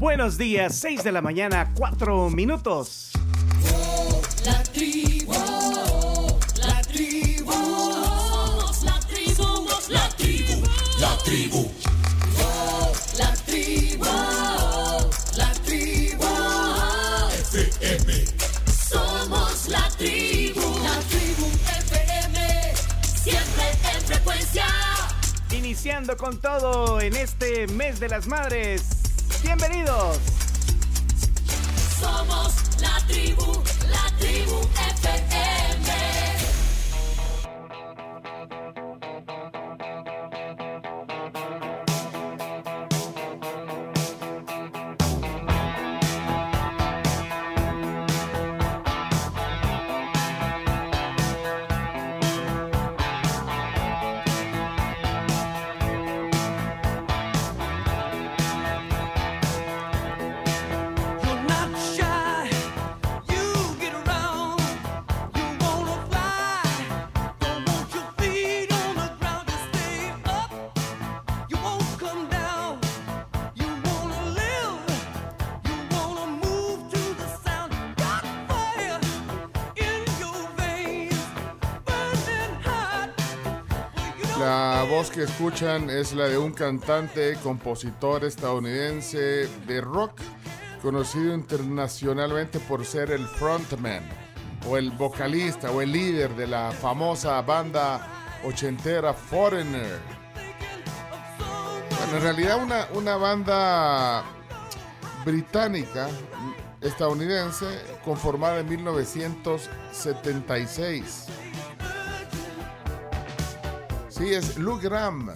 Buenos días, 6 de la mañana, 4 minutos. La tribu, la tribu, somos la tribu, somos la tribu, la tribu. La tribu, la tribu, FM. Somos la tribu, la tribu FM, siempre en frecuencia. Iniciando con todo en este mes de las madres. Bienvenidos. Somos la tribu, la tribu FM. Que escuchan es la de un cantante, compositor estadounidense de rock, conocido internacionalmente por ser el frontman, o el vocalista, o el líder de la famosa banda ochentera Foreigner. Bueno, en realidad una, una banda británica, estadounidense, conformada en 1976. Sí, es Lou Graham.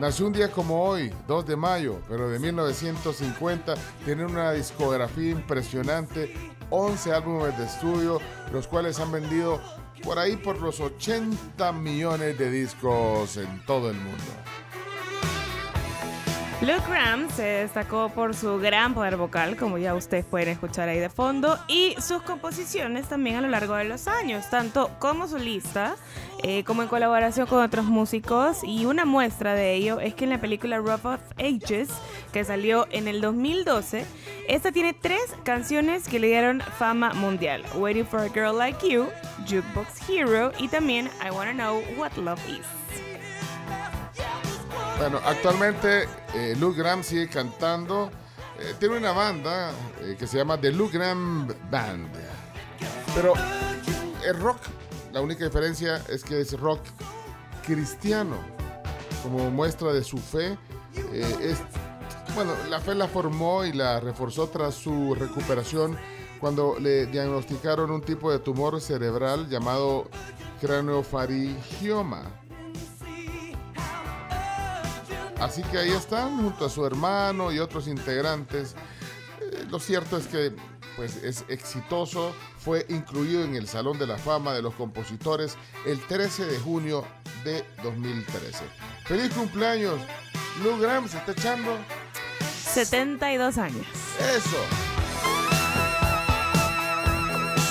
Nació un día como hoy, 2 de mayo, pero de 1950. Tiene una discografía impresionante, 11 álbumes de estudio, los cuales han vendido por ahí por los 80 millones de discos en todo el mundo. Luke Graham se destacó por su gran poder vocal, como ya ustedes pueden escuchar ahí de fondo, y sus composiciones también a lo largo de los años, tanto como solista eh, como en colaboración con otros músicos. Y una muestra de ello es que en la película Rough of Ages, que salió en el 2012, esta tiene tres canciones que le dieron fama mundial: Waiting for a Girl Like You, Jukebox Hero y también I Wanna Know What Love Is. Bueno, actualmente eh, Lou Graham sigue cantando. Eh, tiene una banda eh, que se llama The Lou Graham Band. Pero es rock. La única diferencia es que es rock cristiano. Como muestra de su fe. Eh, bueno, la fe la formó y la reforzó tras su recuperación cuando le diagnosticaron un tipo de tumor cerebral llamado craneofaringioma. Así que ahí están, junto a su hermano y otros integrantes. Eh, lo cierto es que pues, es exitoso, fue incluido en el Salón de la Fama de los Compositores el 13 de junio de 2013. ¡Feliz cumpleaños! Lou Graham se está echando 72 años. eso.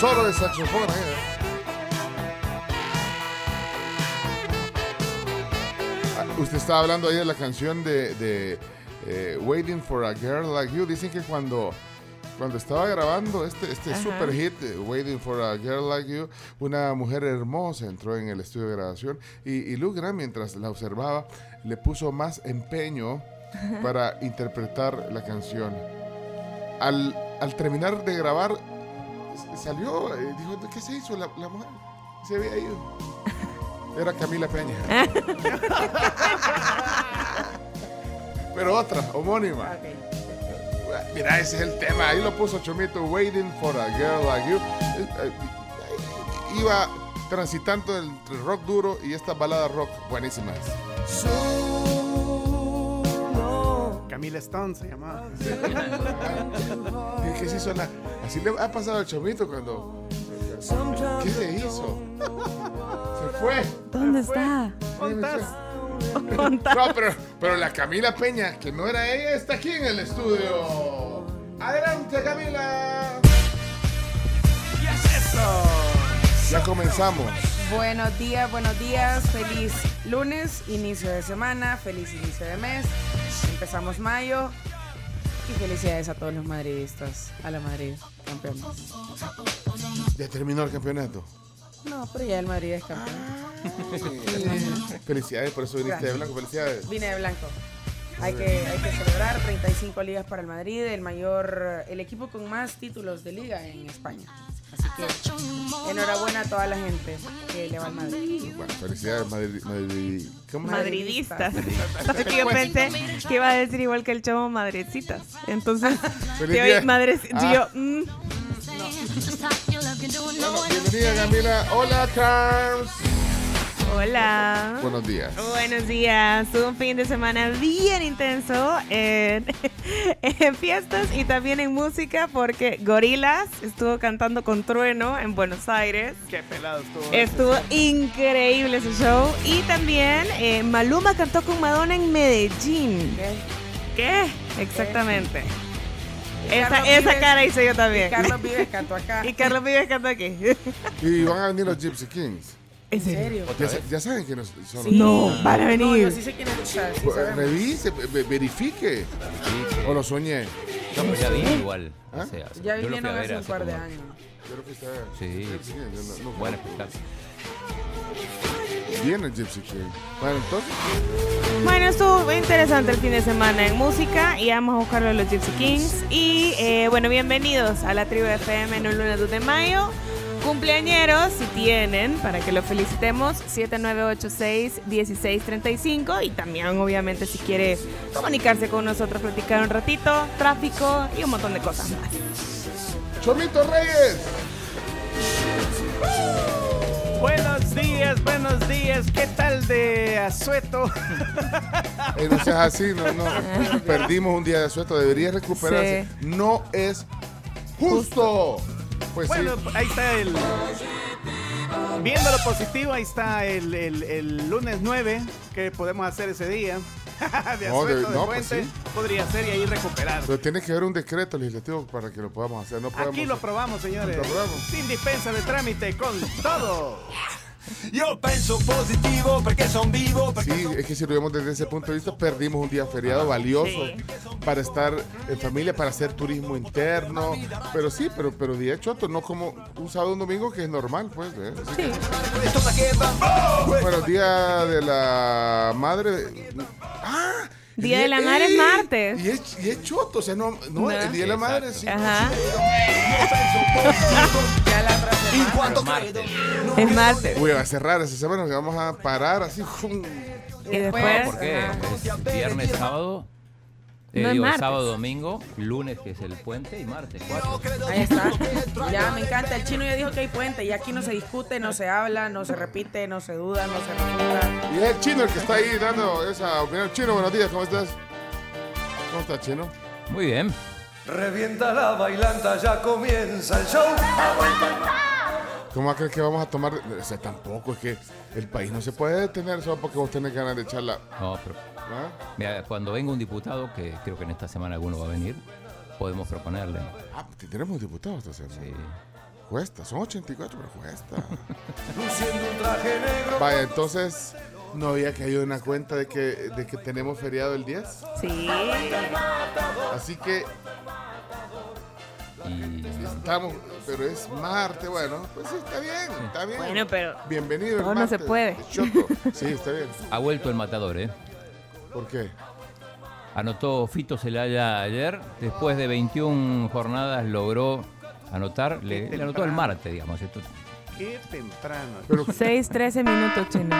Solo de saxofón, ¿eh? Usted estaba hablando ahí de la canción de, de, eh, Waiting for a Girl Like You. Dicen que cuando, cuando estaba grabando este, este Ajá. super hit, eh, Waiting for a Girl Like You, una mujer hermosa entró en el estudio de grabación y, y Lou Graham, mientras la observaba, le puso más empeño para interpretar la canción. Al, al terminar de grabar, salió, eh, dijo, ¿qué se hizo la, la mujer? Se había ido. Era Camila Peña. Pero otra, homónima. Mira, ese es el tema. Ahí lo puso Chomito, Waiting for a Girl Like You. Eh, eh, Iba transitando entre rock duro y esta balada rock buenísimas. Camila Stone se llamaba. ¿Qué, se hizo? la- Así le ha pasado al Chomito cuando... ¿Qué se hizo? Fue. ¿Dónde está? ¿Dónde estás? No, pero, pero la Camila Peña, que no era ella, está aquí en el estudio. Adelante, Camila. Ya comenzamos. Buenos días, buenos días, feliz lunes, inicio de semana, feliz inicio de mes. Empezamos mayo. Y felicidades a todos los madridistas, a la Madrid, campeones. Ya terminó el campeonato. No, pero ya el Madrid es campeón. Felicidades, por eso viniste de blanco. Felicidades. Vine de blanco. Hay que, hay que celebrar 35 ligas para el Madrid, el mayor, el equipo con más títulos de liga en España. Así que enhorabuena a toda la gente que le va al Madrid. Bueno, felicidades, Madrid. Madrid ¿Cómo es? Madridistas. Es que yo pensé que iba a decir igual que el chavo madrecitas. Entonces, Feliz te día. oí madres. Ah. Yo, mm, Bueno, bienvenida, Camila. Hola, Carms. hola. Buenos días. Buenos días. Un fin de semana bien intenso en, en fiestas y también en música porque Gorilas estuvo cantando con Trueno en Buenos Aires. Qué pelado estuvo. Estuvo increíble ese show. Y también eh, Maluma cantó con Madonna en Medellín. ¿Qué? Exactamente. Esa, esa Vives- cara hice yo Y también. Carlos Vives cantó acá. Y Carlos Vives cantó aquí. Y van a venir los Gypsy Kings. ¿En serio? Ya, ya saben que nos, son Sí. No, van a No, venir. yo sí sé quién es. o sea, sí Pues. Revise, ve- verifique. O lo soñé. No, pero ya vino igual. ¿Ah? O sea, o sea, Ya fui vinieron hace un par de años. Yo lo fuiste a ver. Sí. No- no- Buen espectáculo. Viene el Gypsy King. Bueno, entonces, Bueno, estuvo interesante el fin de semana en música y vamos a buscarlo a los Gypsy Kings. Y eh, bueno, bienvenidos a la tribu FM en un lunes 2 de mayo. Cumpleañeros, si tienen, para que lo felicitemos, 7986-1635. Y también, obviamente, si quiere comunicarse con nosotros, platicar un ratito, tráfico y un montón de cosas más. Chomito Reyes. Buenos días, buenos días. ¿Qué tal de asueto? Eh, no seas así, no, no. Perdimos un día de suelto, debería recuperarse. No es justo. Pues Bueno, sí. ahí está el. Viendo lo positivo, ahí está el, el- el lunes 9 que podemos hacer ese día. de No, de- no, pues sí. Podría ser y ahí recuperar. Pero tiene que haber un decreto legislativo para que lo podamos hacer. No podemos Aquí lo aprobamos, señores. Lo aprobamos. Sin dispensa de trámite, con todo. Io penso positivo perché son vivo, perché Sí, es que si lo vemos desde ese punto de vista, perdimos un día feriado valioso Sí. para estar en familia, para hacer turismo interno. Pero sí, pero, pero día choto, no como un sábado o un domingo que es normal, pues. ¿eh? Así que-. Bueno, día de la madre. ¡Ah! Día de la madre es martes. Y es, y es choto, o sea, no, no, No. el día de la madre sí. Ajá, es martes. Uy, va a cerrar esa semana, que vamos a parar así. Y después. ¿Por qué? Es viernes, sábado. Eh, No es digo, martes. sábado, domingo, lunes que es el puente y martes, cuatro. Ahí está. Ya me encanta. El chino ya dijo que hay puente. Y aquí no se discute, no se habla, no se repite, no se duda, no se refuta. Y es el chino el que está ahí dando esa opinión. Chino, buenos días, ¿cómo estás? ¿Cómo estás, chino? Muy bien. Revienta la bailanta, ya comienza el show. ¿Cómo crees que vamos a tomar? O sea, tampoco es que el país no se puede detener solo porque vos tenés ganas de echarla. No, pero ¿ah? mira, cuando venga un diputado, que creo que en esta semana alguno va a venir, podemos proponerle. Ah, tenemos diputados esta semana. Sí. Cuesta, son 84, pero cuesta. Luciendo un traje negro. Vaya, entonces, ¿no había caído en la cuenta de que, de que tenemos feriado el 10? Sí. Así que Y estamos, pero es martes, bueno, pues sí, está bien, está bien. Bueno, pero. Bienvenido. el todo no se puede. Sí, está bien. ha vuelto el matador, ¿eh? ¿Por qué? Anotó Fito Celaya ayer. Después de 21 jornadas logró anotar. Le, le anotó el martes, digamos. Esto- Qué temprano. Pero 6, 13 minutos, chino.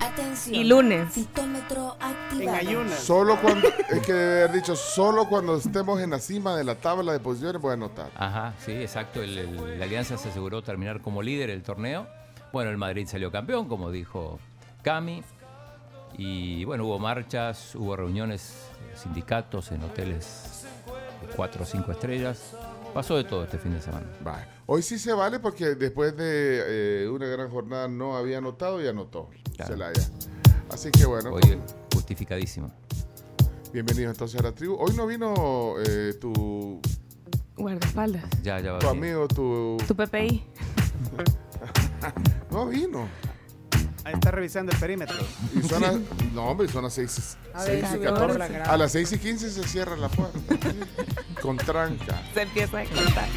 Atención. Y lunes. Citómetro En ayunas. solo cuando, es que debe haber dicho, solo cuando estemos en la cima de la tabla de posiciones voy a anotar. Ajá, sí, exacto. El- el- la Alianza se aseguró terminar como líder el torneo. Bueno, el Madrid salió campeón, como dijo Cami. Y bueno, hubo marchas, hubo reuniones, eh, sindicatos en hoteles de cuatro o cinco estrellas. Pasó de todo este fin de semana. Vale. Hoy sí se vale porque después de eh, una gran jornada no había anotado y anotó Claro. Celaya. Así que bueno, Hoy justificadísimo. bienvenido entonces a la tribu. Hoy no vino eh, tu, Guardaespaldas. Ya, ya va tu bien. amigo, tu... Tu PPI. No vino. Ahí está revisando el perímetro. Y son las, no, hombre, son las 6, A ver, y subió 14. la grada. A las 6 y 15 se cierra la puerta. Con tranca. Se empieza a contar.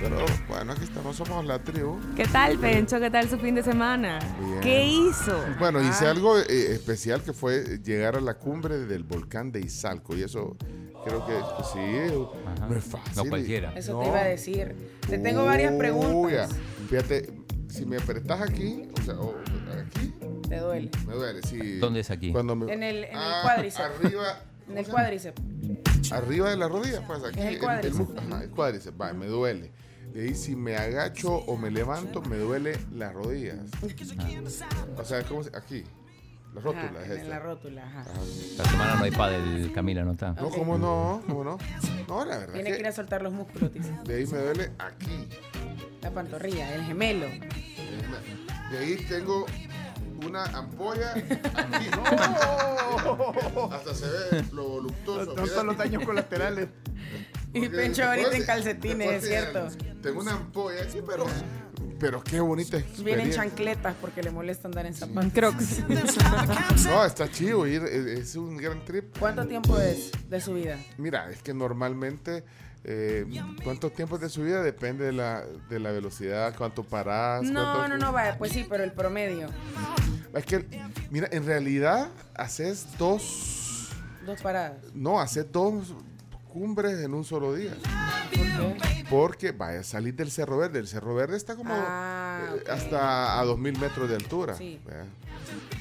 Pero bueno, aquí estamos, somos la tribu. ¿Qué tal, Pencho? ¿Qué tal su fin de semana? Bien. ¿Qué hizo? Bueno, hice algo eh, especial que fue llegar a la cumbre del volcán de Izalco. Y eso creo que pues, sí, Ajá. no es fácil. No cualquiera. Eso No. te iba a decir. Te tengo varias Uy, preguntas. Fíjate, si me apretás aquí, o sea, o aquí, Te duele. me duele. Sí. ¿Dónde es aquí? Cuando me- En el- en el Ah, cuádriceps. Arriba. En el cuádriceps. Arriba de la rodilla, pues aquí. Es el cuádriceps. el cuádriceps, va, me duele. Y ahí si me agacho o me levanto, me duele las rodillas. O sea, ¿cómo se- Aquí. La rótula Ajá, es en la rótula, ajá. Ajá. Esta semana no hay pádel, Camila, ¿no está? No, Ok. ¿cómo no? ¿Cómo no? No, la verdad Tiene que ir a soltar los músculos, dice. de ahí me duele aquí. La pantorrilla, el gemelo. De ahí tengo una ampolla aquí. Hasta se ve lo voluptuoso. Son los daños colaterales. Y Pencho ahorita en calcetines, es cierto. Tengo una ampolla aquí, pero, pero qué bonita Vienen experiencia. chancletas porque le molesta andar en zapatos. Crocs. No, está chido ir, es es un gran trip. ¿Cuánto tiempo es de su vida? Mira, es que normalmente, eh, ¿cuántos tiempos de subida? Depende de la, de la velocidad, cuánto parás. No, cuánto- no, no, vaya, pues sí, pero el promedio. Es que, mira, en realidad haces dos, Dos paradas. no, haces dos cumbres en un solo día. Porque, vaya, salir del Cerro Verde. El Cerro Verde está como Ah, eh, hasta a 2000 metros de altura. Sí.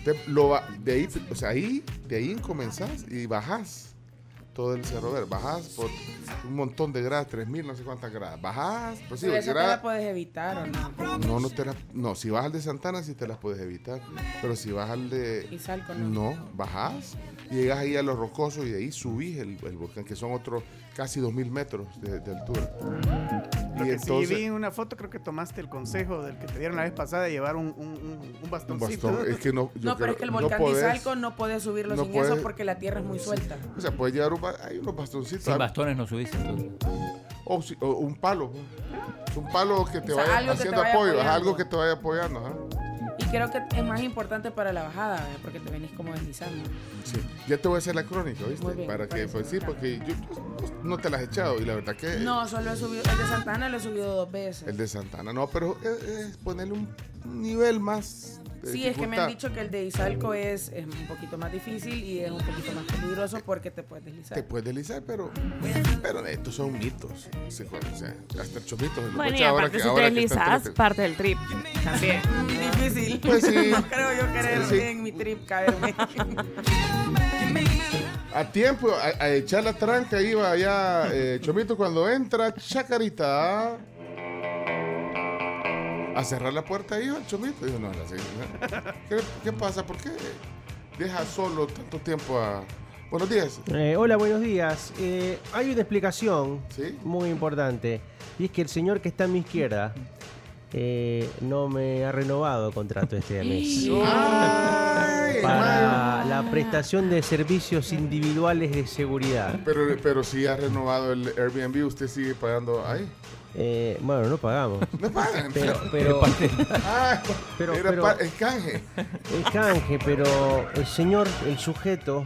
Te- lo de ahí, o sea, ahí, de ahí comenzás y bajás todo el Cerro Verde. Bajás por un montón de gradas, 3000, no sé cuántas gradas. Bajás, pues sí, Pero esa te grada- la puedes evitar o no. no, no te la- no, si vas al de Santana sí te las puedes evitar. Pero si vas al de. No. No, bajás llegas ahí a los rocosos y de ahí subís el, el volcán, que son otros casi 2000 metros de, de altura. Lo Y que sí entonces. vi una foto, creo que tomaste el consejo del que te dieron la vez pasada de llevar un, un, un- un un bastoncito. bastón, es que no. yo No, pero creo- es que el no volcán podés- de Izalco no puede subirlo no sin eso porque la tierra es muy suelta. O sea, puedes llevar un, hay unos bastoncitos. Sin bastones no subiste entonces. O, si- o un palo. Un palo que te O sea, vaya te haciendo vaya apoyo. apoyando. algo que te vaya apoyando. Y creo que es más importante para la bajada, porque te venís como deslizando. Sí. Ya te voy a hacer la crónica, ¿viste? Bien, Para que, pues sí, porque yo, yo no te las he echado y la verdad que. No, solo he subido, el de Santana lo he subido dos veces. El de Santana, no, pero es, es ponerle un nivel más. De Sí, es que me han dicho que el de Izalco es, es un poquito más difícil y es un poquito más peligroso porque te puedes deslizar. Te puedes deslizar, pero, pero estos son mitos. O sea, hasta el chomito. lo Bueno, y aparte que- si te deslizas, parte del trip. También. Difícil. Pues sí. No creo yo querer Sí. en mi trip caerme. A tiempo, a, a echar la tranca iba allá eh, Chomito cuando entra Chacarita. A cerrar la puerta iba el Chomito. Dijo, no. ¿Qué, qué pasa? ¿Por qué deja solo tanto tiempo a... Buenos días. Eh, hola, buenos días. Eh, hay una explicación ¿Sí? muy importante. Y es que el señor que está a mi izquierda eh, no me ha renovado el contrato este mes. Ay, hermano. para la prestación de servicios individuales de seguridad. Pero, pero si ha renovado el Airbnb, usted sigue pagando ahí. Eh, bueno, no pagamos. No pagan. Pero, pero Ah, pero- era pero- pa- es canje. es canje, pero el señor, el sujeto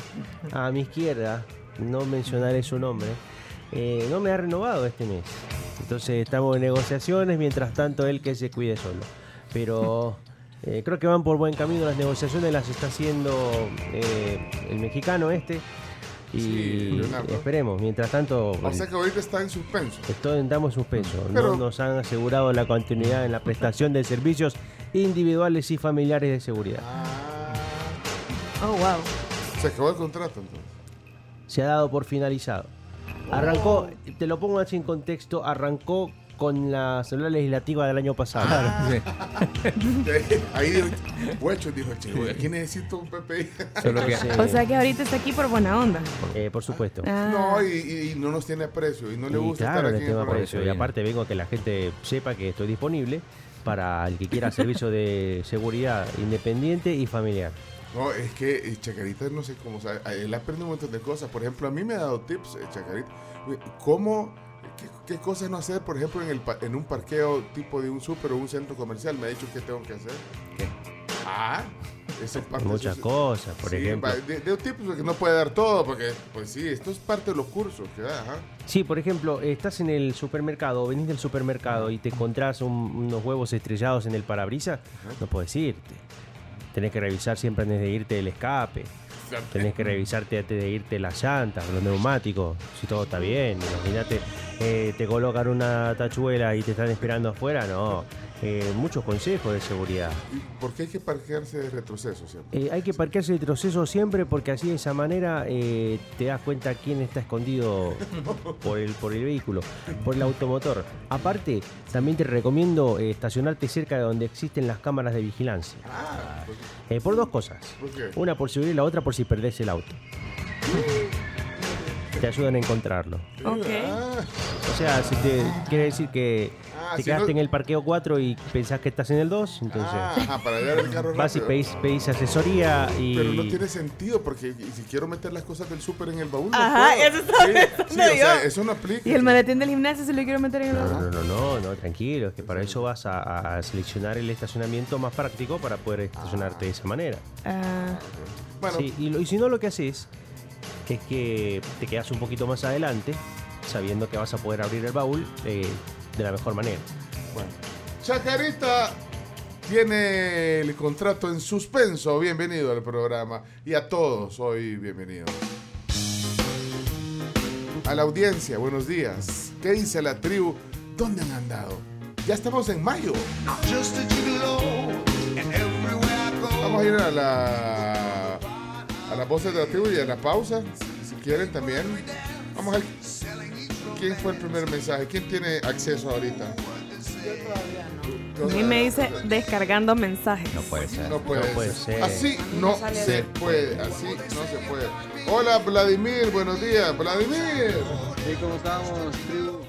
a mi izquierda, no mencionaré su nombre, eh, no me ha renovado este mes. Entonces estamos en negociaciones, mientras tanto él que se cuide solo. Pero eh, creo que van por buen camino las negociaciones, las está haciendo eh, el mexicano este. Y Sí, Leonardo. esperemos, mientras tanto, O sea que ahorita está en suspenso. esto estamos suspenso. Pero- no nos han asegurado la continuidad en la prestación de servicios individuales y familiares de seguridad. Ah, Oh, wow. se acabó el contrato entonces. se ha dado por finalizado. Arrancó, te lo pongo así en contexto, arrancó con la celular legislativa del año pasado. Ahí dijo, Huecho dijo, che, güey, aquí necesito un PPI. Solo que Entonces, O sea que ahorita está aquí por buena onda. eh, por supuesto. Ah. No, y, y- no nos tiene aprecio y no le Y gusta claro, estar aquí en aprecio. Y aparte vengo a que la gente sepa que estoy disponible para el que quiera servicio de seguridad independiente y familiar. No, es que eh, Chacarita no sé cómo sabe. Él aprende un montón de cosas. Por ejemplo, a mí me ha dado tips, eh, Chacarita. ¿Cómo, qué, qué cosas no hacer, por ejemplo, en, el, en un parqueo tipo de un súper o un centro comercial? Me ha dicho qué tengo que hacer. Ah, eso es parte Muchas eso- cosas, por Sí, ejemplo. De, de un tipo que no puede dar todo, porque, pues sí, esto es parte de los cursos que da, ajá. Sí, por ejemplo, estás en el supermercado, venís del supermercado y te encontrás un- unos huevos estrellados en el parabrisas, no puedes irte. Tenés que revisar siempre antes de irte el escape. Tenés que revisarte antes de irte las llantas, los neumáticos, si todo está bien. Imagínate, eh, te colocan una tachuela y te están esperando afuera, no. Eh, muchos consejos de seguridad. ¿Y por qué hay que parquearse de retroceso siempre? Eh, hay que parquearse de retroceso siempre porque así de esa manera eh, te das cuenta quién está escondido por el, por el vehículo, por el automotor. Aparte, también te recomiendo estacionarte cerca de donde existen las cámaras de vigilancia. Eh, por dos cosas. ¿Por qué? Una por seguridad y la otra por si perdés el auto. Te ayudan a encontrarlo. Ok. Ah, O sea, si te quiere decir que Ah, te si quedaste no- en el parqueo 4 y pensás que estás en el 2, entonces ah, ajá, para el carro vas y pedís, pedís asesoría y... Pero no tiene sentido porque si quiero meter las cosas del súper en el baúl. no Ajá, puedo. eso estaba Sí, sí, o sea, yo. eso no aplica. Y el maletín del gimnasio se lo quiero meter en el baúl. no, no, no, no, tranquilo, es que para eso vas a, a seleccionar el estacionamiento más práctico para poder estacionarte de esa manera. Ah, Bueno, Sí, y, lo- y si no, lo que haces es que te quedas un poquito más adelante, sabiendo que vas a poder abrir el baúl eh, de la mejor manera. bueno. Chacarita tiene el contrato en suspenso. Bienvenido al programa. Y a todos hoy, bienvenidos. A la audiencia, buenos días. ¿Qué dice la tribu? ¿Dónde han andado? Ya estamos en mayo. Vamos a ir a la a las voces de la tribu y a la pausa, si, si quieren también. Vamos a ver quién fue el primer mensaje, quién tiene acceso ahorita. a mí me dice descargando mensajes. No puede ser. No puede, No puede ser. ser. Así no se de- puede, así no se puede. Hola Vladimir, buenos días, Vladimir. Sí, ¿cómo estamos, tribu?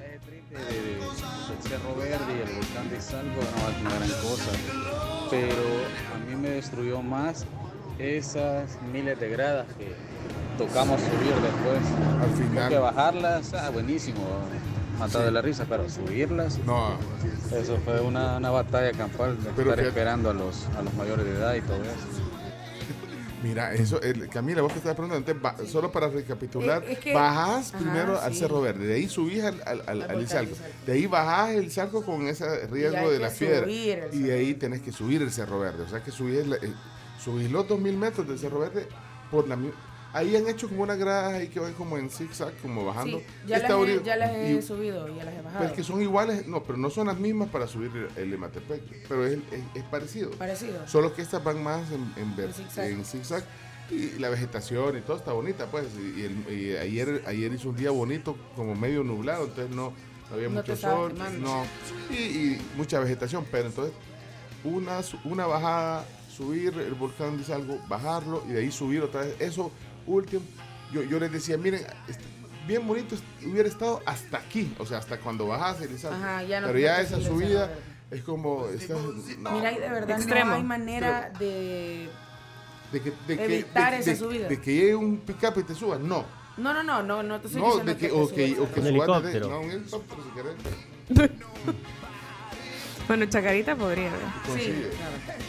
Eh, triste de- de- del Cerro Verde y el volcán de Salvo no es una gran cosa, pero a mí me destruyó más esas miles de gradas que tocamos subir después. Al Porque final, bajarlas, ah, buenísimo, matado de la risa, pero subirlas, no, eso fue una, una batalla campal de Pero estar fíjate- esperando a los, a los mayores de edad y todo eso. mira, eso, el- Camila, vos que estás preguntando, entonces, ba- solo para recapitular, es que- bajás Ajá, primero al. Cerro Verde, de ahí subís al, al, al- Al Izalco, de ahí bajás el Izalco con ese hay riesgo de que la piedra, subir el y de ahí tenés que subir el Cerro Verde, o sea que subís, la- eh, subís los 2000 metros del Cerro Verde por la Ahí han hecho como una grada ahí que van como en zigzag, como bajando. Sí, ya, las he, ya las he Y- subido, ya las he bajado. Pero es que son iguales, no, pero no son las mismas para subir el, Ematepec, pero es, es, es parecido. Parecido. Solo que estas van más en, en, ver- En zigzag. en zigzag y la vegetación y todo está bonita, pues. Y, el- y ayer, ayer hizo un día bonito, como medio nublado, entonces no, no había No mucho sol, no, y, y mucha vegetación, pero entonces una, una bajada, subir el volcán dice algo, bajarlo y de ahí subir otra vez. Eso último, yo, yo les decía, miren, est- bien bonito est- hubiera estado hasta aquí, o sea, hasta cuando bajas el Izalco. Ajá, ya no pero ya esa subida es como, estás- no. Mira, y de verdad Extremo. no hay manera de... de que, de que- evitar de- esa de- subida. de que llegue un pick-up y te subas, no. No, no, no, no, no te estoy No, diciendo de que, te o que, o que Un helicóptero. no, un helicóptero si querés. Bueno, Chacarita podría. ¿eh? Sí, claro.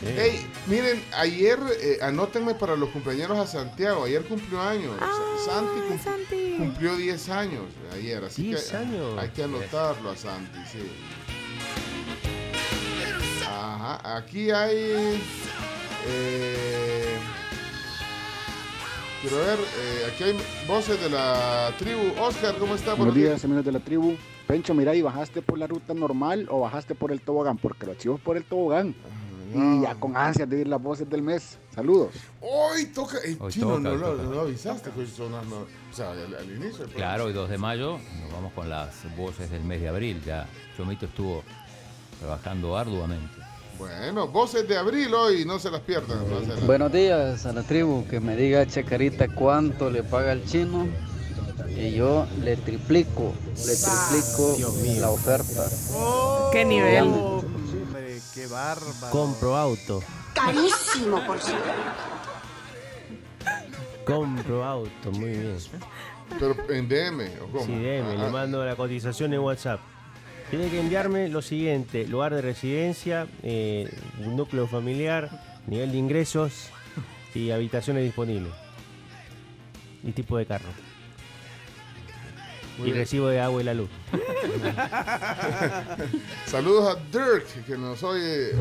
Hey, miren, ayer, eh, anótenme para los cumpleaños a Santiago. Ayer cumplió años. Ah, Santi, cum- Santi. cumplió 10 años ayer. Así 10 que años. hay que anotarlo a Santi, sí. Ajá, aquí hay. eh, quiero ver, eh, aquí hay voces de la tribu. Oscar, ¿cómo está? Buenos días, amigos de la tribu. Pencho, mira, ¿y bajaste por la ruta normal o bajaste por el tobogán? Porque lo chivo es por el tobogán. Y ya con ansias de oír las voces del mes. Saludos. Hoy toca. Hoy chino, toca, no, hoy lo- toca. no lo avisaste que hoy sonando. O sea, al, al inicio. del. Claro, hoy 2 de mayo nos vamos con las voces del mes de abril. Ya Chomito estuvo trabajando arduamente. Bueno, voces de abril hoy, no se las pierdan. Buenos días a la tribu, que me diga Chacarita cuánto le paga el chino y yo le triplico, le triplico la oferta. ¿Qué nivel? Qué bárbaro. Compro auto. Carísimo, por cierto. Compro auto, muy bien. Pero en DM, ¿o cómo? Sí, DM, Ah, le mando la cotización en WhatsApp. Tiene que enviarme lo siguiente: lugar de residencia, eh, núcleo familiar, nivel de ingresos y habitaciones disponibles. Y tipo de carro. Muy y bien. recibo de agua y la luz. Saludos a Dirk, que nos oye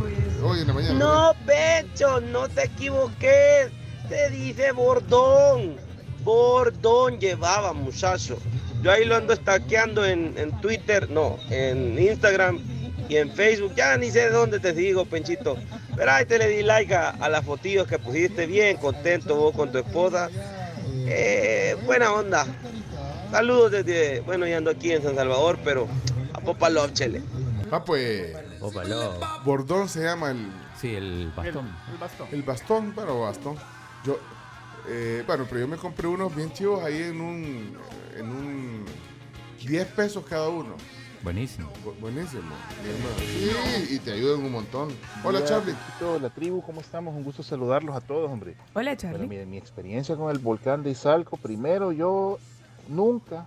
hoy en la mañana. No, Bencho, no te equivoques. Te dice Bordón. Bordón llevaba, muchacho. Yo ahí lo ando estaqueando en, en Twitter, no, en Instagram y en Facebook. Ya ni sé de dónde te digo, Penchito. Pero ahí te le di like a, a las fotillos que pusiste bien, contento vos con tu esposa. Eh, buena onda. Saludos desde, bueno, ya ando aquí en San Salvador, pero a Popa Love, chele. Ah, pues. Bordón se llama el. Sí, el bastón. El, el bastón. El bastón, bueno, bastón. Yo, eh, bueno, pero yo me compré unos bien chivos ahí en un, en un 10 pesos cada uno. Buenísimo. Bu- buenísimo. Bueno. Sí, y te ayudan un montón. Hola, Hola, Charlie. La tribu, ¿cómo estamos? Un gusto saludarlos a todos, hombre. Hola, Bueno, Charlie. mire, mi experiencia con el volcán de Izalco, primero yo nunca,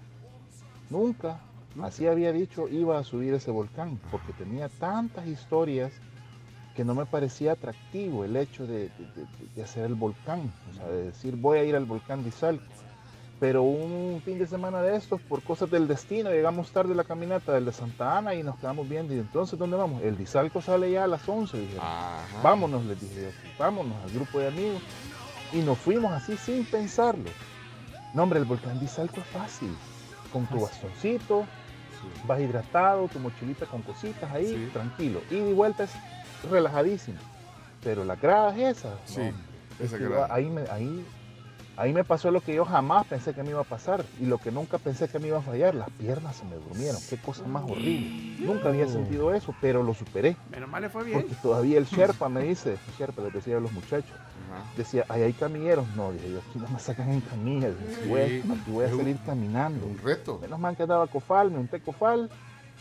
nunca, así había dicho, iba a subir ese volcán, porque tenía tantas historias que no me parecía atractivo el hecho de, de- hacer el volcán, o sea, de decir voy a ir al volcán de Izalco. Pero un fin de semana de estos, por cosas del destino, llegamos tarde a la caminata del de Santa Ana y nos quedamos viendo. ¿Y entonces dónde vamos? El de Izalco sale ya a las 11. dijeron. Vámonos, les dije yo, vámonos al grupo de amigos. Y nos fuimos así sin pensarlo. No, hombre, el volcán de Izalco es fácil. Con tu bastoncito, vas hidratado, tu mochilita con cositas ahí, tranquilo. Y de vuelta es relajadísimo. Pero las gradas esas, Sí, es esa que grada. ahí, me, ahí, ahí me pasó lo que yo jamás pensé que me iba a pasar y lo que nunca pensé que me iba a fallar. Las piernas se me durmieron. Qué cosa más horrible. Nunca había sentido eso, pero lo superé. Menos mal le fue bien. Porque todavía el Sherpa me dice, el Sherpa les decía a los muchachos, decía, ahí hay camilleros. No, dije yo, aquí no me sacan en camilla, aquí voy a- Sí, aquí voy a es un- salir caminando. Un reto. Menos mal que andaba cofal, me unté cofal,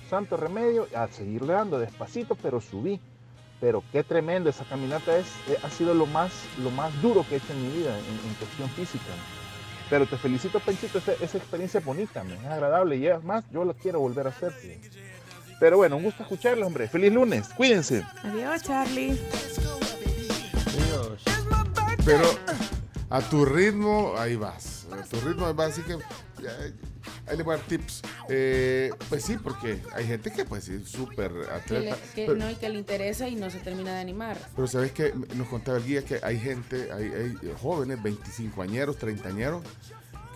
santo remedio, a seguirle dando despacito, pero subí. Pero qué tremendo, esa caminata es, eh, ha sido lo más, lo más duro que he hecho en mi vida en, en cuestión física. Pero te felicito, Penchito, esa, esa experiencia es bonita, me es agradable y es más, yo la quiero volver a hacer. Pero bueno, un gusto escucharlo, hombre. Feliz lunes, cuídense. Adiós, Charlie. Pero a tu ritmo, ahí vas. A tu ritmo, ahí vas. Así que ahí le voy a dar tips. Eh, pues sí, porque hay gente que pues es súper Que, le- atleta. que pero, no, y que le interesa y no se termina de animar. pero sabes que nos contaba el guía que hay gente, hay, hay jóvenes, 25 añeros, 30 añeros,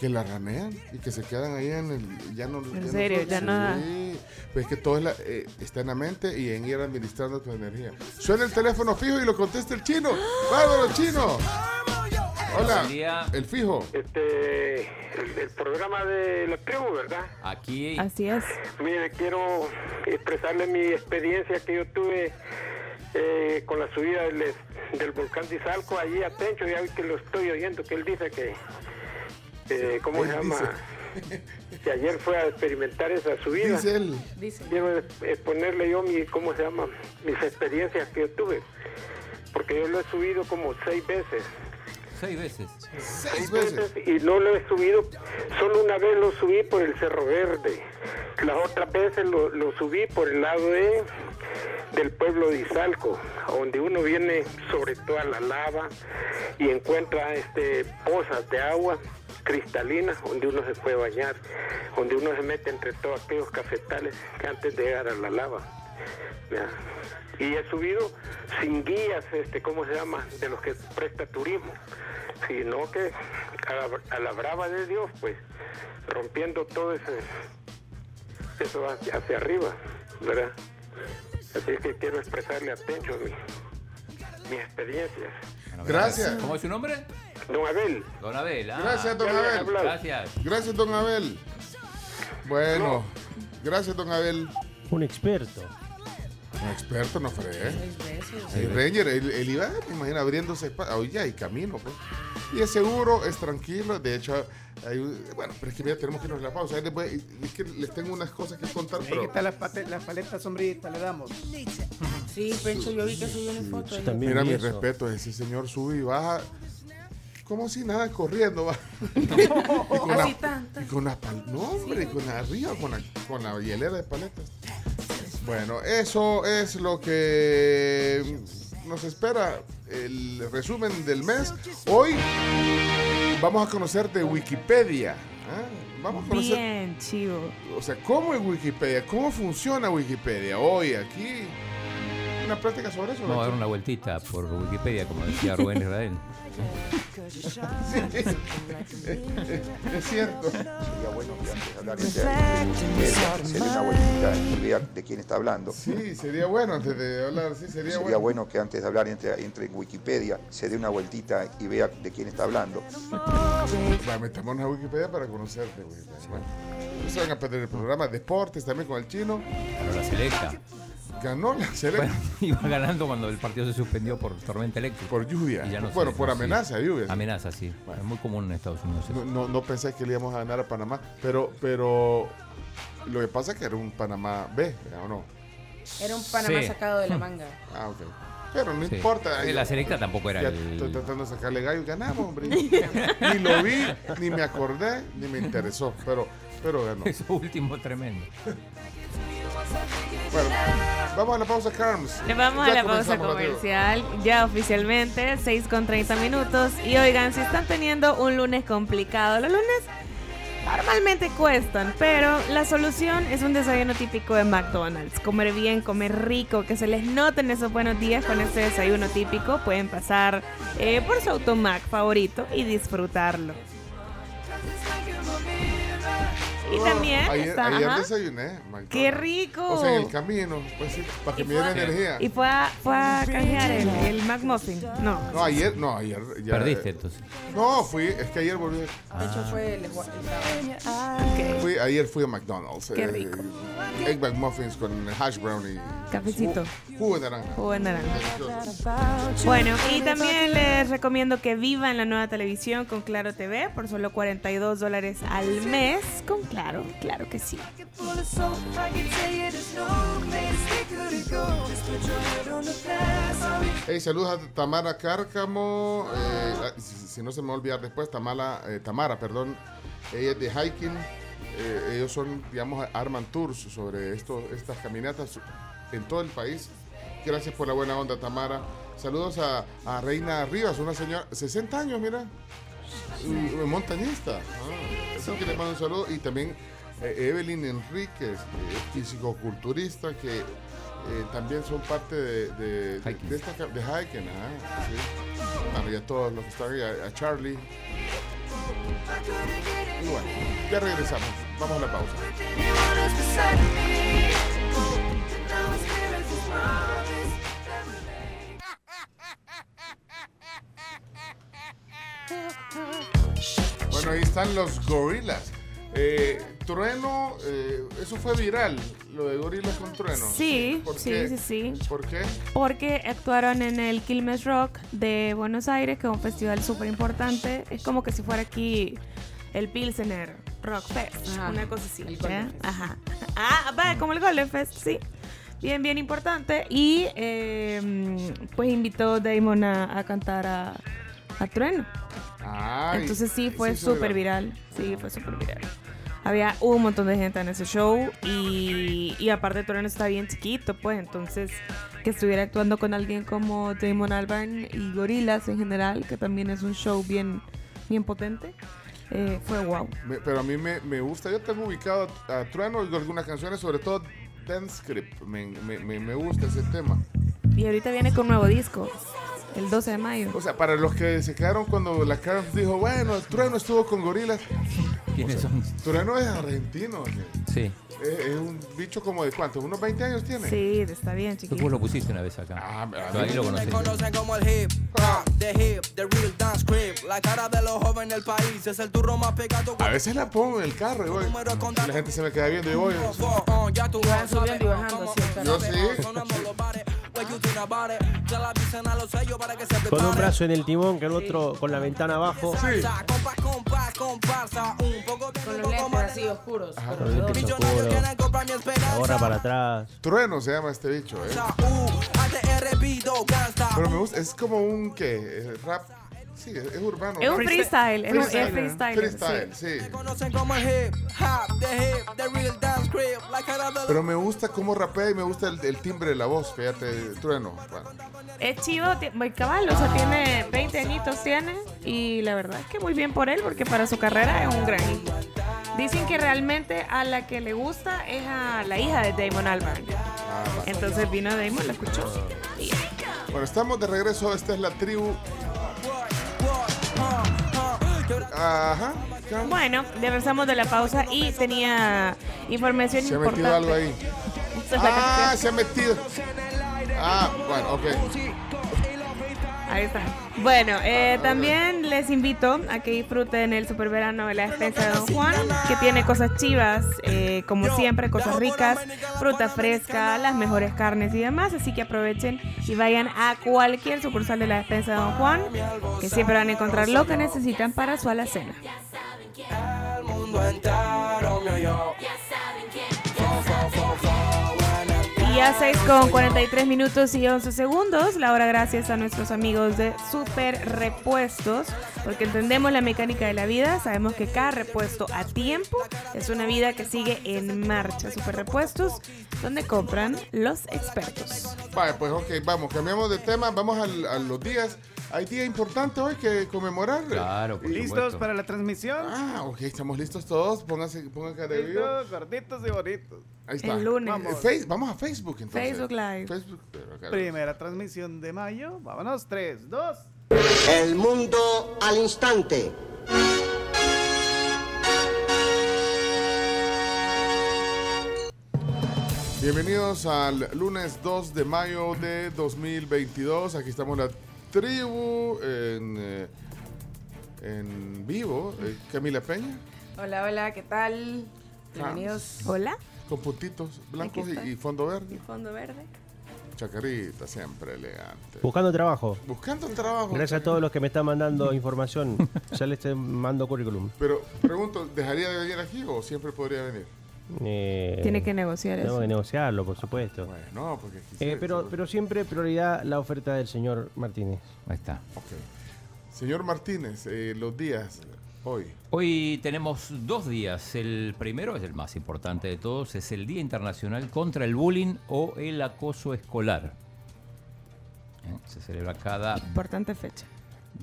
que la ranean y que se quedan ahí en el. Ya no, ¿En ya serio? Ya Sí, pues es que todo es la- eh, está en la mente y en ir administrando tu energía. Suena el teléfono fijo y lo contesta el chino. ¡Vámonos, chino! Hola, el fijo. Este, el, el programa de la tribu, ¿verdad? Aquí. Así es. Mire, quiero expresarle mi experiencia que yo tuve eh, con la subida del, del volcán de Izalco allí a Tencho, ya vi que lo estoy oyendo, que él dice que, eh, ¿cómo se llama? Que ayer fue a experimentar esa subida. Dice él. Dice. Quiero exponerle yo mi, ¿cómo se llama? Mis experiencias que yo tuve. Porque yo lo he subido como seis veces. Seis veces. Seis veces. y no lo he subido, solo una vez lo subí por el Cerro Verde. Las otras veces lo, lo subí por el lado de del pueblo de Izalco, donde uno viene sobre toda la lava y encuentra este pozas de agua cristalinas donde uno se puede bañar, donde uno se mete entre todos aquellos cafetales que antes de llegar a la lava. ¿ya? Y he subido sin guías, este, ¿cómo se llama? De los que presta turismo, sino que a la, a la brava de Dios, pues, rompiendo todo ese, eso hacia, hacia arriba, ¿verdad? Así es que quiero expresarle a Tencho mi, mis experiencias. Bueno, Gracias. ¿Cómo es su nombre? Don Abel. Don Abel. ah. Gracias, don Abel. Gracias. Gracias, don Abel. Bueno, gracias, don Abel. Un experto. Un experto, no fregué. El Ranger, él, él iba, me imagino, abriéndose espacio. Oye, hay camino, pues. Y es seguro, es tranquilo. De hecho, hay bueno, pero es que ya tenemos que irnos a la pausa. Es que les tengo unas cosas que contar, Ahí pero está la, pate- la paleta sombrita, le damos. Sí, Pencho, yo vi que subió una foto. Mira mi respeto. Ese señor sube y baja como si nada, corriendo. Va. y, con Así la- y con pal- No, hombre, con la arriba, con la, con la hielera de paletas. Bueno, eso es lo que nos espera el resumen del mes. Hoy vamos a conocer de Wikipedia. ¿ah? Vamos a conocer, Bien, chivo. o sea, cómo es Wikipedia, cómo funciona Wikipedia. Hoy aquí una práctica sobre eso. Vamos a dar una vueltita por Wikipedia, como decía Rubén Israel. es cierto. Sería bueno que antes de hablar entre Wikipedia, se dé una vueltita y vea de quién está hablando. Sí, sería bueno antes de hablar, sí, sería, Sería bueno que antes de hablar entre, entre en Wikipedia se dé una vueltita y vea de quién está hablando. Va, metámonos a Wikipedia para conocerte, Wikipedia. Bueno, no se van a perder el programa Deportes también con el chino. Pero la selecta. Ganó la selecta. Bueno, iba ganando cuando el partido se suspendió por tormenta eléctrica. Por lluvia. Y ya no Bueno, sé, por amenaza de lluvia. Amenaza, sí. Es muy común en Estados Unidos. No, no, no pensé que le íbamos a ganar a Panamá, pero, pero lo que pasa es que era un Panamá B, ¿verdad ¿o no? Era un Panamá Sí. sacado de la manga. Ah, ok. Pero no Sí. importa. La selecta tampoco era Ya el- Estoy tratando de sacarle gallo. Ganamos, hombre. ni lo vi, ni me acordé, ni me interesó. Pero, pero ganó. Eso último tremendo. Bueno, vamos a la pausa, Carms. Vamos Ya a la pausa comercial, ya oficialmente, 6 con 30 minutos. Y oigan, si están teniendo un lunes complicado, los lunes normalmente cuestan, pero la solución es un desayuno típico de McDonald's. Comer bien, comer rico, que se les noten esos buenos días con este desayuno típico. Pueden pasar eh, por su automac favorito y disfrutarlo. Y Oh, también ayer, está... ayer ajá. desayuné. McDonald's. ¡Qué rico! O sea, en el camino, pues sí, para que me diera energía. Y fue a, fue a canjear el, el McMuffin. No. No, ayer, no, ayer. ya- Perdiste entonces. No, fui, es que ayer volví. De hecho, fue el. Fui, ayer fui a McDonald's. Qué eh, rico. Egg McMuffins con hash brown y Cafecito. ju- jugo de naranja. Jugo de naranja. Bueno, y también les recomiendo que vivan la nueva televisión con Claro TV por solo 42 dólares al mes. Con Claro, claro que sí. Hey, saludos a Tamara Cárcamo. eh, ah, si, si no se me va a olvidar después, Tamara, eh, Tamara, perdón. Ella es de hiking. eh, ellos son, digamos, arman tours sobre esto, estas caminatas en todo el país. Gracias por la buena onda, Tamara. Saludos a, a Reina Rivas, una señora, 60 años, mira. Montañista. Ah, así que le mando un saludo. Y también eh, Evelyn Enríquez, fisicoculturista, que eh, también son parte de, de, de- de esta de hiking. ah, sí. Bueno, y a todos los que están ahí, a, a Charlie. Y bueno, ya regresamos. Vamos a la pausa. Bueno, ahí están los gorilas. Eh, trueno, eh, eso fue viral, lo de gorilas con trueno. Sí, ¿Por sí, qué? sí, sí. ¿Por qué? Porque actuaron en el Quilmes Rock de Buenos Aires, que es un festival súper importante. Es como que si fuera aquí el Pilsener Rock Fest, Ajá, una cosa así. Ajá. Ah, va, como el Golden Fest, sí. Bien, bien importante. Y eh, pues invitó Damon a, a cantar a, a Trueno. Ay, Entonces sí, fue súper viral. Sí, fue súper viral. Había un montón de gente en ese show y, y aparte Trueno está bien chiquito, pues entonces que estuviera actuando con alguien como Damon Albarn y Gorillaz en general, que también es un show bien, bien potente, eh, fue wow. Me- pero a mí me, me gusta, yo tengo ubicado a, a Trueno, algunas canciones, sobre todo Dance Script, me, me gusta ese tema. Y ahorita viene con nuevo disco, el 12 de mayo. O sea, para los que se quedaron cuando la Carms dijo, bueno, Trueno estuvo con gorilas. ¿Quiénes son? Trueno es argentino. Sí. Es, es un bicho como de cuánto, unos 20 años tiene. Sí, está bien, Tú chiquito. lo pusiste una vez acá. Ah, Tú ahí lo Me conociste. conocen como el hip hop, the hip, the real dance creep. La cara de los jóvenes del país es el turro más pegado. A veces la pongo en el carro y voy. y la gente se me queda viendo y voy. Tú. Yo sí. Con un brazo en el timón, que el otro con la ventana abajo. De Con los lentes así oscuros. Con lentes oscuros, gorra para atrás. Trueno se llama este bicho, ¿eh? Pero me gusta, es como un que rap Sí, es, urbano. Es un ¿no? freestyle, es Freestyle, freestyle, sí. Pero me gusta cómo rapea y me gusta el, el timbre de la voz, fíjate, trueno. Bueno, Es chivo, muy cabal, o sea, tiene 20 añitos tiene y la verdad es que muy bien por él porque para su carrera es un gran hijo. Dicen que realmente a la que le gusta es a la hija de Damon Albarn. Entonces vino Damon, la escuchó. Bueno, estamos de regreso. Esta es la tribu. Ajá. Bueno, regresamos de la pausa y tenía información Se ha importante. metido algo ahí. Ah, se ha metido. Ah, bueno, ok. Ahí está. Bueno, eh, también les invito a que disfruten el super verano de la despensa de Don Juan, que tiene cosas chivas, eh, como siempre, cosas ricas, fruta fresca, las mejores carnes y demás. Así que aprovechen y vayan a cualquier sucursal de la despensa de Don Juan, que siempre van a encontrar lo que necesitan para su alacena. El mundo entero me oyó. Y a 6 con 43 minutos y 11 segundos, la hora gracias a nuestros amigos de Super Repuestos, porque entendemos la mecánica de la vida, sabemos que cada repuesto a tiempo es una vida que sigue en marcha. Super Repuestos, donde compran los expertos. Vale, pues ok, vamos, cambiamos de tema, vamos a los días. Hay día importante hoy que conmemorar. Claro, por ¿Listos supuesto. para la transmisión? Ah, ok, estamos listos todos. Pónganse, pongan cara de vivo. Listos, gorditos y bonitos. Ahí está. El lunes. Eh, Face- vamos a Facebook entonces. Facebook Live. Facebook, pero Primera transmisión de mayo. Vámonos, 3, 2. El mundo al instante. Bienvenidos al lunes 2 de mayo de 2022. Aquí estamos la tribu en, eh, en vivo. Eh, Camila Peña, Hola, hola, ¿qué tal? Bienvenidos. Hola. con puntitos blancos y, y fondo verde. Fondo verde. Chacarita, siempre elegante. Buscando trabajo. Buscando trabajo. Gracias a todos los que me están mandando información. Ya les estoy mando currículum. Pero pregunto, ¿dejaría de venir aquí o siempre podría venir? Eh, Tiene que negociar Tengo eso. que negociarlo, por supuesto. No, porque aquí Eh, se- pero, se- pero siempre prioridad la oferta del señor Martínez. Ahí está. Señor Martínez, eh, los días hoy. Hoy tenemos dos días. El primero es el más importante de todos, es el Día Internacional contra el Bullying o el Acoso Escolar. ¿Eh? Se celebra cada Importante fecha.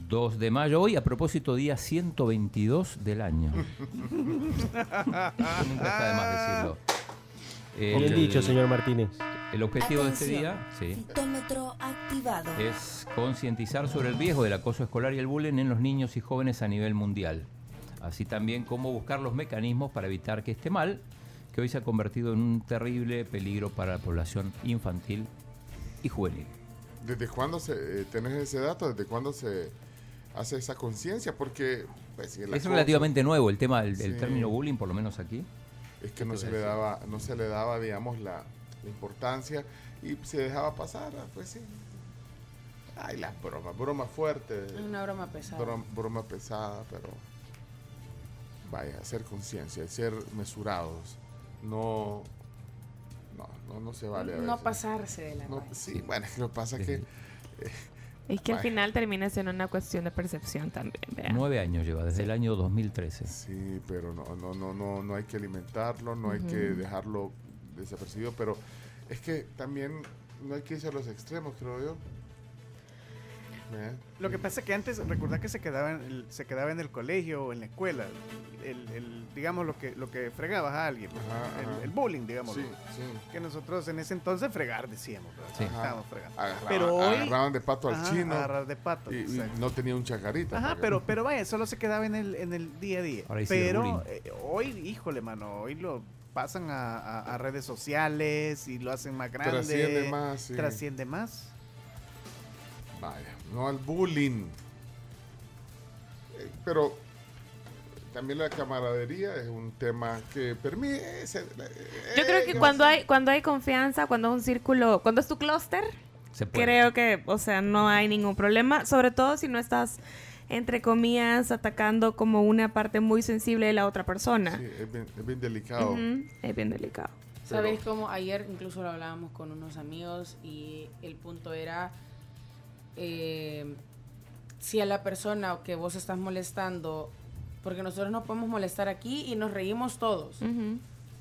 2 de mayo. Hoy, a propósito, día 122 del año. Nunca está de más decirlo. Bien dicho, señor Martínez. El objetivo de este día sí, Citómetro activado. es concientizar sobre el riesgo del acoso escolar y el bullying en los niños y jóvenes a nivel mundial. Así también como buscar los mecanismos para evitar que este mal, que hoy se ha convertido en un terrible peligro para la población infantil y juvenil. ¿Desde cuándo se, eh, tenés ese dato? ¿Desde cuándo se hace esa conciencia? Porque pues, si Es relativamente nuevo el tema, el, el Sí. término bullying, por lo menos aquí. Es que no ¿Qué se le daba, no se le daba, digamos, la, la importancia y se dejaba pasar, ah, pues sí. Ay, las bromas, bromas fuertes. Es una broma pesada. Broma, broma pesada, pero vaya, hacer conciencia, ser mesurados. No, no, no, no se vale. a No pasarse de la No, sí, bueno, es que lo que pasa es que Es que al final termina siendo una cuestión de percepción también. vea. Nueve años lleva, desde el año 2013. Sí, pero no, no, no, no, no hay que alimentarlo, no hay que dejarlo desapercibido, pero es que también no hay que irse a los extremos, creo yo. Lo que pasa es que antes, recordad que se quedaba en el, se quedaba en el colegio o en la escuela. El, el, digamos, lo que, lo que fregabas a alguien. Ajá, el, ajá. el bullying, digamos. Sí, sí. Que nosotros en ese entonces fregar decíamos. Sí. Estábamos fregando. Agarraban, Pero hoy. agarraban de pato al Ajá, chino agarrar de pato. y, y exacto. no tenía un chacarita. Ajá, que- pero, pero vaya, solo se quedaba en el, en el día a día. Ahora pero eh, hoy, híjole, mano, hoy lo pasan a, a- a redes sociales y lo hacen más grande. Trasciende más, sí. Trasciende más. Vaya, no al bullying. Eh, Pero también la camaradería es un tema que permite... se- Yo creo eh, que cuando hay, cuando hay confianza, cuando es un círculo, cuando es tu clúster, creo que, o sea, no hay ningún problema. Sobre todo si no estás, entre comillas, atacando como una parte muy sensible de la otra persona. Sí, es bien, es bien delicado. Es bien delicado. ¿Sabéis cómo? Ayer incluso lo hablábamos con unos amigos y el punto era eh, si a la persona que vos estás molestando, porque nosotros no podemos molestar aquí y nos reímos todos,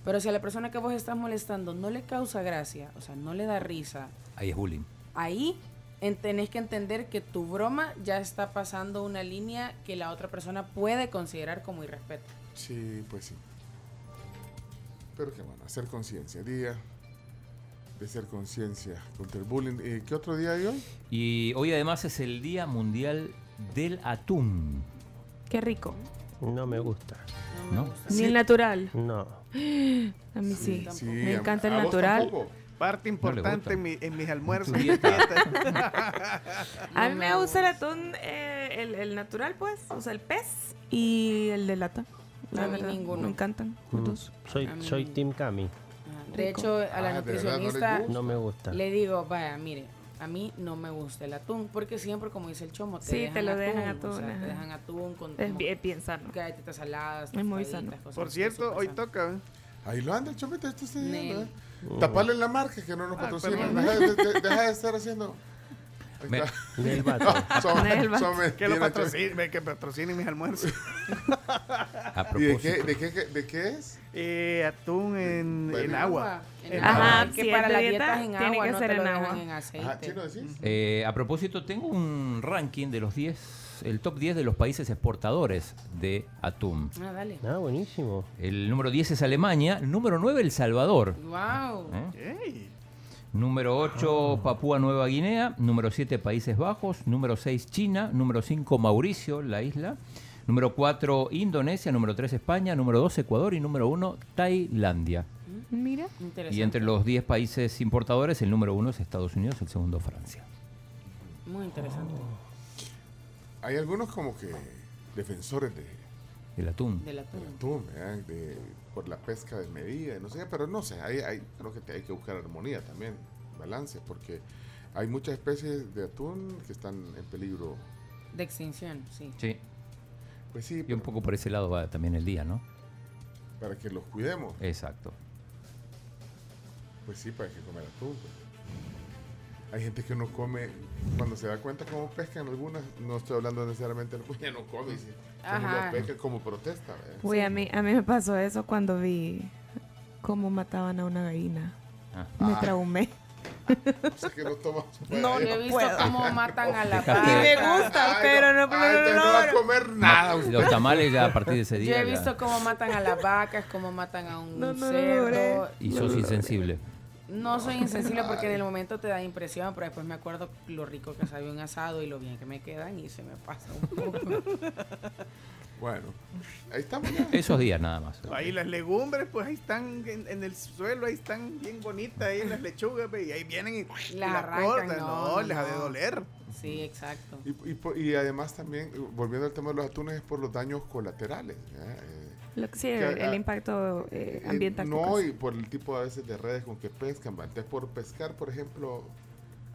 pero si a la persona que vos estás molestando no le causa gracia, o sea, no le da risa, Ahí es bullying. ahí en- tenés que entender que tu broma ya está pasando una línea que la otra persona puede considerar como irrespeto. Sí, pues sí. Pero qué bueno, hacer conciencia. Día de hacer conciencia contra el bullying. ¿Y qué otro día hay hoy? Y hoy además es el Día Mundial del Atún. Qué rico. No me gusta. ¿No? Ni el natural. No. A mí sí. Sí, Me a- encanta el natural. Parte importante en, mi- en mis almuerzos. A mí me gusta el atún, eh, el, el natural, pues. O sea, el pez y el de lata. La A mí verdad, ninguno. Me encantan Mm. Soy, soy no. Team Cami. De Rico. hecho, a la Ah, ¿de verdad no le nutricionista gusta? No me gusta. le digo, vaya, mire, a mí no me gusta el atún, porque siempre, como dice el chomo, te Sí, dejan te lo dejan atún, o sea, te dejan atún con Es como bien, bien sano. galletitas saladas, Es muy tostaditas, sano. cosas Por así, cierto, súper hoy sano. toca. ¿eh? Ahí lo anda el chomito, esto está Nel. yendo, ¿eh? Taparle la marca que no nos Ah, patrocina. pero- Deja, de- de- deja de estar haciendo. Me- vato. No, son- Del vato. son Que lo patrocine, que patrocine mis almuerzos. A ¿Y de qué, de, qué, de qué es? Eh, atún en, en agua. En. Ajá, agua. que si para las dieta, dietas en tiene agua que no ser en agua. en aceite. Ajá, chino decís. Eh, a propósito, tengo un ranking de los 10, el top 10 de los países exportadores de atún. Ah, dale. Ah, buenísimo. El número 10 es Alemania, número 9 El Salvador, Wow. ¿eh? Ey, número 8 Papúa Nueva Guinea, número 7 Países Bajos, número 6 China, número 5 Mauricio, la isla, número 4 Indonesia, número 3 España, número 2 Ecuador y número 1 Tailandia. Mira. Interesante. Y entre los 10 países importadores, el número 1 es Estados Unidos, el segundo Francia. Muy interesante. Hay algunos como que defensores de, El atún. Del atún. del atún, ¿verdad? De- por la pesca desmedida, y no sé, pero no sé, hay, hay- creo que hay que buscar armonía también, balance, porque hay muchas especies de atún que están en peligro. De extinción, sí. Sí. Pues sí, Y un poco por ese lado va también el día, ¿no? para que los cuidemos. Exacto. Pues sí, para que comer atún. pues. Hay gente que no come, cuando se da cuenta cómo pescan algunas, no estoy hablando necesariamente de ya no come, sí. Solo Ajá. lo pescan como protesta. ¿verdad? Uy, a mí, a mí me pasó eso cuando vi cómo mataban a una gallina. Ah. Me Ah. traumé. O sea que no tomas. No, yo he visto cómo matan a la vaca. Y me gusta, Ay, pero no- ay, no, entonces no, no va a no. comer nada. usted. Los tamales ya a partir de ese Yo día. he ya- visto cómo matan a las vacas, cómo matan a un No, no, no cerdo. logré. Y sos insensible. No soy insensible porque en el momento te da impresión, pero después me acuerdo lo rico que sabía un asado y lo bien que me quedan y se me pasa un poco. Bueno, ahí estamos ya. Esos días nada más. Ahí las legumbres, pues ahí están en, en el suelo, ahí están bien bonitas, ahí las lechugas, ve, y ahí vienen y, y Las arrancan, cortan. no, No, no, les ha de doler. Sí, exacto. Y, y además también, volviendo al tema de los atunes, es por los daños colaterales. Eh, Lo que sí, Que, el, el ah, impacto eh, eh, ambiental. no, y por el tipo a veces de redes con que pescan. ¿va? Entonces, por pescar, por ejemplo,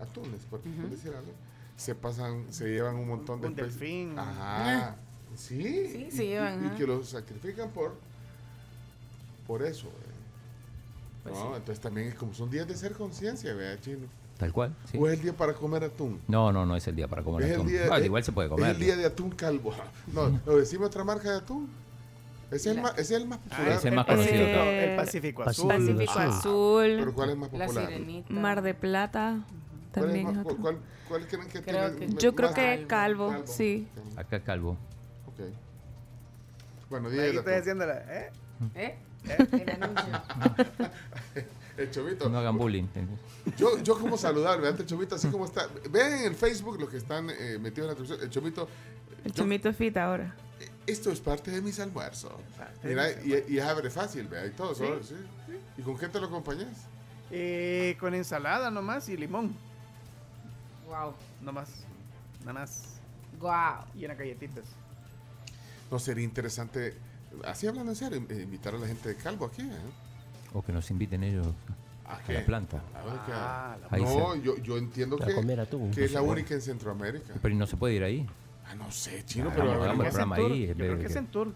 atunes, por, por Ujú. decir algo, se pasan, se llevan un montón de Un delfín. Ajá. Sí. Sí, y- se llevan, Y, ajá. que los sacrifican por, por eso. ¿verdad? Pues No, sí. Entonces también es como son días de ser conciencia, ¿verdad, chino? Tal cual. sí. O es el día para comer atún. No, no, no es el día para comer Es el atún. día- Ah, es- igual se puede Es comer. el día de atún calvo. No, lo decimos otra marca de atún. Ese es, el La- más, ese es el más Ah, popular. es el más conocido. Pacífico- Eh, el Pacífico Azul. Pacífico Azul. Azul, Pero ¿cuál es más La popular? sirenita. Mar de Plata, ¿Cuál es también más- cuál, cuál creen que Creo tiene que- Yo creo que Calvo, sí. Acá calvo. Ok. Bueno, día Ahí estoy atún. haciendo la, ¿eh? ¿Eh? El anuncio. El chovito. No hagan bullying. Yo, yo como saludar, vean el chovito así como está. Vean en el Facebook los que están eh, metidos en la transmisión. El chovito. El yo- chomito fit ahora. Esto es parte de mis almuerzos. Mira, mis y, y es abre fácil, vea, y todo. solo- sí. ¿Y con qué te lo acompañas? Eh, con ensalada nomás y limón. Wow. Nomás. Nada más. Wow. Y unas galletitas. No sería interesante, así hablando en serio, eh, invitar a la gente de Calvo aquí, ¿eh? O que nos inviten ellos ¿A la planta. A ver qué- Ah, la- no, yo, yo entiendo que, comer que No es la única en Centroamérica. Pero ¿y no se puede ir ahí. Ah, no sé, chino, Ah, pero hagamos- a ver, en programa tour. ahí, Yo en creo vez que de es que- en tour.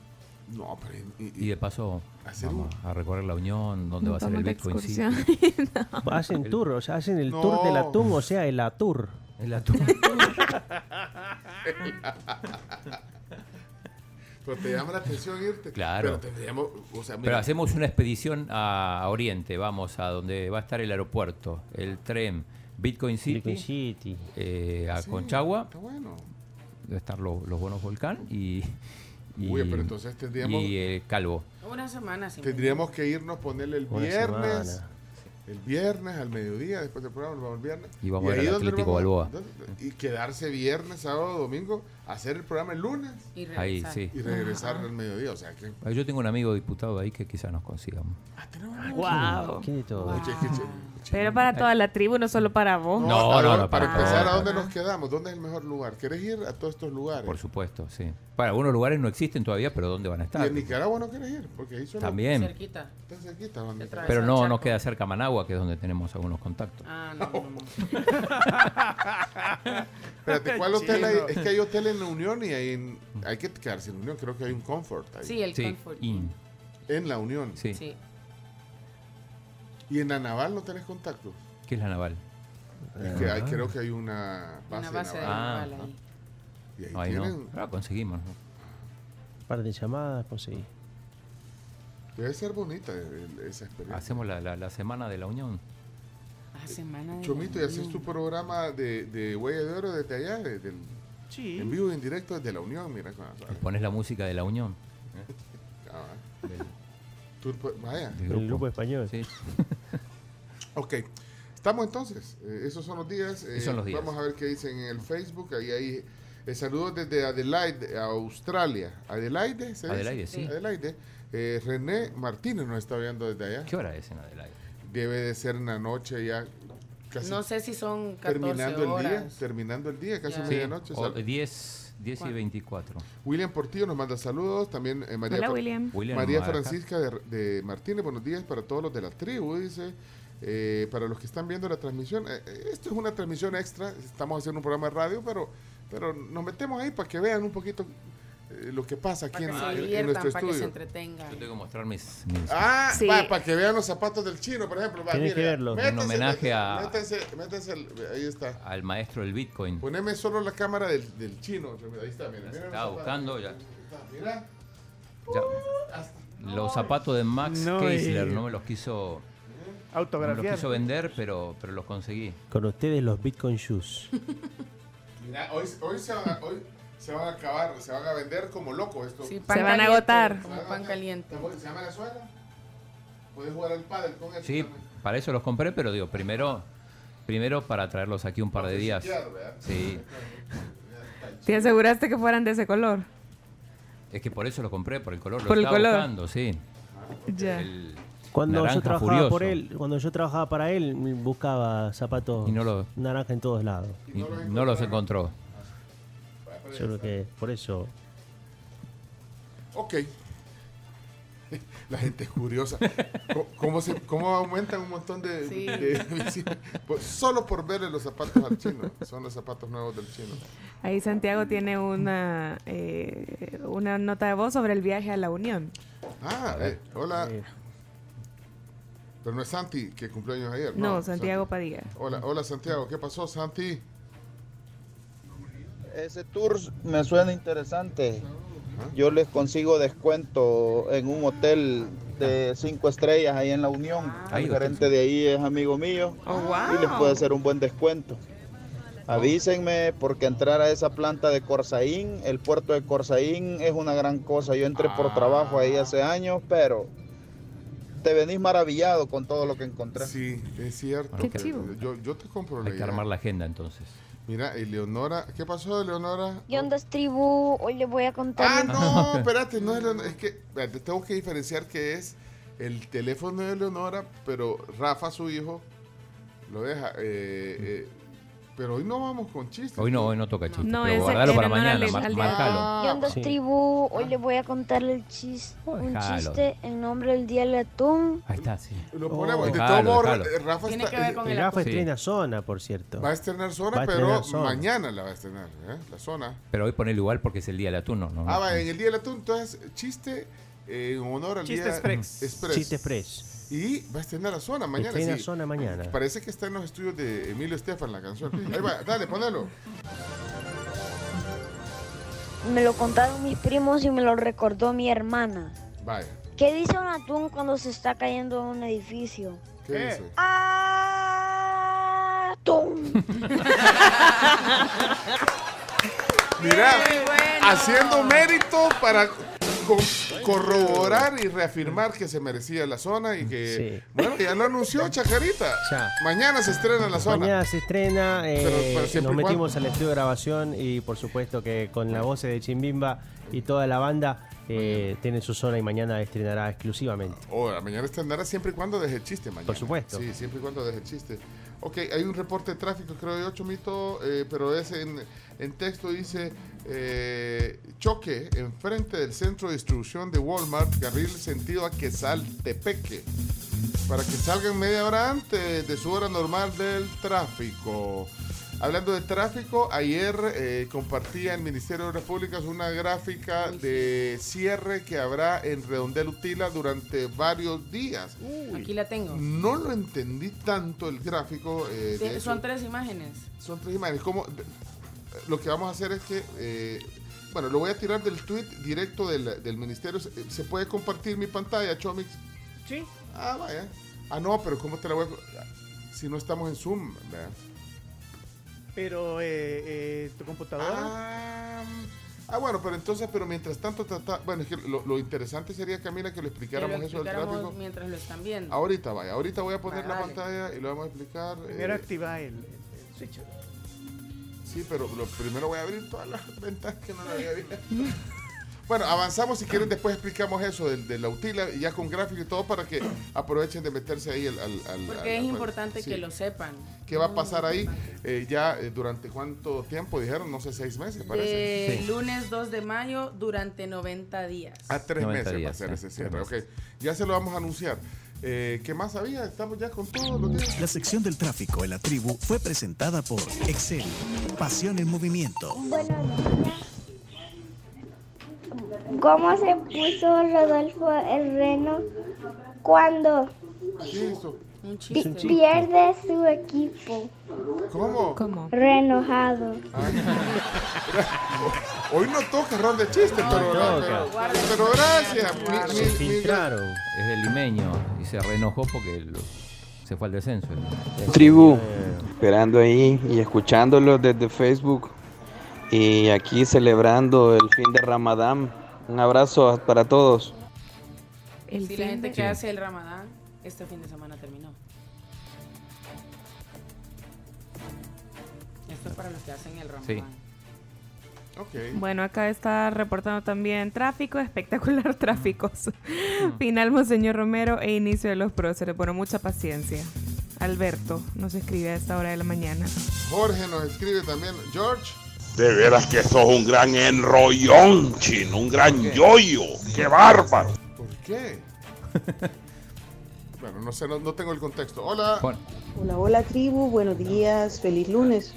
No, pero y- y- Y de paso Hacer vamos a recorrer la Unión, donde va a ser el Vamos Bitcoin City. excursión. Hacen tour, o sea, hacen el No. tour del atún, o sea, el atur. El atún. Pero te llama la atención irte. Claro. Pero tendríamos, o sea, Pero mira, hacemos una expedición a, a Oriente, vamos a donde va a estar el aeropuerto, el tren Bitcoin City, Bitcoin City. eh, a Sí, Conchagua, Está bueno. Debe estar lo- los buenos volcán y, y, Uy, pero entonces tendríamos- y eh, Calvo. Una semana sin Tendríamos que irnos, ponerle el Una viernes. semana. El viernes al mediodía, después del programa, nos vamos el viernes. Y vamos a ver ahí Atlético vamos- Balboa. ¿dónde? Y quedarse viernes, sábado, domingo, hacer el programa el lunes Y Ahí, regresar. sí. y regresar al mediodía. O sea que. Ah, Yo tengo un amigo diputado ahí que quizás nos consigamos. Wow. ¿Quién de todo? Oye, que- che- Pero para toda la tribu, no solo para vos. No, ¿a no, dónde- no, Para para empezar. ¿a dónde nos quedamos? ¿Dónde es el mejor lugar? ¿Querés ir a todos estos lugares? Por supuesto, sí. Para algunos lugares no existen todavía, pero ¿dónde van a Y estar? en Nicaragua no querés ir, porque ahí solo También. Cerquita. está cerquita. donde- Detrás. Pero no, nos queda cerca Managua, que es donde tenemos algunos contactos. Ah, no, no, no. Espérate, ¿cuál hotel hay? Es que hay hotel en la Unión y hay, en- hay que quedarse en la Unión. Creo que hay un Comfort ahí. Sí, el Sí, Comfort. in, En la Unión. sí. Sí. Y en la Naval no tenés contactos. ¿Qué es la naval? Es que hay, creo que hay una base, Una base de naval. Ah, naval ahí. Y ahí tienen, no. Ah, conseguimos. ¿no? par de llamadas, conseguí. Debe ser bonita el- esa experiencia. Hacemos la, la- la semana de la Unión. Ah, semana de Chomito, ¿y haces tu programa de, de Huella de Oro desde allá? Desde el, Sí. En vivo y en directo desde la Unión, mira. pones la música de la Unión. Ah, pues, vaya. del El grupo español. Sí. Ok. Estamos entonces. Eh, esos son los días. Eh, son los días. Vamos a ver qué dicen en el Facebook. Ahí hay eh, saludos desde Adelaide, Australia. Adelaide, ¿se dice? Adelaide, sí. Adelaide. Eh, René Martínez nos está viendo desde allá. ¿Qué hora es en Adelaide? Debe de ser en la noche ya. Casi No sé si son 14 terminando el día. horas. Terminando el día, casi. Sí, medianoche. Sal- 10, 10 y ¿Cuál? 24. William Portillo nos manda saludos. También eh, María, Hola, William. William María. Francisca de, de Martínez, buenos días para todos los de la tribu, dice. Eh, para los que están viendo la transmisión, eh, eh, esto es una transmisión extra, estamos haciendo un programa de radio, pero, pero nos metemos ahí para que vean un poquito lo que pasa aquí Para en, que se en- en diviertan, nuestro para que se estudio. entretengan. Yo tengo que mostrar mis, mis- Ah, Sí. va, para que vean los zapatos del chino, por ejemplo. Va, Tienes mire, que verlo. métanse, Un homenaje a- Métanse, métanse el- ahí está. al maestro del Bitcoin. Poneme solo la cámara del, del chino. Ahí está, mira. Estaba buscando ya. Mira. ya. Los zapatos de Max No, Keisler y- no me los quiso, no me los Autografiar. quiso vender, pero, pero los conseguí. Con ustedes los Bitcoin Shoes. Mira, hoy, hoy, se van a, hoy se van a acabar, se van a vender como locos esto. Sí, Se pan van a caliente, agotar. Como pan caliente. ¿Se llama la suela? Puedes jugar al pádel con eso Sí, también. para eso los compré, pero digo, primero, primero para traerlos aquí un par de días. Sí, ¿Te aseguraste que fueran de ese color? es que por eso los compré, por el color. Lo Por el estaba color. buscando, sí. Ya. El Cuando yo trabajaba furioso. por él, cuando yo trabajaba para él, buscaba zapatos Y no lo- naranja en todos lados. Y no los encontró. Yo creo que por eso Ok. La gente es curiosa. ¿Cómo, se, cómo aumentan un montón de, Sí. de? Pues solo por verle los zapatos al chino. Son los zapatos nuevos del chino. Ahí Santiago tiene una, eh, una nota de voz sobre el viaje a la Unión. Ah, eh, hola. Pero no es Santi que cumplió años ayer. No, Santiago Padilla. Hola, hola Santiago. ¿Qué pasó, Santi? Ese tour me suena interesante. Yo les consigo descuento en un hotel de cinco estrellas ahí en la Unión. Ahí, El hotel gerente de ahí es amigo mío Oh, y les puede hacer un buen descuento. Avísenme porque entrar a esa planta de Corsaín, el puerto de Corsaín es una gran cosa. Yo entré por trabajo ahí hace años, pero te venís maravillado con todo lo que encontré. Sí, es cierto. Qué chivo. Yo, yo te compro la Hay que idea. armar la agenda entonces. Mira, Eleonora. ¿Qué pasó, Eleonora? ¿Qué onda, tribu? Hoy les voy a contar. Ah, no, espérate, no es Eleonora. Es que espérate, tengo que diferenciar que es el teléfono de Eleonora, pero Rafa, su hijo, lo deja. eh, eh, pero hoy no vamos con chistes. Hoy no, hoy no toca chiste, No, pero guardalo para mañana, al- mar- al de marcalo. ¿Qué onda, Sí. tribu? Hoy les voy a contarle el chis- un déjalo. chiste en nombre del Día del Atún. Ahí está, sí. Lo ponemos. de Dejalo, todos modos, dejalo. eh, Rafa Tiene está- que ver con el Rafa Sí. estrena zona, por cierto. va a estrenar zona, Va pero zona. mañana la va a estrenar, ¿eh? la zona. Pero hoy ponelo igual porque es el día del atún, ¿no? no, Ah, no. va, en el día del atún, entonces, chiste en honor al Chiste día Express. Express. Chiste Express. Y va a estrenar la zona mañana. Estrena sí. zona mañana. Parece que está en los estudios de Emilio Estefan la canción. Ahí va, dale, ponelo. Me lo contaron mis primos y me lo recordó mi hermana. Vaya. ¿Qué dice un atún cuando se está cayendo de un edificio? ¿Qué dice? ¡Atún! Mira, haciendo mérito para corroborar y reafirmar que se merecía la zona y que, bueno, ya lo anunció Chacarita. Ya. Mañana se estrena la zona. Mañana se estrena, eh, Pero- pero siempre nos metimos al estudio de grabación y por supuesto que con la voz de Chimbimba y toda la banda eh, tiene su zona y mañana estrenará exclusivamente. Oh, mañana estrenará siempre y cuando deje el chiste mañana. Por supuesto. Sí, siempre y cuando deje el chiste. Ok, hay un reporte de tráfico, creo de 8 mitos, eh, pero es en, texto, dice eh, choque enfrente del centro de distribución de Walmart, carril sentido a Quesal, Tepeque, para que salgan media hora antes de su hora normal del tráfico. Hablando de tráfico, ayer eh, compartía el Ministerio de Obras Públicas una gráfica de cierre que habrá en Redondel Utila durante varios días. Aquí la tengo. No lo entendí tanto el gráfico. eh, de Sí, hecho. Son tres imágenes. Son tres imágenes. ¿Cómo? De- Lo que vamos a hacer es que, eh, bueno, lo voy a tirar del tweet directo del, del ministerio. ¿Se, se puede compartir mi pantalla, Chomix? Sí. Ah, vaya. Ah, no, pero ¿cómo te la voy a... Si no estamos en Zoom, ¿verdad? Pero, eh, eh, ¿tu computadora? Ah, ah, bueno, pero entonces, pero mientras tanto, trata, bueno, es que lo, lo interesante sería, Camila, que lo Que explicáramos eso del explicáramos tráfico. mientras lo están viendo. Ahorita, vaya, ahorita voy a poner la dale. pantalla y lo vamos a explicar. Primero eh, activa el, el- el switch. Sí, pero lo primero voy a abrir todas las ventanas que no la había abierto. Bueno, avanzamos si quieren, después explicamos eso del- de, la utila y ya con gráfico y todo para que aprovechen de meterse ahí al... al- al- Porque al- es al- importante sí. que lo sepan. ¿Qué va a pasar ahí? Eh, ya eh, durante cuánto tiempo dijeron, no sé, seis meses, parece. De lunes 2 de mayo durante 90 días. A tres 90 meses va a días, ser ese tres cierre. Ok, ya se lo vamos a anunciar. Eh, ¿Qué más había? Estamos ya con todos los días. La sección del tráfico en la tribu fue presentada por Excel. Pasión en movimiento. ¿Cómo se puso Rodolfo el reno cuando. Un pi- chiste. pierde su equipo? ¿Cómo? ¿Cómo? Renojado. Hoy no toca ron de chistes, pero, toca. pero, pero gracias. Mi- Se mi- mi- filtraron. Es del limeño y se reenojó porque lo- se fue al descenso. Tribu, Eh, esperando ahí y escuchándolo desde Facebook y aquí celebrando el fin de Ramadán. Un abrazo para todos. El Si la gente que hace el ramadán, este fin de semana terminó. Esto es para los que hacen el ramadán. Sí. Ok. Bueno, acá está reportando también tráfico, espectacular tráficos. Final Monseñor Romero e inicio de los próceres. Bueno, mucha paciencia. Alberto nos escribe a esta hora de la mañana. Jorge nos escribe también. George. De veras que sos un gran enrollón, chino, un gran yoyo. ¡Qué bárbaro! ¿Por qué? bueno, no sé, no, no tengo el contexto. Hola. Hola, hola tribu, buenos días, feliz lunes.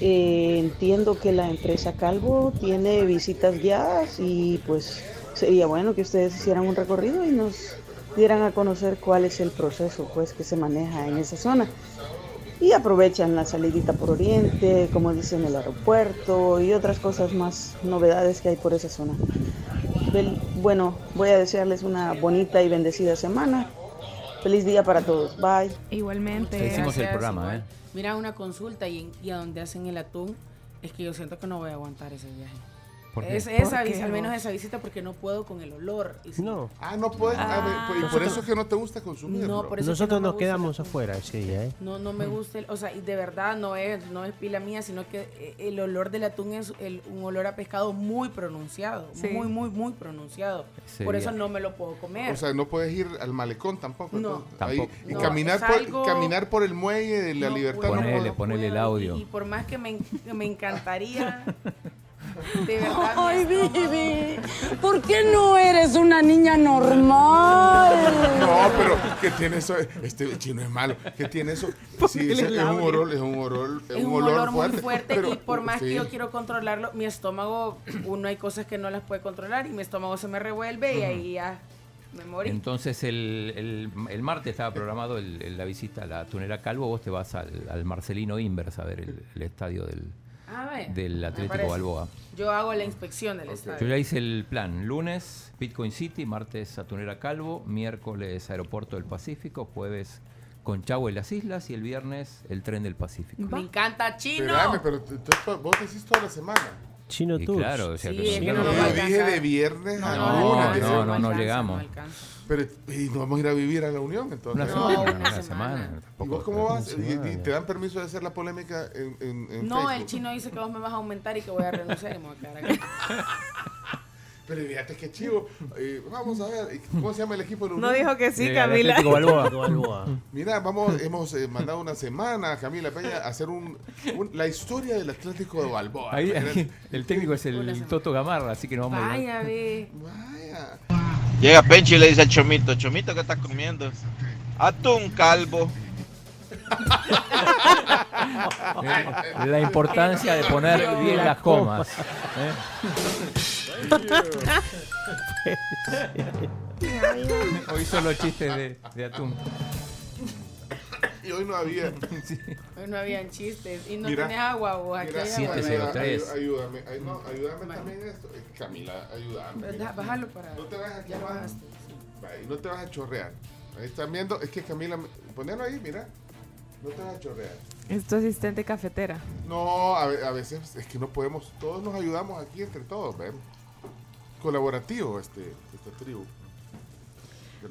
Eh, entiendo que la empresa Calvo tiene visitas guiadas y pues sería bueno que ustedes hicieran un recorrido y nos dieran a conocer cuál es el proceso pues que se maneja en esa zona. Y aprovechan la salidita por Oriente, como dicen el aeropuerto y otras cosas más, novedades que hay por esa zona. Bueno, voy a desearles una bonita y bendecida semana. Feliz día para todos. Bye. Igualmente. Ya hicimos el programa. ¿eh? Mira, una consulta y, en- y a donde hacen el atún, es que yo siento que no voy a aguantar ese viaje. ¿Por qué? Es, esa ¿Por qué vis- al menos esa visita porque no puedo con el olor. Y si- No. Ah, no puedes. ah, Ah. y por Nosotros- eso es que no te gusta consumirlo. No, por eso es que Nosotros no nos el quedamos afuera ese día, ¿eh? No, no me gusta, el- o sea, y de verdad no es, no es pila mía, sino que eh, el olor del atún es el- un olor a pescado muy pronunciado, Sí. muy, muy, muy pronunciado. Ese Por eso no me lo puedo comer. O sea, no puedes ir al malecón tampoco. No. entonces, ahí- Tampoco. y No, caminar, salgo- por, caminar por el muelle de la No libertad. Ponele, puedo. ponele el audio. Y, y por más que me, que me encantaría, de verdad. Ay, Vivi. ¿Por qué no eres una niña normal? No, pero ¿qué tiene eso? Este chino es malo. ¿Qué tiene eso? Sí, es, es un olor, es un olor, Es un olor muy fuerte pero- y por más sí. que yo quiero controlarlo, mi estómago, uno hay cosas que no las puede controlar y mi estómago se me revuelve y Ujú. ahí ya me morí. Entonces el, el- el martes estaba programado el- el- la visita a la tunera Calvo, vos te vas al, al Marcelino Invers a ver el, el estadio del, del me Atlético. Balboa. Yo hago la inspección del Yo estadio. ya hice el plan. Lunes, Bitcoin City, martes, Atunera Calvo, miércoles, Aeropuerto del Pacífico, jueves, Conchagua y las Islas y el viernes, el Tren del Pacífico. Me encanta chino. Espérame, pero vos decís toda la semana. Chino Tours. claro, o sea Sí, que es no- que no Yo dije de viernes No, a no, lunes. no, no, no, no llegamos. Pero y nos vamos a ir a vivir a la Unión entonces. Una semana, una semana. ¿Y vos cómo vas? ¿Y, te dan permiso de hacer la polémica en, en, en No, el Facebook? chino dice que vos me vas a aumentar y que voy a renunciar y me voy a quedar aquí. Pero fíjate qué chivo. Eh, vamos a ver, ¿cómo se llama el equipo de la No dijo que sí, Camila. Atlético Balboa. Balboa. Mira, vamos, hemos eh, mandado una semana a Camila Peña a hacer un, un- la historia del Atlético de Balboa. Ahí- Imagínate. ahí, el técnico es el Toto Gamarra, así que nos vamos a ir. Vaya, ve. Vaya. Llega Pencho y le dice al Chomito, Chomito, ¿qué estás comiendo? Atún calvo. Eh, La importancia de poner bien las comas. ¿eh? Hoy solo chistes de, de atún. Y hoy no había. Hoy no habían chistes y no Mira. tenés agua vos. Aquí Mira, hay agua. Ayúdame, ay, no, ayúdame también en esto. Eh, Camila, ayúdame. Da- Bájalo para. No te vas a Ya bajaste. No te vas a chorrear. Ahí están viendo, es que Camila, ponelo ahí, mira. No te vas a chorrear. Es tu asistente cafetera. No, a, a veces es que no podemos, todos nos ayudamos aquí entre todos, ¿ven? Colaborativo este, esta tribu.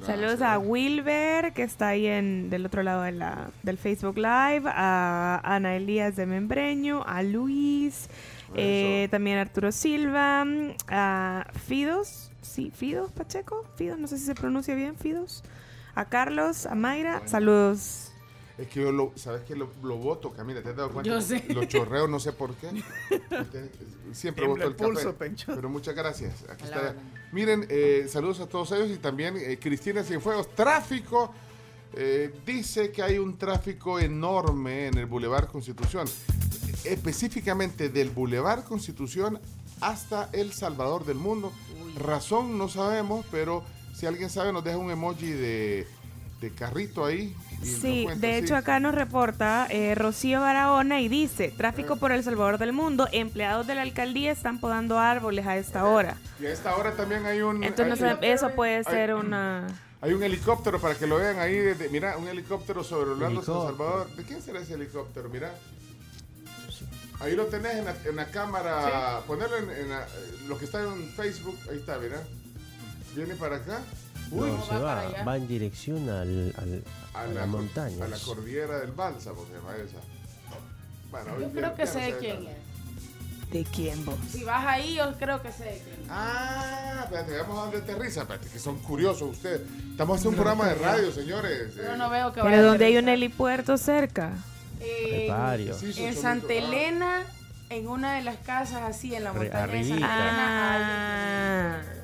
Saludos a Wilber, que está ahí en, del otro lado de la, del Facebook Live, a Ana Elías de Membreño, a Luis, eh, también a Arturo Silva, a Fidos, sí, Fidos Pacheco, Fidos, no sé si se pronuncia bien, Fidos, a Carlos, a Mayra, saludos. Es que yo lo, sabes que lo, lo voto, Camila, ¿te has dado cuenta? Yo sé. Lo chorreo, no sé por qué. Siempre voto el pulso, café. Pencho. Pero muchas gracias. Aquí A la está. Miren, eh, saludos a todos ellos y también eh, Cristina Cienfuegos. Tráfico. eh, dice que hay un tráfico enorme en el Boulevard Constitución. Específicamente del Boulevard Constitución hasta El Salvador del Mundo. Razón no sabemos, pero si alguien sabe nos deja un emoji de, de carrito ahí. Sí, cuenta, de sí. hecho acá nos reporta eh, Rocío Barahona y dice, tráfico por El Salvador del Mundo, empleados de la alcaldía están podando árboles a esta hora. Y a esta hora también hay un... Entonces no hay- sé, eso puede hay- ser una... Hay un helicóptero para que lo vean ahí. desde- mira, un helicóptero sobre Orlando, San. Salvador. ¿De quién será ese helicóptero? Mira. Ahí lo tenés en la, en la cámara. Ponerlo en, en la- lo que está en Facebook. Ahí está, mira. Viene para acá. Uy, No, se va va, en dirección al, al- a, la, montaña. A la cordillera del Bálsamo se llama esa. Bueno, Yo creo que sé de quién es. ¿De quién vos? Si vas ahí, yo creo que sé de quién es. Ah, espérate, veamos a dónde aterriza. Espérate, que son curiosos ustedes. Estamos haciendo un programa de radio, señores. Pero eh. no veo que vaya Pero a donde hay un helipuerto cerca. En- varios. Sí, En. Santa Ah. Elena, en una de las casas así en la montaña de arribita. Santa Elena. Ah, Ah,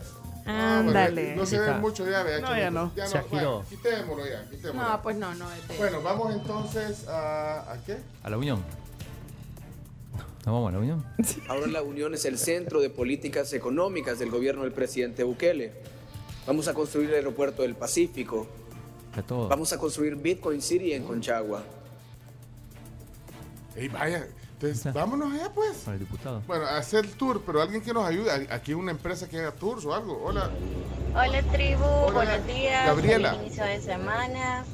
ándale. No se ven mucho ya, vea. No, ya no. Ya Se no. Bueno, agiló. quitémoslo ya, quitémoslo. No, pues no, no. es de- Bueno, vamos entonces a. ¿A qué? A la Unión. ¿Nos vamos a la Unión? Ahora la Unión es el centro de políticas económicas del gobierno del presidente Bukele. Vamos a construir el aeropuerto del Pacífico. A todo. Vamos a construir Bitcoin City en Conchagua. Ey, vaya. Entonces, vámonos allá, pues. Con el diputado. Bueno, hacer el tour, pero alguien que nos ayude. Aquí una empresa que haga tours o algo. Hola. Hola tribu, Hola, buenos días. Gabriela. Feliz inicio de semana.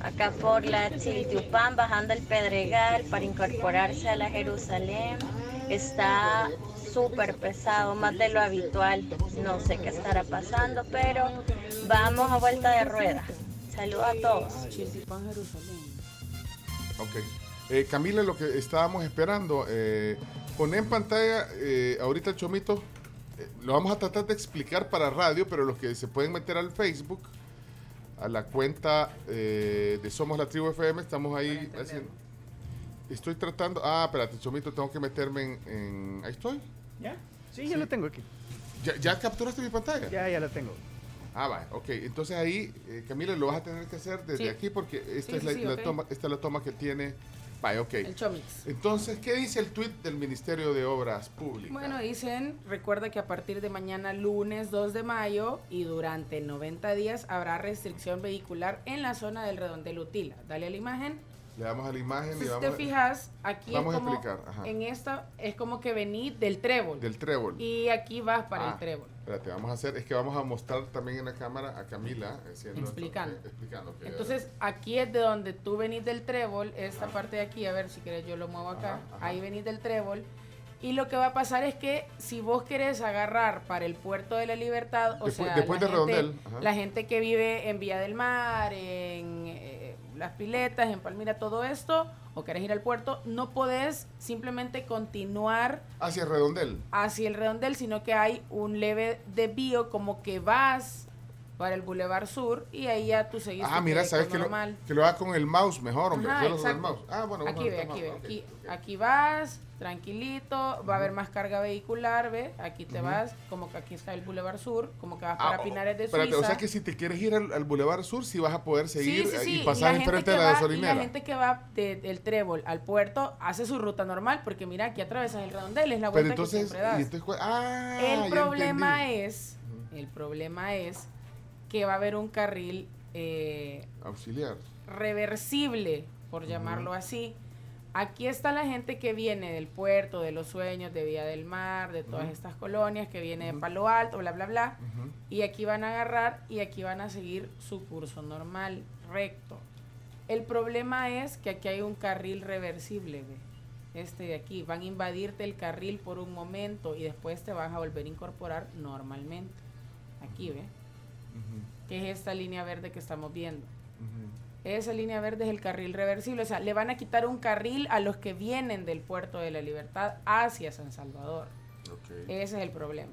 Acá por la Chiltiupán, bajando el Pedregal para incorporarse a la Jerusalén. Está súper pesado, más de lo habitual. No sé qué estará pasando, pero vamos a vuelta de rueda. Saludos a todos. Chiltipán, Jerusalén. Ok. Eh, Camila, lo que estábamos esperando, eh, poné en pantalla eh, ahorita el chomito. eh, lo vamos a tratar de explicar para radio, pero los que se pueden meter al Facebook, a la cuenta eh, de Somos la Tribu FM, estamos ahí haciendo. Estoy tratando. Ah, espérate, chomito, tengo que meterme en. en- ahí estoy. ¿Ya? Sí, ya lo tengo aquí. ¿Ya, ya capturaste mi pantalla? Ya, ya la tengo. Ah, va, ok. Entonces ahí, eh, Camila, lo vas a tener que hacer desde Sí. aquí porque esta, Sí, es la, sí, la ok. toma, esta es la toma que tiene. Vaya, ok. El Chomix. Entonces, ¿qué dice el tweet del Ministerio de Obras Públicas? Bueno, dicen, recuerda que a partir de mañana lunes 2 de mayo y durante 90 días habrá restricción vehicular en la zona del redondel Utila. Dale a la imagen. Le damos a la imagen y Si vamos te a- fijas, aquí Vamos a es como, explicar, ajá. en esta es como que venís del trébol. del trébol. Y aquí vas para Ah, el trébol. Espérate, vamos a hacer, es que vamos a mostrar también en la cámara a Camila haciendo esto, Explicando. eh, explicando. ok, Entonces, aquí es de donde tú venís del trébol, esta parte de aquí, a ver si quieres yo lo muevo acá, ahí venís del trébol. Y lo que va a pasar es que si vos querés agarrar para el puerto de la libertad, o Después- sea, después la, de gente, la gente que vive en Vía del Mar, en eh, Las Piletas, en Palmira, todo esto, o querés ir al puerto, no podés simplemente continuar Hacia Redondel. hacia el redondel, sino que hay un leve desvío como que vas para el Boulevard Sur y ahí ya tú seguís Ah, mira, sabes que lo, que lo haga con el mouse mejor, hombre. Ajá, el mouse. Ah, bueno, aquí ve, aquí ve, aquí, aquí vas, tranquilito, va a haber más carga vehicular, ve, aquí te vas, como que aquí está el Boulevard Sur, como que vas Ah, para Pinares de espérate, Suiza. o sea que si te quieres ir al, al Boulevard Sur, sí vas a poder seguir Sí, sí, eh, sí, y pasar enfrente de la va- gasolinera. La gente que va de- del Trébol al puerto hace su ruta normal, porque mira, aquí atravesas el redondel, es la Pero vuelta entonces, que siempre das. y entonces, ah, El problema entendí. es, el problema es que va a haber un carril eh, Auxiliar. reversible, por llamarlo así. Aquí está la gente que viene del puerto, de los sueños, de Vía del Mar, de todas estas colonias, que viene de Palo Alto, bla, bla, bla. Y aquí van a agarrar y aquí van a seguir su curso normal, recto. El problema es que aquí hay un carril reversible, ve. Este de aquí. Van a invadirte el carril por un momento y después te vas a volver a incorporar normalmente. Aquí, ve. Que es esta línea verde que estamos viendo. Esa línea verde es el carril reversible. O sea, le van a quitar un carril a los que vienen del puerto de la libertad hacia San Salvador. Ese es el problema.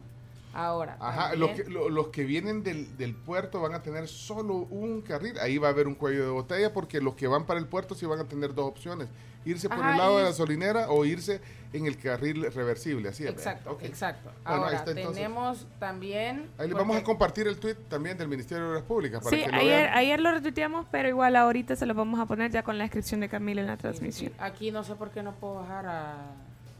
Ahora. Ajá, los que, lo- los que vienen del, del puerto van a tener solo un carril. Ahí va a haber un cuello de botella porque los que van para el puerto sí van a tener dos opciones. Irse por Ajá, el lado de la gasolinera o irse en el carril reversible. Así es. Exacto, exacto. Bueno, ahí Ahora, está, tenemos también... Ahí porque- vamos a compartir el tweet también del Ministerio de Obras Públicas para Sí, que lo ayer, vean. ayer lo retuiteamos, pero igual ahorita se lo vamos a poner ya con la descripción de Camila en la transmisión. Aquí no sé por qué no puedo bajar a,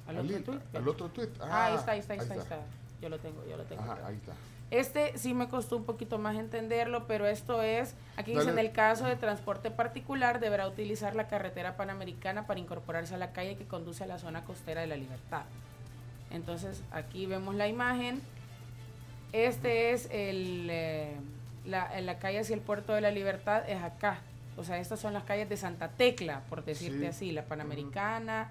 al Al otro tweet. al otro tweet. Ah, Ah, ahí está, ahí está, ahí ahí está, ahí está. Yo lo tengo, yo lo tengo. Ajá, ahí está. Este sí me costó un poquito más entenderlo, pero esto es, aquí dice, en el caso de transporte particular deberá utilizar la carretera panamericana para incorporarse a la calle que conduce a la zona costera de la libertad. Entonces aquí vemos la imagen. Este es el, eh, la, la calle hacia el puerto de la libertad, es acá. O sea, estas son las calles de Santa Tecla, por decirte Sí. así, la Panamericana.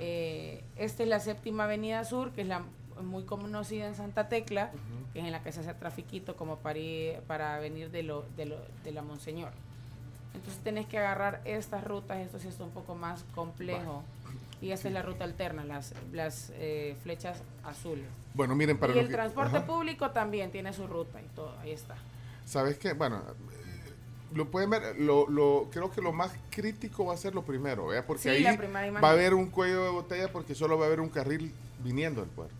eh, esta es la séptima avenida sur, que es la muy conocida en Santa Tecla, que es en la que se hace trafiquito como para, ir- para venir de, lo, de, lo, de la Monseñor. Entonces tenés que agarrar estas rutas, esto sí está un poco más complejo. Y esta es la ruta alterna, las, las eh, flechas azules. Bueno, miren, para y el que- transporte ajá. público también tiene su ruta y todo, ahí está. ¿Sabes qué? Bueno, eh, lo pueden ver, lo, lo, creo que lo más crítico va a ser lo primero, ¿verdad? Porque Sí, ahí va a haber un cuello de botella porque solo va a haber un carril viniendo del puerto.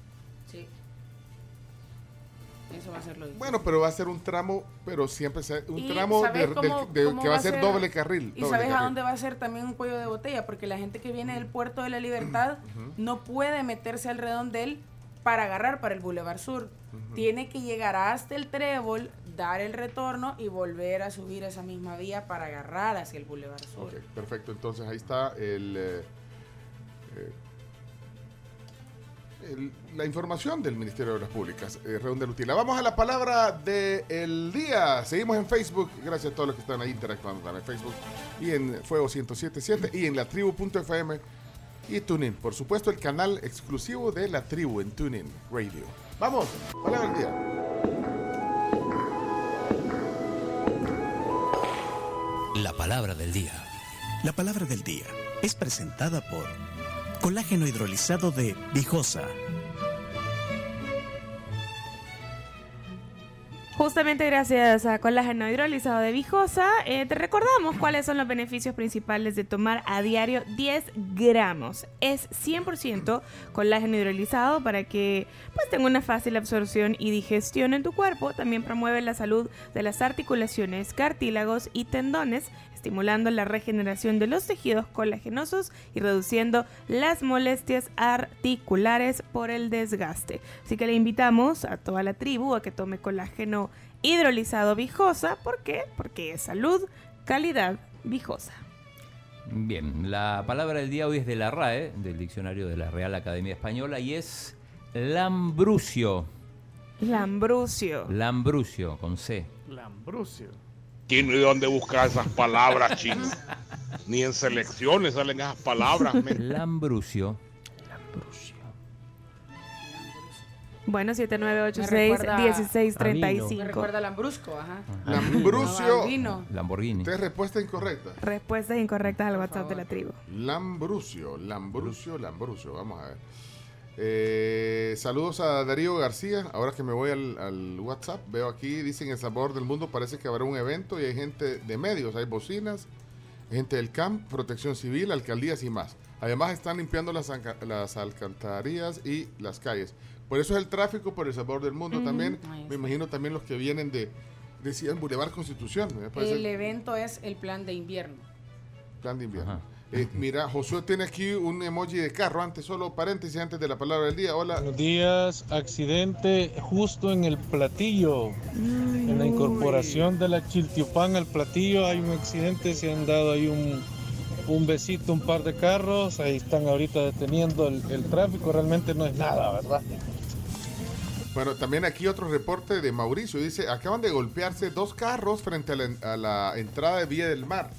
Eso va a ser lo difícil. Bueno, pero va a ser un tramo, pero siempre se- un tramo de, ¿sabes del- cómo- de- cómo que va a ser doble carril. ¿Y doble sabes a dónde va a ser también un cuello de botella? Porque la gente que viene del puerto de la libertad no puede meterse al redondel para agarrar para el Boulevard Sur. Tiene que llegar hasta el trébol, dar el retorno y volver a subir esa misma vía para agarrar hacia el Boulevard Sur. Ok, perfecto. Entonces ahí está el, eh, eh, el- la información del Ministerio de Obras Públicas, eh, Redondel Utila. Vamos a la palabra del día. Seguimos en Facebook. Gracias a todos los que están ahí interactuando también en Facebook y en Fuego 1077 y en la tribu.fm y TuneIn. Por supuesto, el canal exclusivo de la tribu en TuneIn Radio. Vamos, palabra del día. La palabra del día. La palabra del día es presentada por Colágeno hidrolizado de Vijosa. Justamente gracias a colágeno hidrolizado de Vijosa, eh, te recordamos cuáles son los beneficios principales de tomar a diario 10 gramos. Es 100% colágeno hidrolizado para que pues, tenga una fácil absorción y digestión en tu cuerpo. También promueve la salud de las articulaciones, cartílagos y tendones, estimulando la regeneración de los tejidos colagenosos y reduciendo las molestias articulares por el desgaste. Así que le invitamos a toda la tribu a que tome colágeno hidrolizado Vijosa. ¿Por qué? Porque es salud, calidad, Vijosa. Bien, la palabra del día hoy es de la RAE, del diccionario de la Real Academia Española, y es lambrucio. Lambrucio. Lambrucio, con C. Lambrucio. ¿Quién y dónde busca esas palabras, chino? Ni en selecciones salen esas palabras. men. Lambrucio. Bueno, Me 7986-1635. Me recuerda a Lambrusco, ajá. Lambrusio. No. Lamborghini. Esta es respuesta incorrecta. Respuestas incorrectas al WhatsApp de la tribu. Lambrucio, Lambrucio, Lambrucio. Vamos a ver. Eh, saludos a Darío García. Ahora que me voy al, al WhatsApp, veo aquí, dicen El Sabor del Mundo, parece que habrá un evento y hay gente de medios, hay bocinas, gente del CAMP, Protección Civil, alcaldías y más. Además están limpiando las, alcantarillas y las calles. Por eso es el tráfico por El Sabor del Mundo también. Me imagino también los que vienen de, decían Boulevard Constitución. me. El evento es el plan de invierno. Plan de invierno. Eh, mira, Josué tiene aquí un emoji de carro. Antes, solo paréntesis antes de la palabra del día. Hola. Buenos días, accidente justo en el platillo. En la incorporación de la Chiltiupán al platillo hay un accidente, se han dado ahí un, un besito, un par de carros, ahí están ahorita deteniendo el, el tráfico, realmente no es nada, ¿verdad? Bueno, también aquí otro reporte de Mauricio. Dice, acaban de golpearse dos carros frente a la, en- a la entrada de Vía del Mar.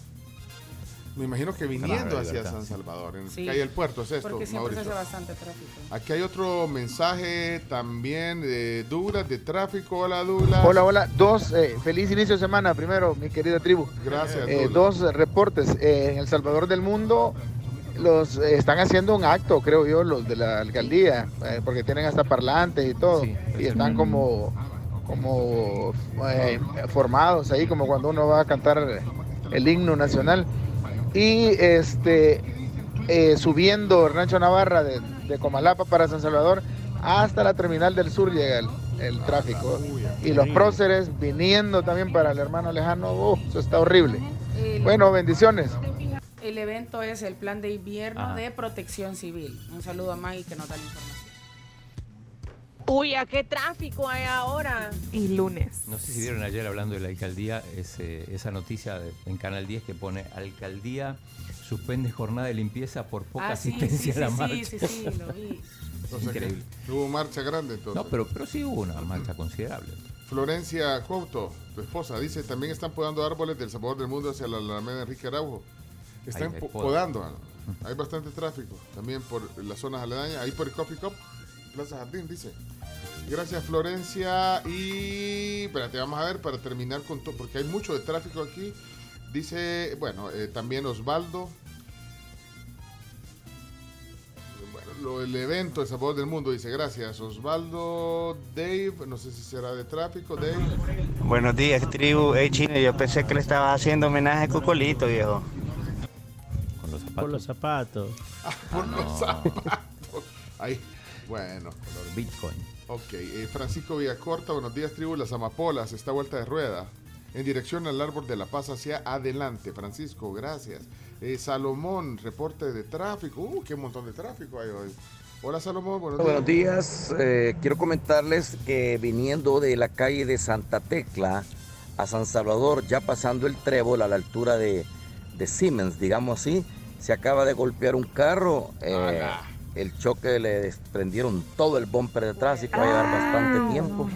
Me imagino que viniendo hacia. San Salvador, en Sí. calle del puerto, es esto, Porque siempre se hace bastante tráfico. Aquí hay otro mensaje también de Douglas, de tráfico. Hola, Douglas. Hola, hola. Dos, eh, feliz inicio de semana primero, mi querida tribu. Gracias, Eh, dos reportes. Eh, en El Salvador del Mundo los eh, están haciendo un acto, creo yo, los de la alcaldía, eh, porque tienen hasta parlantes y todo. y están como, como eh, formados ahí, como cuando uno va a cantar el himno nacional. Y este eh, subiendo Rancho Navarra de, de Comalapa para San Salvador hasta la terminal del sur llega el, el tráfico. Y los próceres viniendo también para el hermano lejano, eso está horrible. Bueno, bendiciones. El evento es el plan de invierno Ajá. de protección civil. Un saludo a Maggie que nos da la información. Uy, ¿a qué tráfico hay ahora? Y lunes. No sé si vieron ayer hablando de la alcaldía ese- esa noticia de- en Canal 10 que pone alcaldía suspende jornada de limpieza por poca Ah, sí, asistencia sí, a la sí, marcha. sí, sí, sí, lo vi. Sea que Increíble. hubo marcha grande entonces. No, pero, pero sí hubo una marcha considerable. Florencia Couto, tu esposa, dice, también están podando árboles del sabor del mundo hacia la Alameda Enrique Araujo. Están po- podando. Hay bastante tráfico también por las zonas aledañas. Ahí por el Coffee Cup, Plaza Jardín, dice. Gracias, Florencia. Y espérate, vamos a ver para terminar con todo, porque hay mucho de tráfico aquí. Dice, bueno, eh, también Osvaldo. Bueno, lo, el evento El Sabor del Mundo dice, gracias. Osvaldo, Dave, no sé si será de tráfico, Dave. Buenos días, tribu. Hey, chino, yo pensé que le estabas haciendo homenaje a Cocolito, viejo. Con los zapatos. Por los zapatos. por los zapatos. Ahí, bueno. Color Bitcoin. Ok, eh, Francisco Villacorta, buenos días, tribu Las Amapolas, está vuelta de rueda. En dirección al árbol de la paz hacia adelante. Francisco, gracias. Eh, Salomón, reporte de tráfico. Uh, qué montón de tráfico hay hoy. Hola Salomón, buenos días. Buenos días, eh, quiero comentarles que viniendo de la calle de Santa Tecla a San Salvador, ya pasando el trébol a la altura de, de Siemens, digamos así, se acaba de golpear un carro. eh, el choque le desprendieron todo el bumper de atrás y que va a llevar bastante tiempo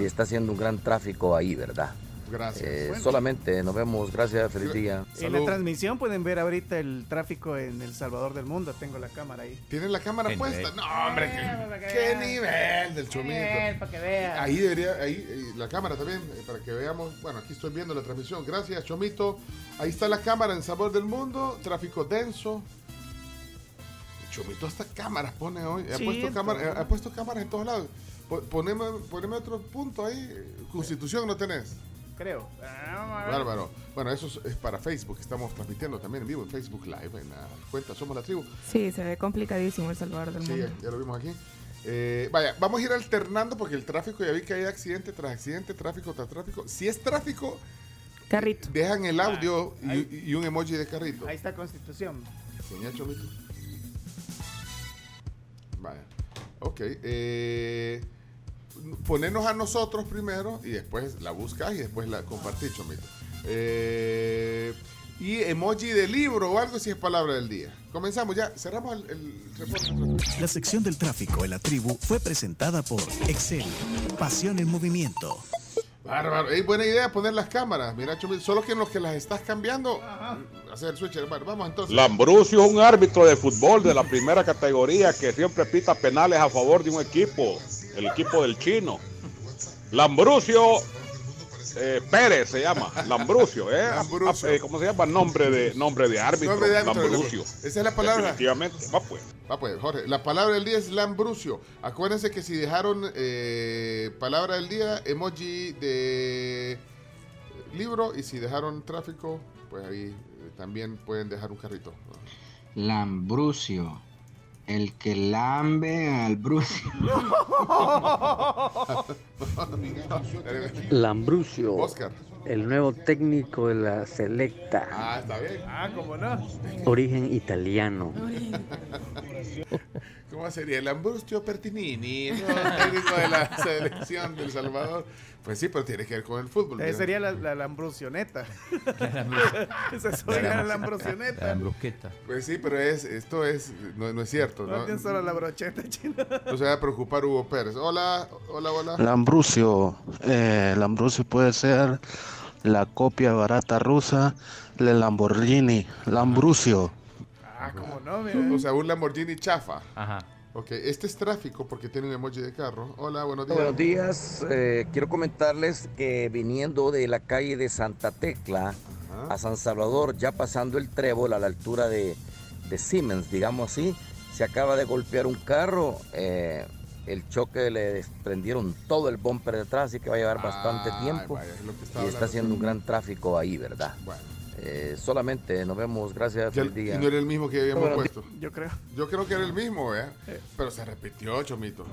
y está haciendo un gran tráfico ahí, ¿verdad? Gracias. Eh, Bueno. solamente nos vemos, gracias, feliz día. En la transmisión pueden ver ahorita el tráfico en El Salvador del Mundo. Tengo la cámara ahí. ¿Tienen la cámara Qué puesta? nivel. No, hombre, qué, qué nivel del chomito. nivel, para que vean. Ahí debería, ahí, eh, la cámara también, eh, para que veamos. Bueno, aquí estoy viendo la transmisión. Gracias, Chomito. Ahí está la cámara en Sabor del Mundo. Tráfico denso. Chomito hasta cámaras pone hoy. Ha, Sí, puesto cámara- ha puesto cámaras en todos lados. Po- Poneme, poneme otro punto ahí. Constitución no tenés. Creo. Ah. Bárbaro. Bueno, eso es, para Facebook. Estamos transmitiendo también en vivo en Facebook Live. En la cuenta Somos la Tribu. Sí, se ve complicadísimo El Salvador del Sí, Mundo. ya, ya lo vimos aquí. Eh, vaya, vamos a ir alternando porque el tráfico, ya vi que hay accidente tras accidente, tráfico tras tráfico. Si es tráfico, Carrito. dejan el audio y, y un emoji de carrito. Ahí está Constitución. Señor Chomito. Ok. Eh, ponernos a nosotros primero y después la buscas y después la compartís, Chomito. Eh, y emoji de libro o algo si es palabra del día. Comenzamos ya. Cerramos el, el reporte. La sección del tráfico en la tribu fue presentada por Excel. Pasión en movimiento. Bárbaro. Ey, buena idea poner las cámaras. Mira, Chomito. Solo que en los que las estás cambiando, hacer el switch. Bueno, vamos entonces. Lambrusio es un árbitro de fútbol de la primera categoría que siempre pita penales a favor de un equipo, el equipo del chino. Lambrusio eh, Pérez se llama, Lambrusio, ¿eh? Lambrusio. Ah, eh, ¿Cómo se llama? Nombre de, nombre de árbitro, Nombre de árbitro. Lambrusio. Esa es la palabra. Definitivamente, va pues. Va pues, Jorge. La palabra del día es Lambrucio. Acuérdense que si dejaron eh, palabra del día, emoji de libro y si dejaron tráfico, pues ahí eh, también pueden dejar un carrito. Lambrucio. El que lambe al brucio. Lambrucio, Oscar. el nuevo técnico de la Selecta, Ah, está bien. Ah, cómo no. origen italiano. ¿Cómo sería? El Lambrusio Pertinini, el técnico de la selección del Salvador. Pues sí, pero tiene que ver con el fútbol. Esa sería la, la lambrusioneta. lambru- Esa sería la La lambrusioneta. lambrusqueta. Pues sí, pero es, esto es, no, no es cierto. No ¿no? solo la brocheta china. No se va a preocupar Hugo Pérez. Hola, hola, hola. Lambrucio, eh, Lambrucio puede ser la copia barata rusa del Lamborghini, Lambrucio. Ah, cómo no, mira. O sea, un Lamborghini chafa. Ajá. Ok, este es tráfico porque tiene un emoji de carro. Hola, buenos días. Buenos días, eh, quiero comentarles que viniendo de la calle de Santa Tecla a San Salvador, ya pasando el trébol a la altura de, de Siemens, digamos así, se acaba de golpear un carro. eh, el choque le desprendieron todo el bumper de atrás, así que va a llevar bastante tiempo. vaya, es lo que y está hablando. haciendo un gran tráfico ahí, ¿verdad? Bueno. Eh, solamente nos vemos, gracias, feliz día. y no era el mismo que habíamos Bueno, puesto. Yo creo. Yo creo que era el mismo, ¿eh? Pero se repitió, Chomito.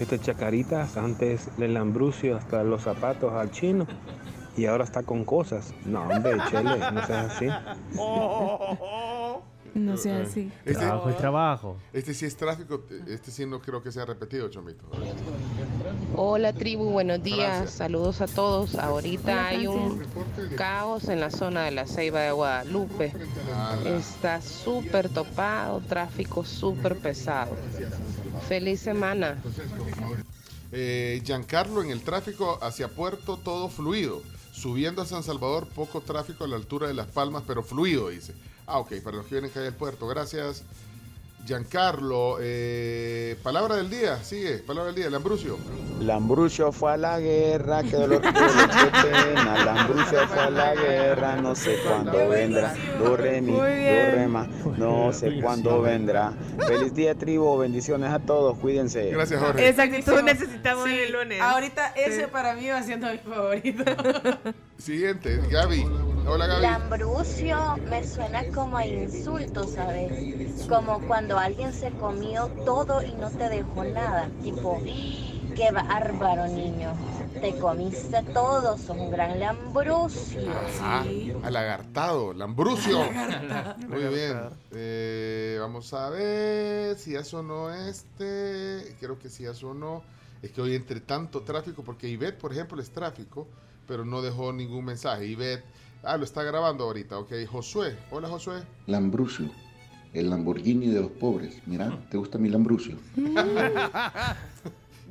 Este Chacaritas antes le lambrucio hasta los zapatos al chino y ahora está con cosas. No, hombre, chele, no seas así. No sea así. Este, Trabajo es trabajo. este sí es tráfico, este sí no creo que sea repetido, Chomito. Hola tribu, buenos días, Gracias. saludos a todos. Ahorita hay un caos en la zona de la Ceiba de Guadalupe. Está súper topado, tráfico súper pesado. Feliz semana. Eh, Giancarlo en el tráfico hacia Puerto, todo fluido. Subiendo a San Salvador, poco tráfico a la altura de Las Palmas, pero fluido, dice. Ah, ok, para los que vienen calle del puerto. Gracias. Giancarlo, eh, palabra del día, sigue, palabra del día, Lambrucio. Lambrucio fue a la guerra, qué dolor, qué pena. Lambrucio fue a la guerra, no sé cuándo vendrá. Do, re, mi, do, re, ma, no sé cuándo vendrá. Feliz día, tribu, bendiciones a todos, cuídense. Gracias, Jorge. Esa actitud necesitamos Sí, el lunes. Ahorita ese Sí. para mí va siendo mi favorito. Siguiente, Gaby. Hola, Gaby. Lambrucio me suena como a insulto, ¿sabes? Como cuando alguien se comió todo y no te dejó nada. Tipo, qué bárbaro, niño. Te comiste todo, sos un gran lambrucio. Ah, alagartado, Lambrucio. Muy bien. Eh, vamos a ver si ya sonó este. Creo que sí ya sonó. Es que hoy entre tanto tráfico, porque Ivette, por ejemplo, es tráfico, pero no dejó ningún mensaje. Ivette, ah, lo está grabando ahorita, ok. Josué, hola Josué. Lambrucio, el Lamborghini de los pobres. Mira, ¿te gusta mi Lambrucio?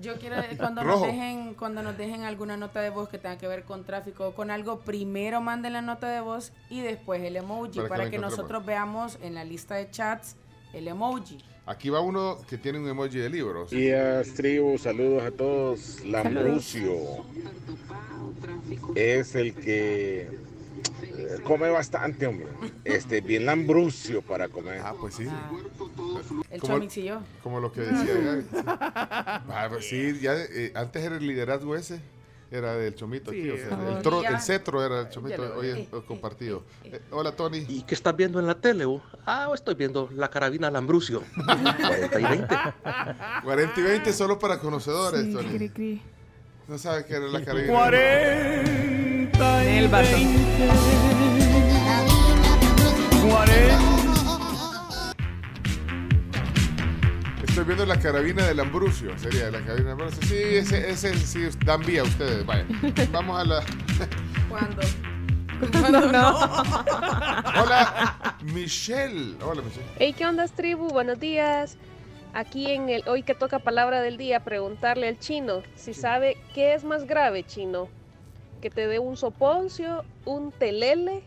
Yo quiero cuando Rojo. nos dejen cuando nos dejen alguna nota de voz que tenga que ver con tráfico o con algo, primero manden la nota de voz y después el emoji Para para, que que, nosotros veamos en la lista de chats el emoji. Aquí va uno que tiene un emoji de libros. días, tribu, saludos a todos. Lambrucio es el que eh, come bastante, hombre. Este, bien lambrucio para comer. Ah, pues sí. El Como- Chomix y yo. Como lo que decía. Sí. Ah, pues sí, ya, eh, antes era el liderazgo ese. Era del chomito aquí, o sea, el, tro- el cetro era el chomito, hoy es eh, compartido. Eh, hola Tony. ¿Y qué estás viendo en la tele? vos? Ah, estoy viendo la carabina Lambrucio. 40 y 20. 40 y 20 solo para conocedores, Sí, Tony. cri, cri. No sabe qué era la carabina. 40 El vato. Estoy viendo la carabina del Ambrucio, sería la carabina del Ambrucio. Sí, ese, ese sí dan vía ustedes. Vaya. Vamos a la. ¿Cuándo? ¿Cuándo no? Hola, Michelle. Hola, Michelle. Hey, ¿qué onda, tribu? Buenos días. Aquí en el hoy que toca palabra del día, preguntarle al chino si sabe qué es más grave, chino. Que te dé un soponcio, un telele,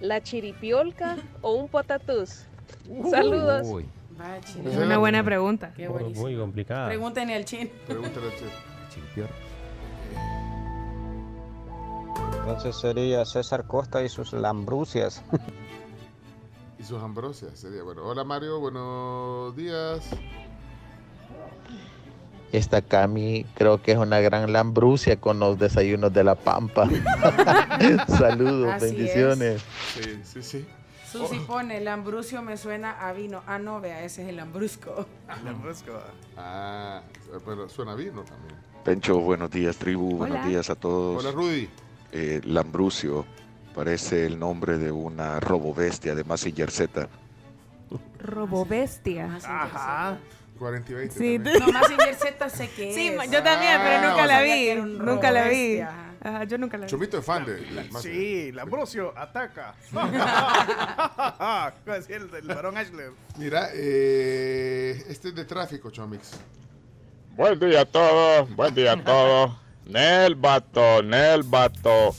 la chiripiolca o un potatús. Saludos. Uy. Es una buena pregunta. Qué Muy, buenísimo. muy complicada. Pregúntenle al chino. Pregúntale al chino. Chiripior. Entonces sería César Costa y sus lambrucias. Y sus ambrosias sería bueno. Hola Mario, buenos días. Esta Cami creo que es una gran lambrucia con los desayunos de la Pampa. Saludos, Así bendiciones. Sí, sí, sí. Susi pone, el ambrucio me suena a vino. Ah, no, vea, ese es el ambrusco. Ah, pero suena vino también. Pencho, buenos días, tribu, buenos días a todos. Hola Rudy. Eh, Lambrucio parece el nombre de una robobestia de Massinger Z. Robobestia. Ajá. 40 y 20. Sí, también. No, más Z sé que Sí, es. yo también, pero Ah, nunca o la vi. Nunca la vi. ajá. Yo nunca la vi. Chomito es fan de. de Massinger. Sí, Lambrosio, ataca. ¿Cómo decía el del varón Ashler? Mira, eh, este es de tráfico, Chomix. Buen día a todos, buen día a todos. Nel vato, Nel vato.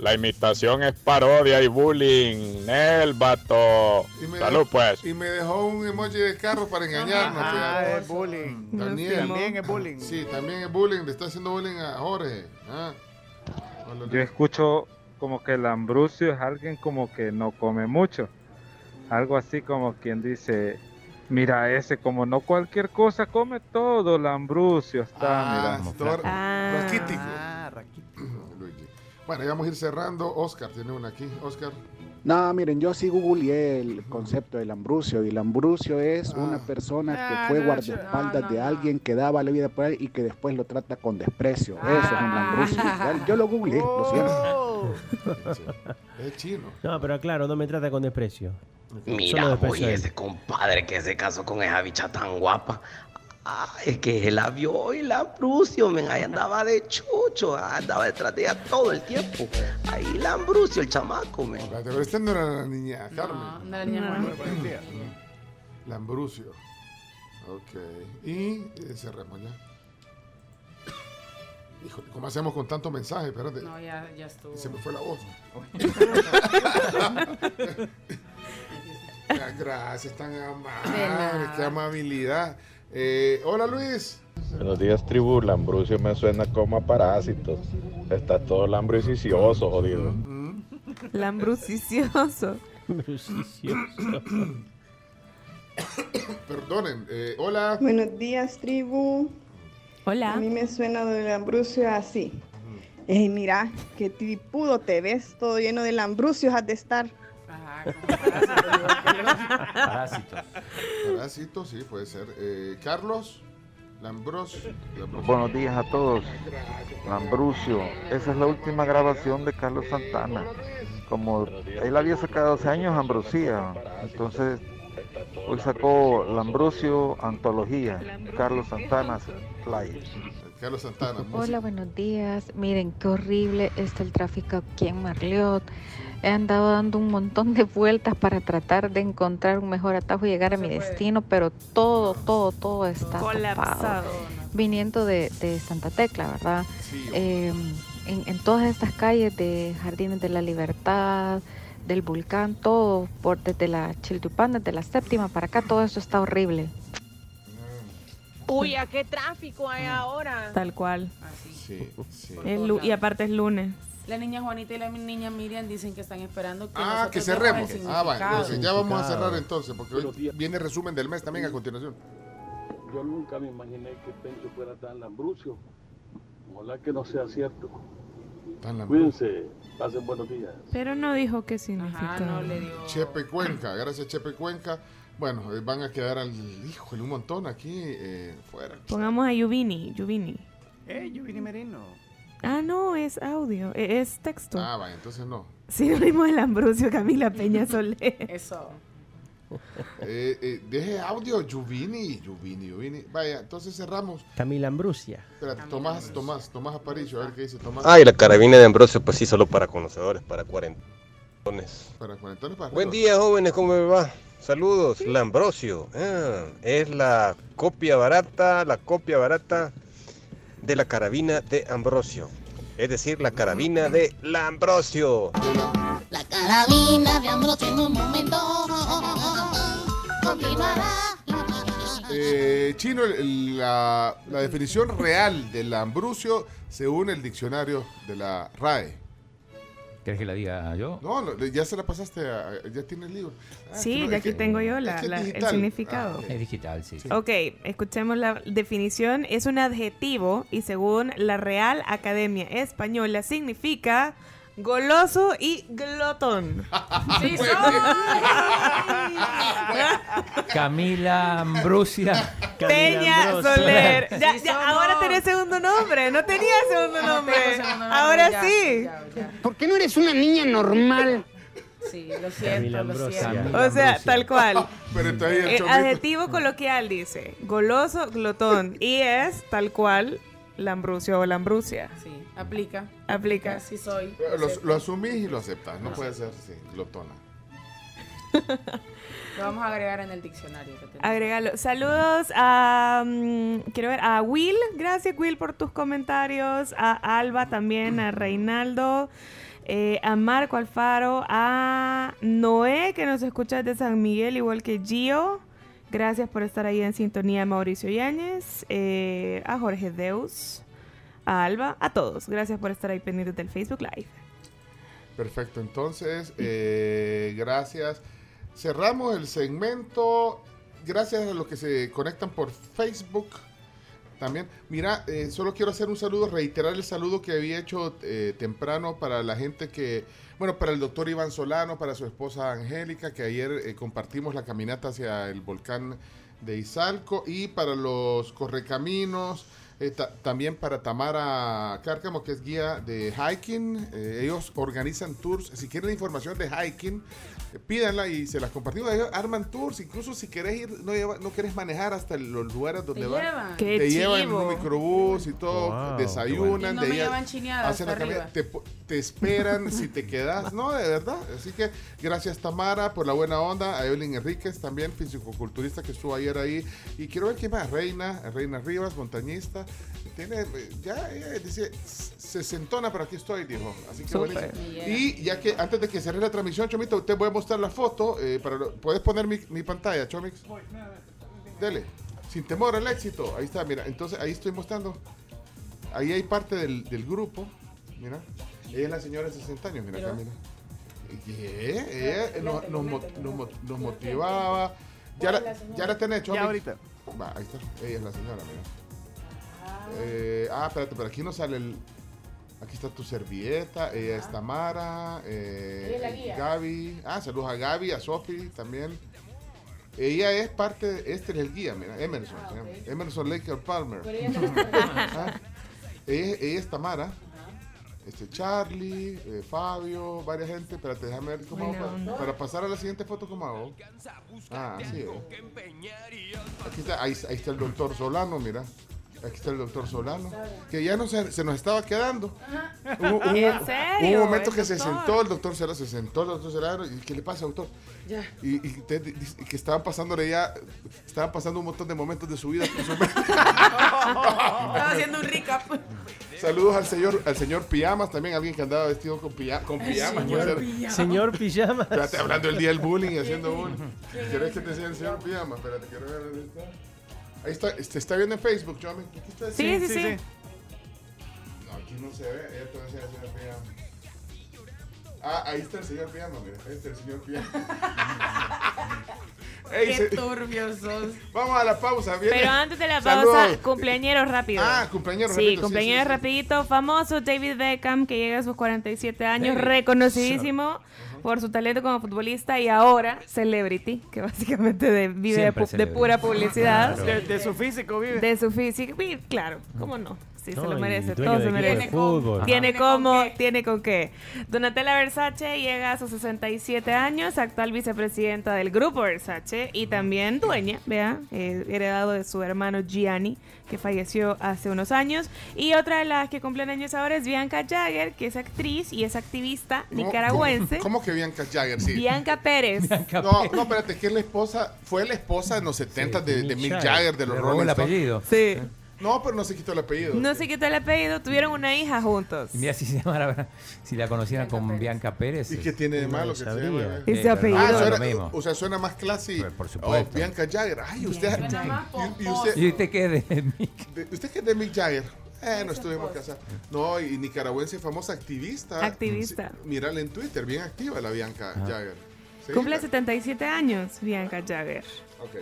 La imitación es parodia y bullying. Nel vato. Y me Salud dejó- pues. Y me dejó un emoji de carro para engañarnos. Ah, es bullying. Daniel. También es bullying. Sí, también es bullying. Le está haciendo bullying a Jorge. Ah. Yo escucho como que el Ambrucio es alguien como que no come mucho. Algo así como quien dice, mira ese, como no cualquier cosa come todo, el Ambrucio está, Ah, mira. Ah. raquítico. Ah, raquítico. Luigi. Bueno, ya vamos a ir cerrando. Oscar tiene una aquí. Oscar. No, miren, yo sí googleé el concepto del Ambrucio y el Ambrucio es una persona Ah, que fue no, guardaespaldas no, de no. alguien que daba la vida por él y que después lo trata con desprecio. Eso es un Ambrucio. Yo lo googleé, lo siento. Oh. Es chino. No, pero claro, no me trata con desprecio. Mira, oye, ese compadre que se casó con esa bicha tan guapa. Ah, es que él la vio y la Ambrucio, men, ahí andaba de chucho, andaba detrás de ella todo el tiempo. Ahí la Ambrucio, el chamaco, men. Pero esta no era la niña Carmen. No, no era niña No. Juanita. Lambrucio. Ok. Y eh, cerremos ya. Híjole, ¿cómo hacemos con tanto mensaje? Espérate. No, ya, ya estuvo. Se me fue la voz. Gracias, tan amable. Qué amabilidad. Eh, hola Luis. Buenos días, tribu. Lambrucio me suena como a parásitos. Está todo lambricioso, jodido. Lambrucicioso. Perdonen. eh, hola. Buenos días, tribu. Hola. A mí me suena de Lambrucio así. Ey, mira, qué tripudo te ves, todo lleno de lambrucios has de estar. Ajá, como Parásitos. Parásito, sí, puede ser. Eh, Carlos. Lambros. Lambros. Buenos días a todos. Lambrucio, esa es la última grabación de Carlos Santana. Como él había sacado hace años Ambrosía, entonces hoy sacó Lambrucio Antología, Carlos Santana Play. Carlos Santana. Hola, buenos días. Miren, qué horrible está el tráfico aquí en Marliot. He andado dando un montón de vueltas para tratar de encontrar un mejor atajo y llegar a mi destino, pero todo, todo, todo está topado. Colapsado. Viniendo de, de Santa Tecla, ¿verdad? Sí, Eh, en, en todas estas calles de Jardines de la Libertad, del Volcán, todo, por, desde la Chiltupán, desde la séptima para acá, todo eso está horrible. Uy, ¿a qué tráfico hay ahora? Tal cual. Sí, sí. Es lu- y aparte es lunes. La niña Juanita y la niña Miriam dicen que están esperando que Ah, que cerremos. el Ah, vale. significado. entonces ya vamos a cerrar entonces, porque hoy viene resumen del mes también a continuación. Yo nunca me imaginé que Pencho fuera tan lambrucio. Ojalá que no sea cierto. Cuídense, pasen buenos días. Pero no dijo qué significa. no le dio. Chepe Cuenca, gracias Chepe Cuenca. Bueno, eh, van a quedar al híjole, un montón aquí eh, fuera. Pongamos a Yuvini, Yuvini. Eh, Yuvini Merino. Ah, no, es audio, e- es texto. Ah, vaya, entonces no. Sinónimo del Ambrosio Camila Peña Soler. Eso. Eh, eh, deje audio, Yuvini, Yuvini, Yuvini. Vaya, entonces cerramos. Camila Ambrusia. Espera, Tomás, Tomás, Tomás Aparicio, a ver qué dice Tomás. Ah, y la carabina de Ambrosio, pues sí, solo para conocedores, para cuarentones. Para cuarentones, para Buen día, jóvenes, ¿cómo me va? Saludos, la Ambrosio. Ah, es la copia barata, la copia barata de la carabina de Ambrosio. Es decir, la carabina de la Ambrosio. La carabina de Ambrosio en un momento continuará. Eh, chino, el- la, la definición real del Ambrucio según el diccionario de la RAE. ¿Querés que la diga yo? No, no, ya se la pasaste, a- ya tiene el libro. Ah, Sí, ya aquí que- tengo yo la- la- el significado. Ah, ok. Es digital, sí. Ok, escuchemos la definición. Es un adjetivo y según la Real Academia Española significa goloso y glotón. Sí, Camila Ambrusia. Peña Ambrosia. Soler. Ya, Sí ya, ahora tenés segundo nombre. No tenía segundo nombre. tengo segundo nombre, Ahora ya, sí. ¿Por qué no eres una niña normal? Sí, lo siento, lo siento. O sea, tal cual. Pero entonces el Eh, adjetivo coloquial dice goloso, glotón. Y es tal cual lambrucio o lambrucia. Sí, aplica. Aplica. Así soy. Lo, lo asumís y lo aceptas, no puede ser, sí, glotona. Lo vamos a agregar en el diccionario. que. Agrégalo. Saludos a. mm, quiero ver. A Will. Gracias, Will, por tus comentarios. A Alba también. A Reinaldo. eh, a Marco Alfaro. A Noé, que nos escucha desde San Miguel, igual que Gio. Gracias por estar ahí en sintonía, Mauricio Yáñez. eh, a Jorge Deus. A Alba. A todos. Gracias por estar ahí pendientes del Facebook Live. Perfecto, entonces, eh, gracias. Cerramos el segmento. Gracias a los que se conectan por Facebook. También, mira, eh, solo quiero hacer un saludo, reiterar el saludo que había hecho temprano para la gente que, bueno, para el doctor Iván Solano, para su esposa Angélica, que ayer eh, compartimos la caminata hacia el volcán de Izalco, y para los correcaminos, eh, ta- también para Tamara Cárcamo, que es guía de hiking. Eh, ellos organizan tours. Si quieren información de hiking, pídanla y se las compartimos. Ellos arman tours. Incluso si querés ir, no, lleva- no querés manejar hasta los lugares donde van. llevan. ¡Qué te llevan en chivo! un microbús y todo. Wow, desayunan. Y no de me ahí llevan hacen la te, te esperan si te quedas. No, de verdad. Así que gracias Tamara por la buena onda. A Evelyn Enríquez también, fisicoculturista que estuvo ayer ahí. Y quiero ver quién más. Reina, Reina Rivas, montañista. Tiene, ya, ella dice, sesentona, pero aquí estoy, dijo. Así que buenísimo. Y ya que antes de que cerre la transmisión, Chomito, te voy a mostrar la foto. eh, para ¿Puedes poner mi, mi pantalla, Chomix? Dele. Sin temor al éxito. Ahí está, mira. Entonces ahí estoy mostrando. Ahí hay parte del, del grupo. Mira. Ella es la señora de 60 años, mira acá, mira. Y ella nos, nos mo- nos mo- nos motivaba. Ya la, ya la tenés, Chomix. Ya ahorita. Va, ahí está. Ella es la señora, mira. Eh, ah, espérate, pero aquí no sale el. Aquí está tu servilleta. Ella es Tamara. eh, es la guía. Gaby. Ah, saludos a Gaby, a Sofi también. Ella es parte. de- este es el guía, mira. Emerson. se llama. Emerson Laker Palmer. Pero ella Ah, ella, ella es Tamara. Este Charlie, eh, Fabio, varias gente. Espérate, déjame ver cómo hago para, para pasar a la siguiente foto, ¿cómo hago? Ah, así es. Aquí está, ahí, ahí está el doctor Solano, mira. Aquí está el doctor Solano. Que ya no se, se nos estaba quedando. Hubo, hubo- ¿En hubo serio? un momento ¿El que se doctor? sentó el doctor Solano, se sentó el doctor Solano. ¿Y qué le pasa, doctor? Ya. Y, y te- y que estaban pasándole ya, estaban pasando un montón de momentos de su vida. su- Estaba haciendo un recap. Saludos al señor, al señor Pijamas, también alguien que andaba vestido con, pija- con pijamas. señor. Pijama. Señor Pijama. Espérate, hablando del día del bullying y haciendo bullying. ¿Quieres que te enseñe el señor Pijama? Espérate, quiero ver dónde está. Ahí está, te está viendo en Facebook, Chomi. Aquí está. Sí, sí, sí. No, aquí no se ve. Ella te va a enseñar el señor Pijama. Ah, ahí está el señor piano, mira. Ahí está el señor piano. Qué se... turbios sos. Vamos a la pausa. Viene... Pero antes de la pausa, cumpleañeros rápido. Ah, cumpleaños sí, rápido. Cumpleaños sí, sí, rapidito. Famoso David Beckham, que llega a sus 47 años, reconocidísimo. Por su talento como futbolista y ahora celebrity, que básicamente de, vive de, de, pura publicidad. Claro. De, de, su físico vive. De su físico, claro, ¿cómo no? Sí, no, se lo merece, todo se merece. Tiene con, tiene como, tiene con qué. Donatella Versace llega a sus 67 años, actual vicepresidenta del grupo Versace y también dueña, vea, eh, heredado de su hermano Gianni, que falleció hace unos años. Y otra de las que cumplen años ahora es Bianca Jagger, que es actriz y es activista ¿Cómo, nicaragüense. ¿Cómo, cómo que Bianca Jagger? Sí. Bianca Pérez. Bianca no, Pérez. no, espérate, que es la esposa, fue la esposa en los 70 sí, de, de, Mick Jagger, de los Rolling el apellido. Sí. No, pero no se quitó el apellido. No se quitó el apellido, tuvieron una hija juntos. Y mira, si se llamara, si la conocieran Bianca con Pérez. Bianca Pérez. ¿Y qué tiene de malo que se llame? Ese apellido. Ah, suena, lo mismo. O sea, suena más clásico. Por supuesto. Oh, Bianca Jagger. Ay, usted. Y, y, usted, ¿Y usted qué es de Mick? De, ¿Usted qué es de Mick Jagger? Eh, no estuvimos casados. No, y nicaragüense famosa activista. Activista. Sí, mírala en Twitter, bien activa la Bianca Ah. Jagger. ¿Sí? Cumple 77 años, Bianca Jagger. Ok.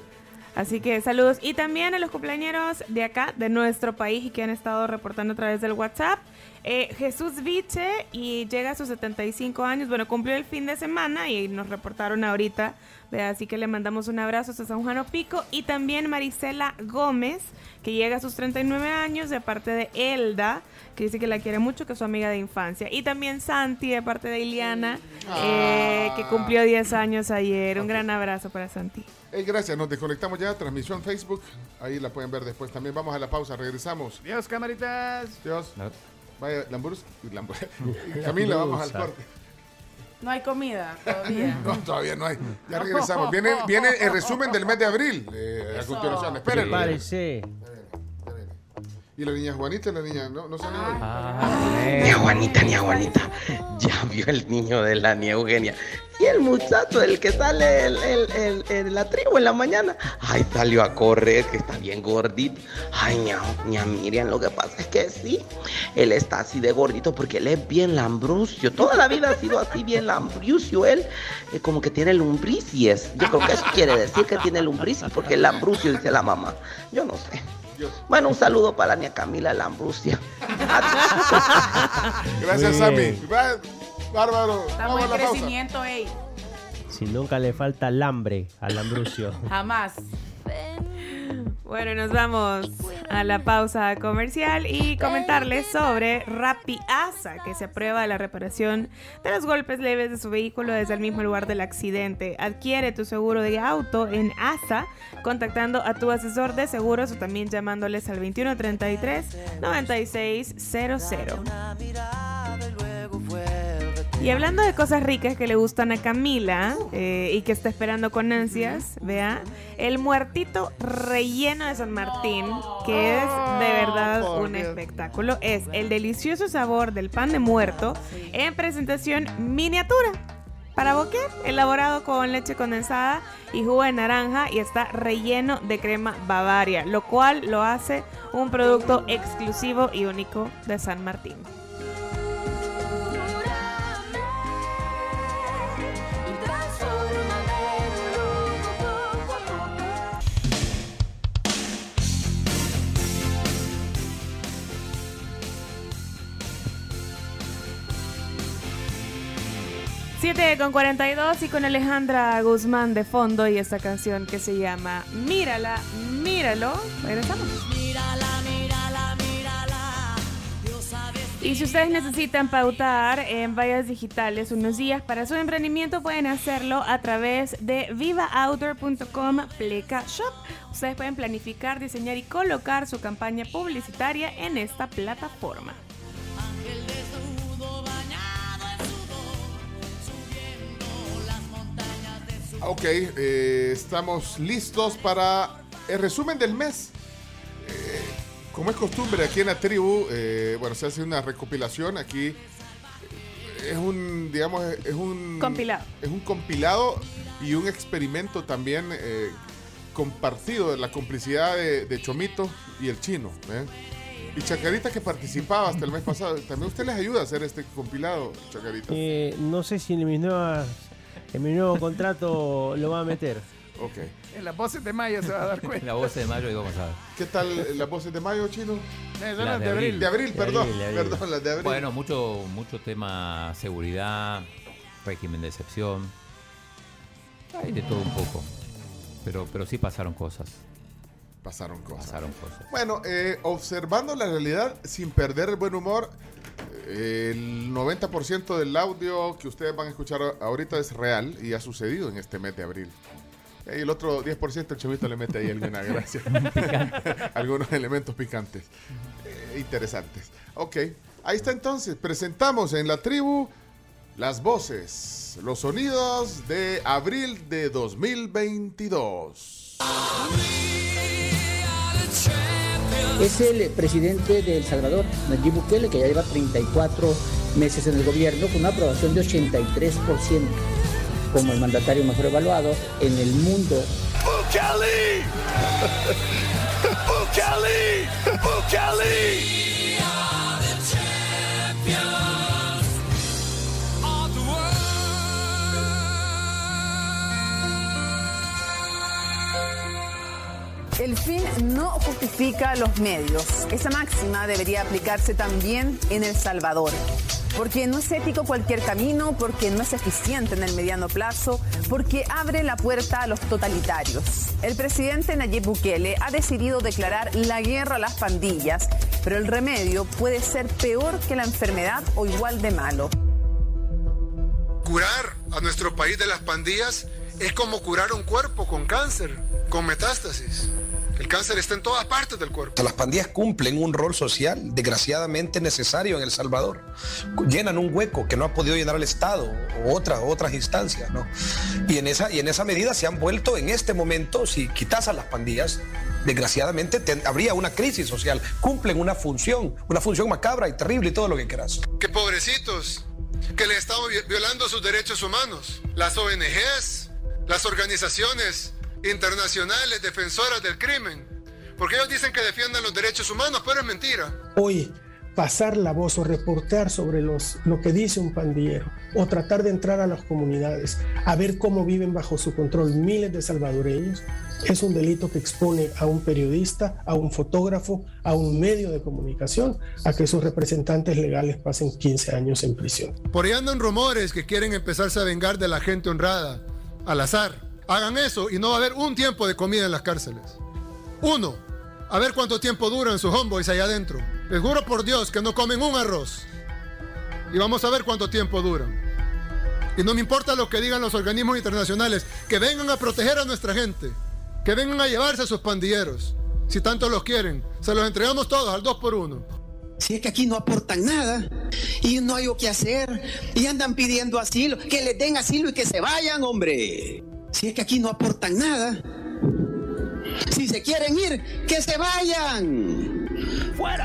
Así que saludos. Y también a los cumpleaños de acá, de nuestro país, y que han estado reportando a través del WhatsApp. Eh, Jesús Viche y llega a sus 75 años. Bueno, cumplió el fin de semana y nos reportaron ahorita. Así que le mandamos un abrazo a San Juan Pico. Y también Marisela Gómez, que llega a sus 39 años de parte de Elda, que dice que la quiere mucho, que es su amiga de infancia. Y también Santi, de parte de Iliana, eh, que cumplió 10 años ayer. Un gran abrazo para Santi. Hey, gracias, nos desconectamos ya. Transmisión Facebook. Ahí la pueden ver después. También vamos a la pausa. Regresamos. Dios, camaritas. Dios. No. Vaya, Lambrus. Lambur Camila, vamos al corte. No hay comida todavía. no, todavía no hay. Ya regresamos. Viene, viene el resumen del mes de abril. Eh, a continuación. Espérenlo. Parece. Y la niña Juanita, la niña, no, no salió hoy. Ah, ni a Juanita, ni a Juanita. Ya vio el niño de la niña Eugenia. Y el muchacho, el que sale el, el, el, el, la tribu en la mañana. Ay, salió a correr, que está bien gordito. Ay, ña, ña Miriam, lo que pasa es que sí, él está así de gordito porque él es bien lambrucio. Toda la vida ha sido así bien lambrucio. Él eh, como que tiene lumbricies. Yo creo que eso quiere decir que tiene lumbricies porque el lambrucio, dice la mamá. Yo no sé. Bueno, un saludo para la niña Camila Lambrucia. Gracias, Sammy. Bárbaro. Estamos en crecimiento, ey. Si nunca le falta alambre al Lambrucio. Jamás. Bueno, nos vamos a la pausa comercial y comentarles sobre Rappi Asa, que se aprueba la reparación de los golpes leves de su vehículo desde el mismo lugar del accidente. Adquiere tu seguro de auto en Asa contactando a tu asesor de seguros o también llamándoles al 2133 9600. Y hablando de cosas ricas que le gustan a Camila eh, y que está esperando con ansias, vea, el muertito relleno de San Martín, que es de verdad Oh, un Dios. espectáculo, es el delicioso sabor del pan de muerto en presentación miniatura. Para boquear, elaborado con leche condensada y jugo de naranja y está relleno de crema Bavaria, lo cual lo hace un producto exclusivo y único de San Martín. Siete con 42 y con Alejandra Guzmán de fondo y esta canción que se llama Mírala, míralo. Regresamos. Y si ustedes necesitan pautar en vallas digitales unos días para su emprendimiento, pueden hacerlo a través de vivaoutdoor.com pleca shop. Ustedes pueden planificar, diseñar y colocar su campaña publicitaria en esta plataforma. Ok, eh, estamos listos para el resumen del mes. Eh, como es costumbre aquí en la tribu, eh, bueno, se hace una recopilación aquí. Es un, digamos, es un... Compilado. Es un compilado y un experimento también eh, compartido de la complicidad de, de Chomito y el chino. ¿eh? Y Chacarita que participaba hasta el mes pasado, también usted les ayuda a hacer este compilado, Chacarita. Eh, no sé si en mis nuevas, en mi nuevo contrato lo va a meter. Ok. En las voces de mayo se va a dar cuenta. La voz de mayo y vamos a ver. ¿Qué tal las voces de mayo, chino? Eh, son Las las de de abril. abril. De abril, De perdón. abril, de abril. Perdón, las de abril. Bueno, mucho, mucho tema seguridad, régimen de excepción. Hay de todo un poco. Pero, pero sí pasaron cosas. Pasaron cosas. Pasaron cosas. Bueno, eh, observando la realidad sin perder el buen humor, eh, el 90% del audio que ustedes van a escuchar ahorita es real y ha sucedido en este mes de abril. Y el otro 10% el chavito le mete ahí alguna gracia. Algunos elementos picantes. eh, interesantes. Ok, ahí está entonces. Presentamos en la tribu las voces, los sonidos de abril de 2022. Es el presidente de El Salvador, Nayib Bukele, que ya lleva 34 meses en el gobierno con una aprobación de 83%, como el mandatario mejor evaluado en el mundo. Bukele! Bukele! Bukele! El fin no justifica los medios. Esa máxima debería aplicarse también en El Salvador. Porque no es ético cualquier camino, porque no es eficiente en el mediano plazo, porque abre la puerta a los totalitarios. El presidente Nayib Bukele ha decidido declarar la guerra a las pandillas, pero el remedio puede ser peor que la enfermedad o igual de malo. Curar a nuestro país de las pandillas es como curar un cuerpo con cáncer, con metástasis. El cáncer está en todas partes del cuerpo. Las pandillas cumplen un rol social desgraciadamente necesario en El Salvador. Llenan un hueco que no ha podido llenar el Estado o otras, otras instancias. ¿no? Y, en esa, y en esa medida se han vuelto en este momento, si quitas a las pandillas, desgraciadamente te- habría una crisis social. Cumplen una función, una función macabra y terrible y todo lo que quieras. Que pobrecitos, que le estamos vi- violando sus derechos humanos. Las ONGs, las organizaciones internacionales defensoras del crimen. Porque ellos dicen que defienden los derechos humanos, pero es mentira. Hoy pasar la voz o reportar sobre los, lo que dice un pandillero o tratar de entrar a las comunidades a ver cómo viven bajo su control miles de salvadoreños es un delito que expone a un periodista, a un fotógrafo, a un medio de comunicación a que sus representantes legales pasen 15 años en prisión. Por ahí andan rumores que quieren empezarse a vengar de la gente honrada, al azar. Hagan eso y no va a haber un tiempo de comida en las cárceles. Uno, a ver cuánto tiempo duran sus homeboys allá adentro. Les juro por Dios que no comen un arroz. Y vamos a ver cuánto tiempo duran. Y no me importa lo que digan los organismos internacionales, que vengan a proteger a nuestra gente, que vengan a llevarse a sus pandilleros. Si tanto los quieren, se los entregamos todos al dos por uno. Si es que aquí no aportan nada y no hay lo que hacer y andan pidiendo asilo, que les den asilo y que se vayan, hombre. Si es que aquí no aportan nada. Si se quieren ir, que se vayan.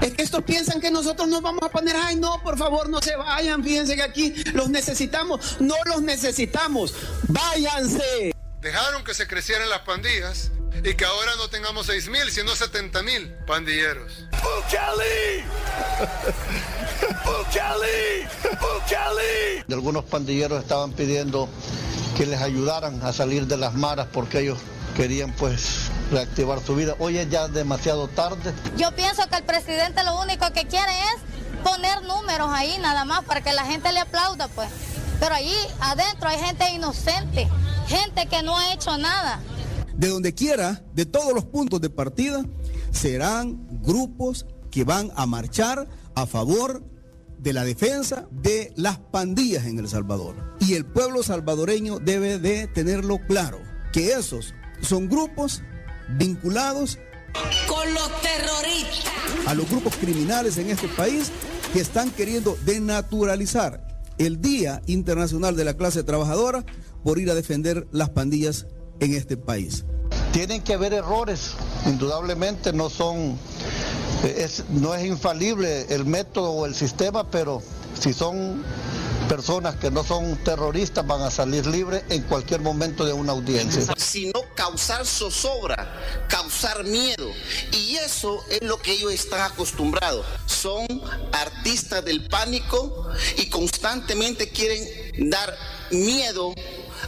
Es que estos piensan que nosotros nos vamos a poner, ay no, por favor, no se vayan. Fíjense que aquí los necesitamos. No los necesitamos. Váyanse. Dejaron que se crecieran las pandillas y que ahora no tengamos 6 mil, sino 70 mil pandilleros. Bukele! Bukele! Bukele! Y algunos pandilleros estaban pidiendo que les ayudaran a salir de las maras porque ellos querían pues reactivar su vida. Hoy es ya demasiado tarde. Yo pienso que el presidente lo único que quiere es poner números ahí nada más para que la gente le aplauda, pues. Pero allí adentro hay gente inocente, gente que no ha hecho nada. De donde quiera, de todos los puntos de partida, serán grupos que van a marchar a favor de la defensa de las pandillas en El Salvador. Y el pueblo salvadoreño debe de tenerlo claro, que esos son grupos vinculados Con los terroristas. a los grupos criminales en este país que están queriendo denaturalizar el Día Internacional de la Clase Trabajadora por ir a defender las pandillas en este país. Tienen que haber errores, indudablemente no son, eh, es- no es infalible el método o el sistema, pero si son personas que no son terroristas van a salir libres en cualquier momento de una audiencia. Sino causar zozobra, causar miedo. Y eso es lo que ellos están acostumbrados. Son artistas del pánico y constantemente quieren dar miedo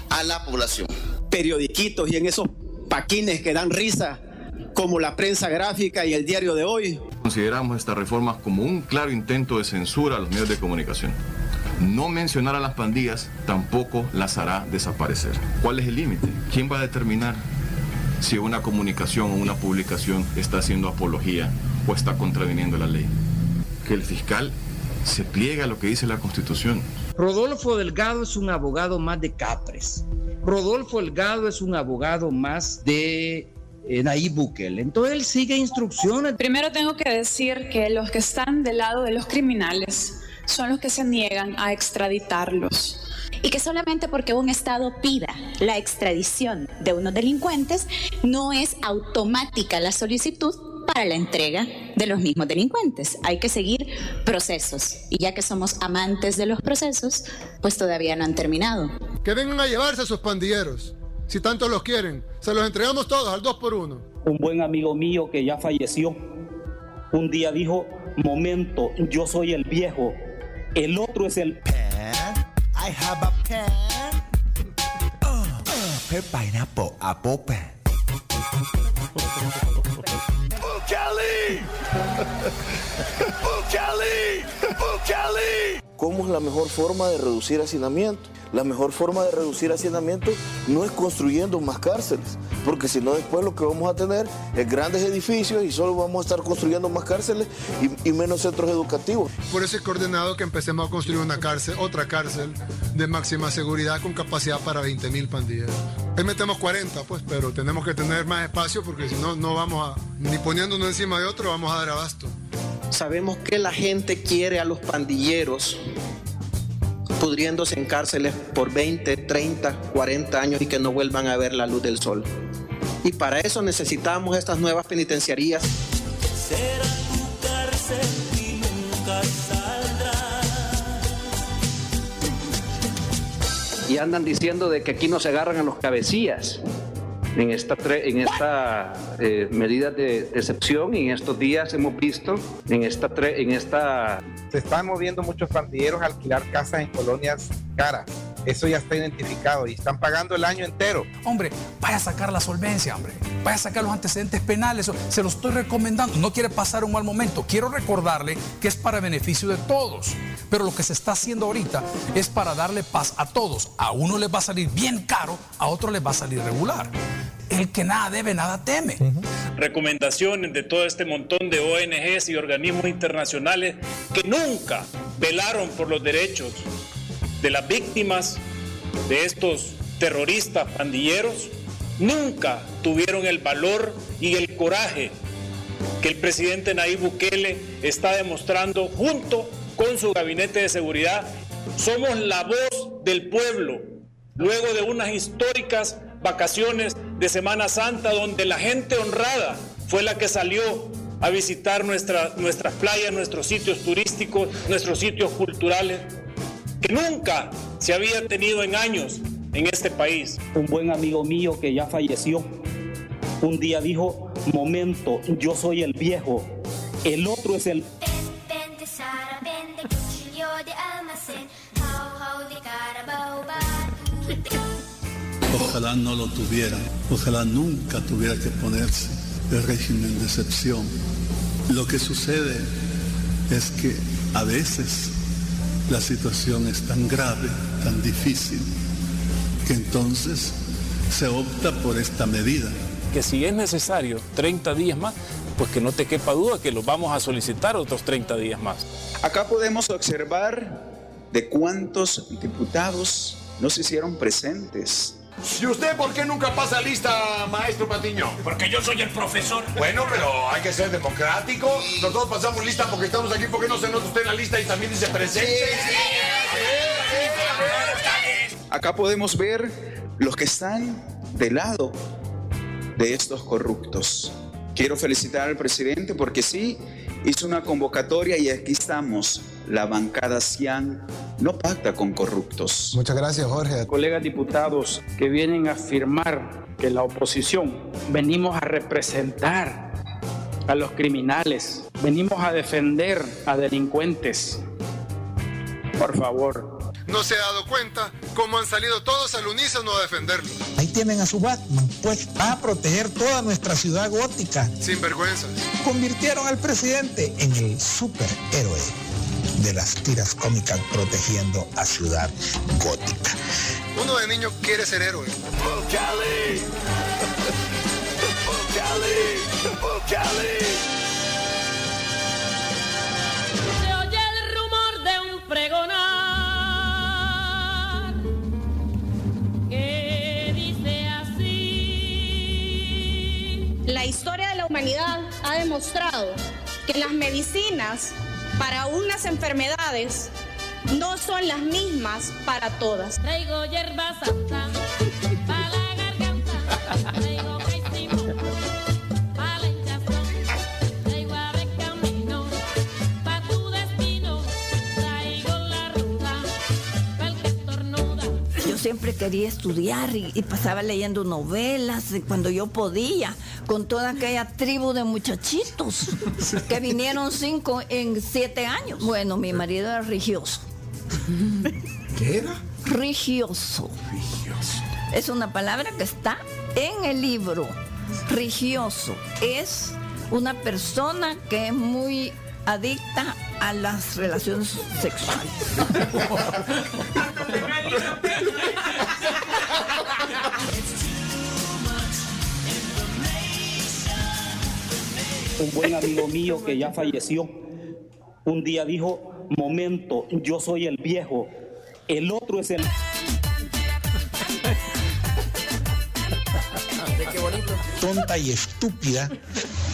a la población. Periodiquitos y en esos paquines que dan risa, como la prensa gráfica y el diario de hoy. Consideramos estas reformas como un claro intento de censura a los medios de comunicación. No mencionar a las pandillas tampoco las hará desaparecer. ¿Cuál es el límite? ¿Quién va a determinar si una comunicación o una publicación está haciendo apología o está contraviniendo la ley? Que el fiscal se pliegue a lo que dice la Constitución. Rodolfo Delgado es un abogado más de Capres. Rodolfo Delgado es un abogado más de eh, Nayib Bukele. Entonces él sigue instrucciones. Primero tengo que decir que los que están del lado de los criminales son los que se niegan a extraditarlos. Y que solamente porque un Estado pida la extradición de unos delincuentes, no es automática la solicitud para la entrega de los mismos delincuentes. Hay que seguir procesos. Y ya que somos amantes de los procesos, pues todavía no han terminado. Que vengan a llevarse a sus pandilleros. Si tanto los quieren, se los entregamos todos al dos por uno. Un buen amigo mío que ya falleció, un día dijo, momento, yo soy el viejo, el otro es el... I have a pen. Uh, pineapple, apple pen. ¿Cómo es la mejor forma de reducir hacinamiento? La mejor forma de reducir hacinamiento no es construyendo más cárceles, porque si no después lo que vamos a tener es grandes edificios y solo vamos a estar construyendo más cárceles y, y menos centros educativos. Por eso es coordenado que empecemos a construir una cárcel, otra cárcel de máxima seguridad con capacidad para 20 mil pandilleros. Ahí metemos 40, pues, pero tenemos que tener más espacio porque si no, no vamos a, ni poniendo uno encima de otro, vamos a dar abasto. Sabemos que la gente quiere a los pandilleros pudriéndose en cárceles por 20, 30, 40 años y que no vuelvan a ver la luz del sol. Y para eso necesitamos estas nuevas penitenciarías. Será tu cárcel y nunca saldrás. Y andan diciendo de que aquí no se agarran a los cabecillas en esta, en esta eh, medida de excepción y en estos días hemos visto en esta, en esta... Se están moviendo muchos pandilleros a alquilar casas en colonias caras. Eso ya está identificado y están pagando el año entero. Hombre, vaya a sacar la solvencia, hombre. Vaya a sacar los antecedentes penales. Se lo estoy recomendando. No quiere pasar un mal momento. Quiero recordarle que es para beneficio de todos. Pero lo que se está haciendo ahorita es para darle paz a todos. A uno les va a salir bien caro, a otro les va a salir regular. El que nada debe, nada teme. Recomendaciones de todo este montón de ONGs y organismos internacionales que nunca velaron por los derechos de las víctimas de estos terroristas pandilleros, nunca tuvieron el valor y el coraje que el presidente Nayib Bukele está demostrando junto con su gabinete de seguridad. Somos la voz del pueblo, luego de unas históricas vacaciones de Semana Santa donde la gente honrada fue la que salió a visitar nuestras playas, nuestros sitios turísticos, nuestros sitios culturales, que nunca se había tenido en años en este país. Un buen amigo mío que ya falleció, un día dijo, momento, yo soy el viejo, el otro es el... Ojalá no lo tuviera, ojalá nunca tuviera que ponerse el régimen de excepción. Lo que sucede es que a veces la situación es tan grave, tan difícil, que entonces se opta por esta medida. Que si es necesario 30 días más, pues que no te quepa duda que los vamos a solicitar otros 30 días más. Acá podemos observar de cuántos diputados no se hicieron presentes. ¿Y usted por qué nunca pasa lista, maestro Patiño? Porque yo soy el profesor. Bueno, pero hay que ser democrático. Nosotros pasamos lista porque estamos aquí. ¿Por qué no se nota usted en la lista y también dice presente? Acá podemos ver los que están del lado de estos corruptos. Quiero felicitar al presidente porque sí, hizo una convocatoria y aquí estamos la bancada CIAN no pacta con corruptos. Muchas gracias, Jorge. Colegas diputados que vienen a afirmar que la oposición venimos a representar a los criminales, venimos a defender a delincuentes. Por favor, ¿No se ha dado cuenta cómo han salido todos al unísono a defenderlo? Ahí tienen a su Batman, pues va a proteger toda nuestra ciudad gótica. Sin vergüenzas. Convirtieron al presidente en el superhéroe de las tiras cómicas protegiendo a ciudad gótica. Uno de niño quiere ser héroe. Se oye el rumor de un pregonar que dice así. La historia de la humanidad ha demostrado que las medicinas para unas enfermedades no son las mismas para todas. Siempre quería estudiar y, y pasaba leyendo novelas cuando yo podía, con toda aquella tribu de muchachitos que vinieron cinco en siete años. Bueno, mi marido era religioso. ¿Qué era? Religioso. Es una palabra que está en el libro. Religioso es una persona que es muy adicta a las relaciones sexuales. Un buen amigo mío que ya falleció, un día dijo, momento, yo soy el viejo, el otro es el... Tonta y estúpida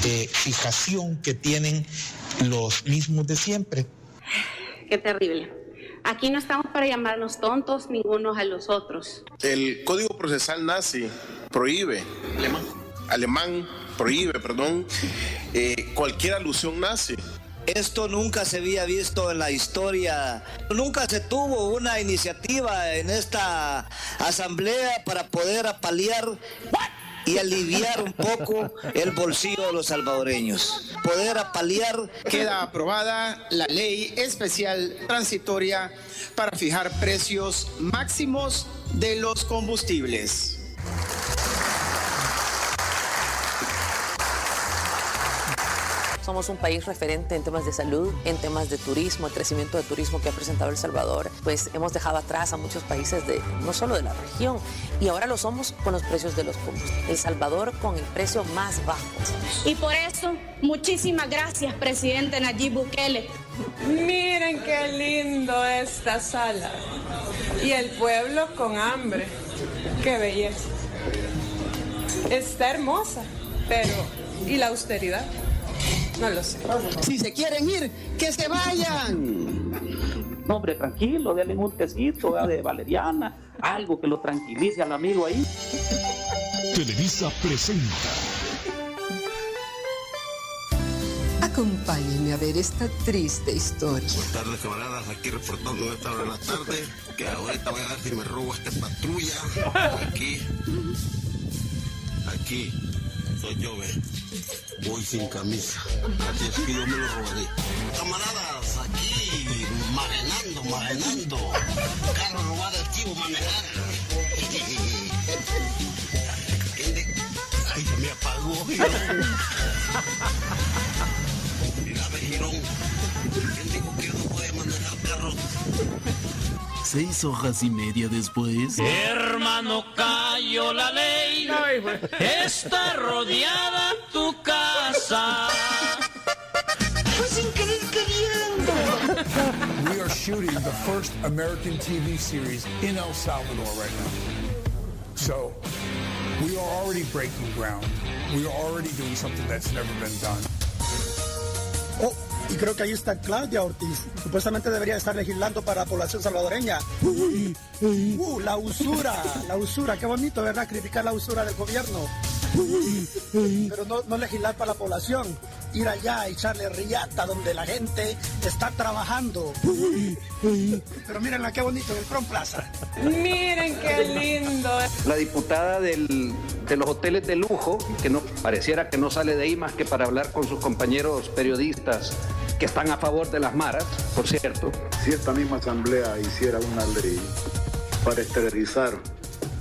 eh, fijación que tienen los mismos de siempre. Qué terrible. Aquí no estamos para llamarnos tontos ningunos a los otros. El Código Procesal nazi prohíbe, alemán, alemán prohíbe, perdón, eh, cualquier alusión nazi. Esto nunca se había visto en la historia. Nunca se tuvo una iniciativa en esta asamblea para poder apalear y aliviar un poco el bolsillo de los salvadoreños. Poder apalear. Queda aprobada la ley especial transitoria para fijar precios máximos de los combustibles. Somos un país referente en temas de salud, en temas de turismo, el crecimiento de turismo que ha presentado El Salvador. Pues hemos dejado atrás a muchos países de no solo de la región y ahora lo somos con los precios de los combustibles. El Salvador con el precio más bajo. Y por eso, muchísimas gracias, presidente Nayib Bukele. Miren qué lindo esta sala. Y el pueblo con hambre. Qué belleza. Está hermosa, pero ¿y la austeridad? No lo sé. Si se quieren ir, que se vayan. No, hombre, tranquilo, denle un tecito de valeriana, algo que lo tranquilice al amigo ahí. Televisa presenta Acompáñenme a ver esta triste historia. Buenas tardes, camaradas. Aquí reportando esta hora de la tarde. Que ahorita voy a ver si me robo esta patrulla. Aquí. Aquí. Soy yo, ve. Voy sin camisa. Así es que yo me lo robaré. Camaradas, aquí. Marenando, marenando. Carro robado, activo, manejar. Ay, se me apagó. Girón. Mira, ve, Girón. ¿Quién dijo que no puede manejar carros? Seis hojas y media después. Hermano, cayó la ley. Está rodeada tu casa. Pues sin querer queriendo. We are shooting the first American TV series in El Salvador right now. So, we are already breaking ground. We are already doing something that's never been done. Oh, y creo que ahí está Claudia Ortiz. Supuestamente debería estar legislando para la población salvadoreña. Uh, la usura, la usura. Qué bonito, ¿verdad? Criticar la usura del gobierno. Pero no, no legislar para la población. ir allá a echarle riata donde la gente está trabajando. Pero mírenla qué bonito en el Front Plaza. Miren qué lindo. La diputada del- de los hoteles de lujo, que no pareciera que no sale de ahí más que para hablar con sus compañeros periodistas que están a favor de las maras, por cierto. Si esta misma asamblea hiciera una ley para esterilizar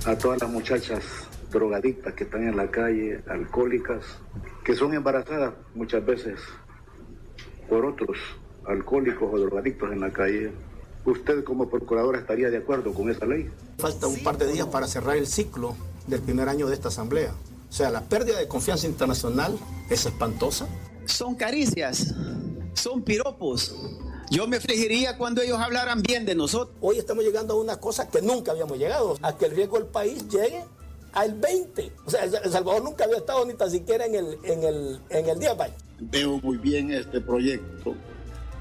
a todas las muchachas drogadictas que están en la calle, alcohólicas, que son embarazadas muchas veces por otros alcohólicos o drogadictos en la calle, ¿usted como procuradora estaría de acuerdo con esa ley? Falta un par de días para cerrar el ciclo del primer año de esta asamblea. O sea, la pérdida de confianza internacional es espantosa. Son caricias, son piropos. Yo me afligiría cuando ellos hablaran bien de nosotros. Hoy estamos llegando a una cosa que nunca habíamos llegado, a que el riesgo del país llegue al 20. O sea, El Salvador nunca había estado ni tan siquiera en el, en el, en el día país. Veo muy bien este proyecto.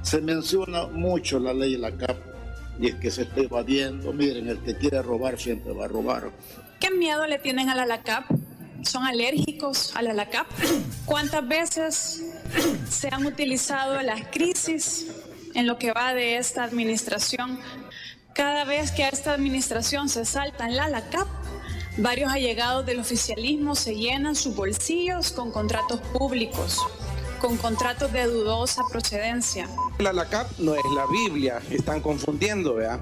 Se menciona mucho la ley de la CAP y es que se está evadiendo. Miren, el que quiere robar siempre va a robar. ¿Qué miedo le tienen a la LACAP? ¿Son alérgicos a la LACAP? ¿Cuántas veces se han utilizado las crisis en lo que va de esta administración? Cada vez que a esta administración se salta en la LACAP, varios allegados del oficialismo se llenan sus bolsillos con contratos públicos, con contratos de dudosa procedencia. La LACAP no es la Biblia, están confundiendo, ¿verdad?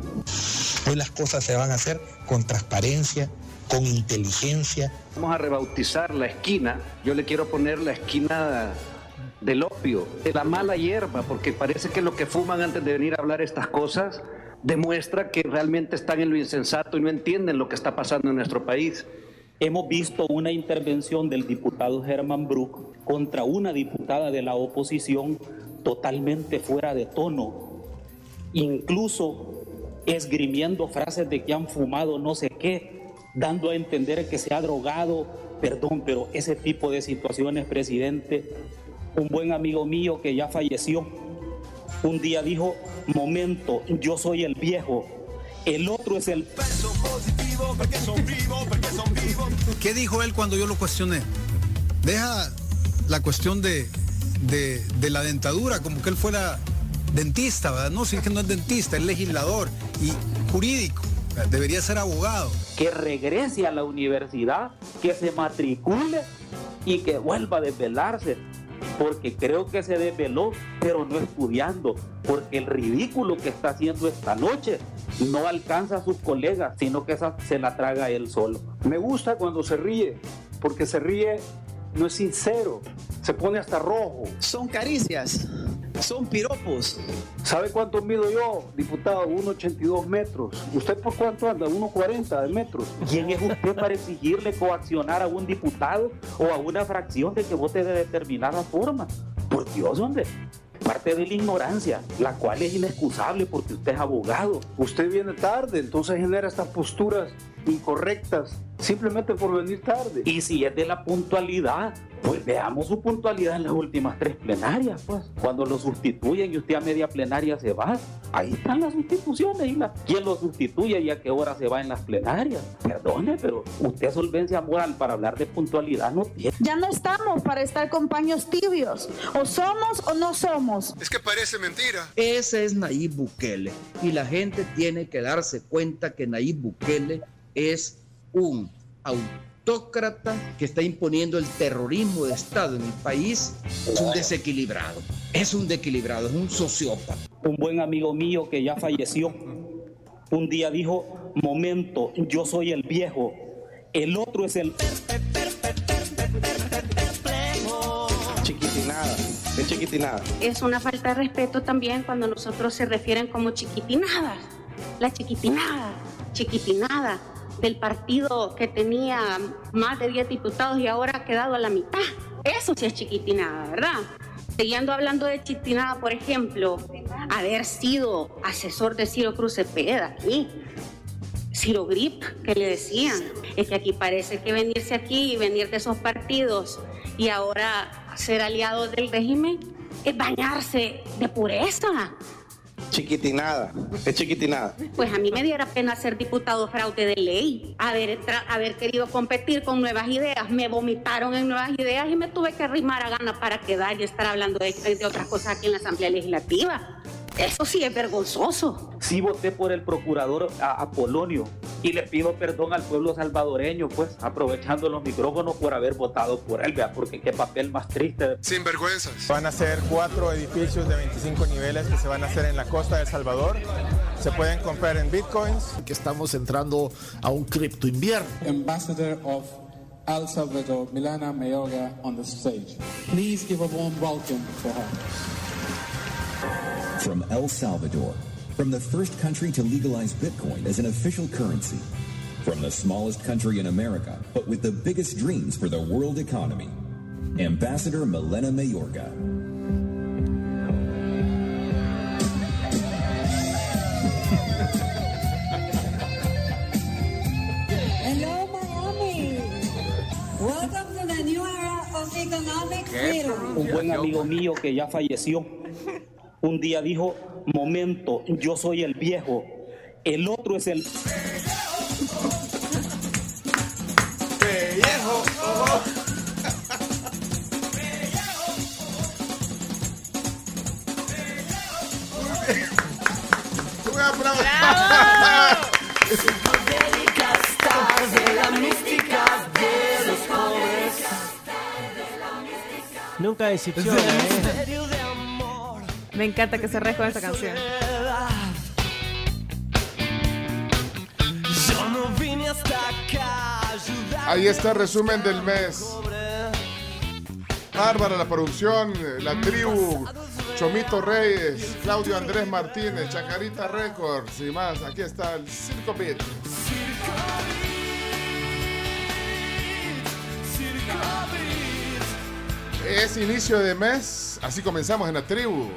Hoy las cosas se van a hacer con transparencia, con inteligencia. Vamos a rebautizar la esquina. Yo le quiero poner la esquina del opio, de la mala hierba, porque parece que lo que fuman antes de venir a hablar estas cosas demuestra que realmente están en lo insensato y no entienden lo que está pasando en nuestro país. Hemos visto una intervención del diputado Germán Brook contra una diputada de la oposición totalmente fuera de tono, incluso esgrimiendo frases de que han fumado no sé qué, dando a entender que se ha drogado. Perdón, pero ese tipo de situaciones, presidente, un buen amigo mío que ya falleció, un día dijo, momento, yo soy el viejo, el otro es el... ¿Qué dijo él cuando yo lo cuestioné? Deja la cuestión de, de- de la dentadura, como que él fuera dentista, ¿verdad? No, si es que no es dentista, es legislador y jurídico, debería ser abogado. que regrese a la universidad, que se matricule y que vuelva a desvelarse. Porque creo que se desveló, pero no estudiando. Porque el ridículo que está haciendo esta noche no alcanza a sus colegas, sino que esa se la traga él solo. Me gusta cuando se ríe, porque se ríe, no es sincero, se pone hasta rojo. Son caricias, son piropos. ¿Sabe cuánto mido yo, diputado? 1,82 metros. ¿Usted por cuánto anda? 1,40 de metros. ¿Quién es usted para exigirle coaccionar a un diputado o a una fracción de que vote de determinada forma? Por Dios, hombre. Parte de la ignorancia, la cual es inexcusable porque usted es abogado. Usted viene tarde, entonces genera estas posturas incorrectas, simplemente por venir tarde. Y si es de la puntualidad, pues veamos su puntualidad en las últimas tres plenarias, pues. Cuando lo sustituyen y usted a media plenaria se va, ahí están las sustituciones y la, quién lo sustituye y a qué hora se va en las plenarias. Perdone, pero usted solvencia moral para hablar de puntualidad no tiene. Ya no estamos para estar con paños tibios. O somos o no somos. Es que parece mentira. Ese es Nayib Bukele. Y la gente tiene que darse cuenta que Nayib Bukele es un autócrata que está imponiendo el terrorismo de Estado en el país. Es un desequilibrado. Es un desequilibrado, es un sociópata. Un buen amigo mío que ya falleció, un día dijo, momento, yo soy el viejo, el otro es el... Chiquitinada, es chiquitinada. Es una falta de respeto también cuando nosotros se refieren como chiquitinadas. La chiquitinada, chiquitinada del partido que tenía más de 10 diputados y ahora ha quedado a la mitad. Eso sí es chiquitinada, ¿verdad? Siguiendo hablando de chiquitinada, por ejemplo, haber sido asesor de Ciro Cruz Cepeda aquí. Ciro Grip, que le decían. Es que aquí parece que venirse aquí y venir de esos partidos y ahora ser aliado del régimen es bañarse de pureza. Chiquitinada, es chiquitinada. Pues a mí me diera pena ser diputado fraude de ley, haber, haber querido competir con nuevas ideas. Me vomitaron en nuevas ideas y me tuve que arrimar a gana para quedar y estar hablando de, de otras cosas aquí en la Asamblea Legislativa. Eso sí es vergonzoso. Sí voté por el procurador a, a Polonio y le pido perdón al pueblo salvadoreño, pues, aprovechando los micrófonos por haber votado por él, vea, porque qué papel más triste. Sin vergüenzas. Van a ser cuatro edificios de 25 niveles que se van a hacer en la costa de El Salvador. Se pueden comprar en bitcoins. Que estamos entrando a un cripto invierno. Ambassador of El Salvador, Milana Mayoga, on the stage. Please give a warm welcome for her. From El Salvador, from the first country to legalize Bitcoin as an official currency, from the smallest country in America, but with the biggest dreams for the world economy, Ambassador Milena Mayorga. Hello, Miami. Welcome to the new era of economic freedom. Un buen amigo mío que ya falleció, un día dijo, momento, yo soy el viejo, el otro es el... Pellejo. Un aplauso. Nunca decepciona, ¿eh? Me encanta que se con esta canción. Ahí está el resumen del mes. Bárbara, la producción, la tribu, Chomito Reyes, Claudio Andrés Martínez, Chacarita Records y más. Aquí está el Circo Beat. Es inicio de mes, así comenzamos en la tribu.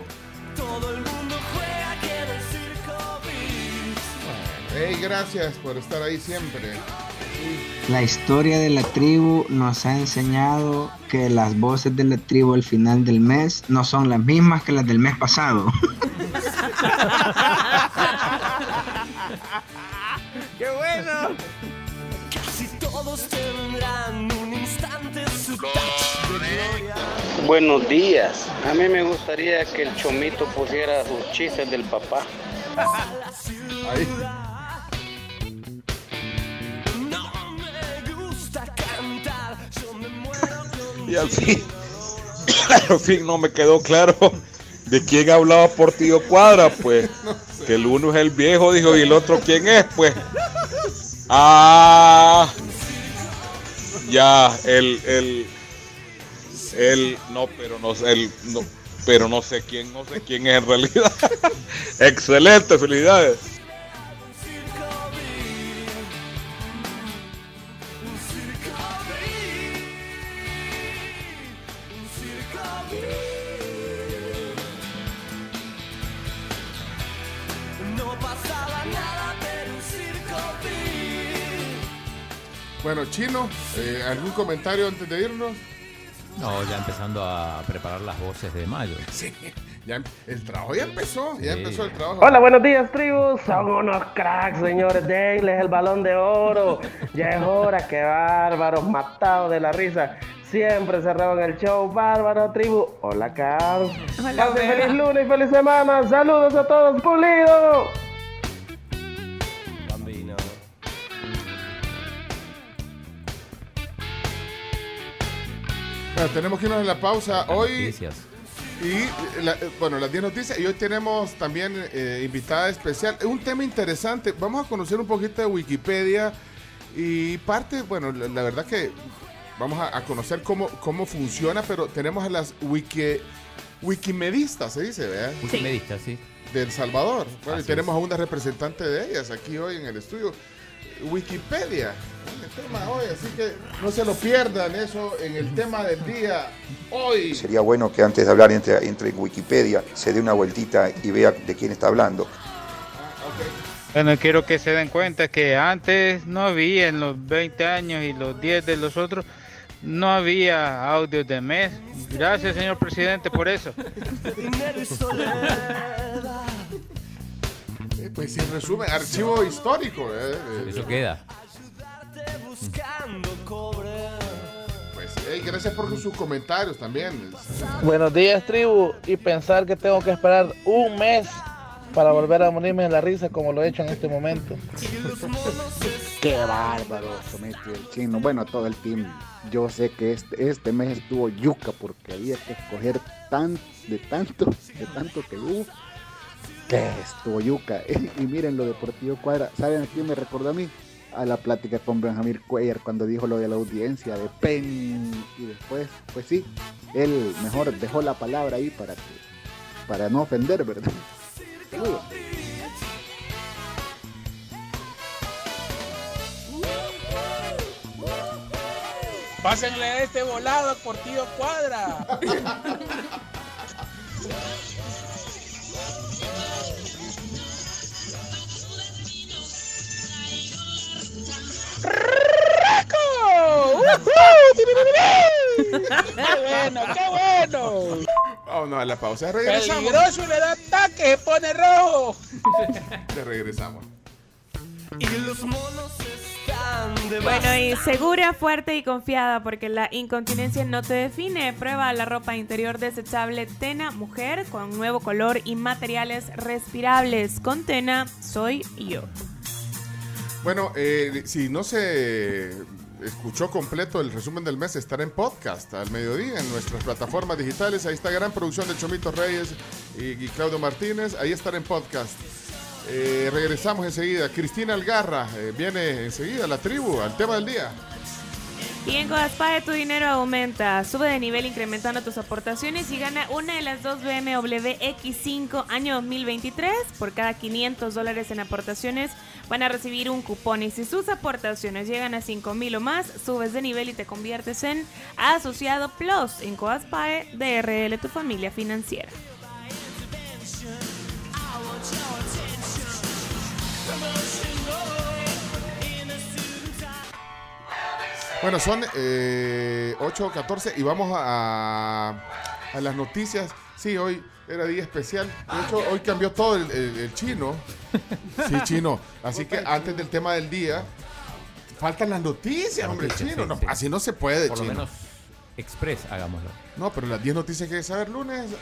Hey, gracias por estar ahí siempre. La historia de la tribu nos ha enseñado que las voces de la tribu al final del mes no son las mismas que las del mes pasado. Buenos días. A mí me gustaría que el chomito pusiera sus chistes del papá. Ahí. Me gusta cantar, yo me muero con Y al fin, al fin no me quedó claro de quién hablaba por tío Cuadra, pues. Que el uno es el viejo, dijo, y el otro quién es, pues. Ah, ya, el, el, el, no, pero no sé, el, no, pero no sé quién, no sé quién es en realidad. Excelente, felicidades. Bueno, Chino, eh, ¿algún comentario antes de irnos? No, ya empezando a preparar las voces de mayo. Sí, ya em- el trabajo ya empezó, ya Sí. empezó el trabajo. Hola, buenos días, tribu. Son unos cracks, señores. Denles el balón de oro. Ya es hora, que bárbaros, matados de la risa. Siempre se roban el show. Bárbaro, tribu. Hola, Carlos. Hola, feliz lunes y feliz semana. Saludos a todos, pulido. Bueno, tenemos que irnos en la pausa hoy. Noticias. Y, la- eh, bueno, las 10 noticias. Y hoy tenemos también eh, invitada especial. Un tema interesante. Vamos a conocer un poquito de Wikipedia. Y parte, bueno, la, la verdad que vamos a, a conocer cómo, cómo funciona, pero tenemos a las wiki, wikimedistas, se dice, ¿verdad? Wikimedista, sí. De El Salvador. Bueno, y tenemos a una representante de ellas aquí hoy en el estudio. Wikipedia, el tema hoy, así que no se lo pierdan eso en el tema del día hoy. Sería bueno que antes de hablar entre, entre en Wikipedia se dé una vueltita y vea de quién está hablando. Bueno, quiero que se den cuenta que antes no había, en los 20 años y los 10 de los otros, no había audios de mes. Gracias, señor presidente, por eso. Soledad. pues sin resumen, archivo histórico. eh, eh. Eso queda. Pues, hey, gracias por sus comentarios también. Buenos días, tribu. Y pensar que tengo que esperar un mes para volver a morirme de la risa como lo he hecho en este momento. Qué bárbaro, Someti, el chino. Bueno, todo el team. Yo sé que este, este mes estuvo yuca porque había que escoger tan, de tanto, de tanto que hubo. Que estuvo yuca. Y miren lo Deportivo Cuadra. ¿Saben a quién me recordó a mí? A la plática con Benjamín Cuellar cuando dijo lo de la audiencia de PEN. Y después, pues sí, él mejor dejó la palabra ahí para que, para no ofender, ¿verdad? Saludos. Pásenle este volado por tío Cuadra. ¡Qué bueno, qué bueno! Vámonos a la pausa. Regresamos. Peligroso y le da ataque, se pone rojo. Te regresamos. Y los monos están de Bueno, y segura, fuerte y confiada, porque la incontinencia no te define. Prueba la ropa interior desechable Tena Mujer con nuevo color y materiales respirables. Con Tena soy yo. Bueno, eh, si no se escuchó completo el resumen del mes, estará en podcast al mediodía en nuestras plataformas digitales. Ahí está gran producción de Chomito Reyes y, Claudio Martínez. Ahí estará en podcast. Eh, regresamos enseguida. Cristina Algarra eh, viene enseguida, la tribu, al tema del día. Y en Codaspae tu dinero aumenta. Sube de nivel incrementando tus aportaciones y gana una de las dos BMW X5 año 2023. Por cada 500 dólares en aportaciones van a recibir un cupón. Y si sus aportaciones llegan a 5 mil o más, subes de nivel y te conviertes en asociado plus en Codaspae DRL, tu familia financiera. Bueno, son eh, 8.14 y vamos a, a las noticias. Sí, hoy era día especial. De hecho, hoy cambió todo el, el- el chino. Sí, chino. Así que antes del tema del día, faltan las noticias, hombre, chino. sí, No, sí. Así no se puede, Por lo chino. menos express, hagámoslo. No, pero las 10 noticias que hay que saber lunes, eh,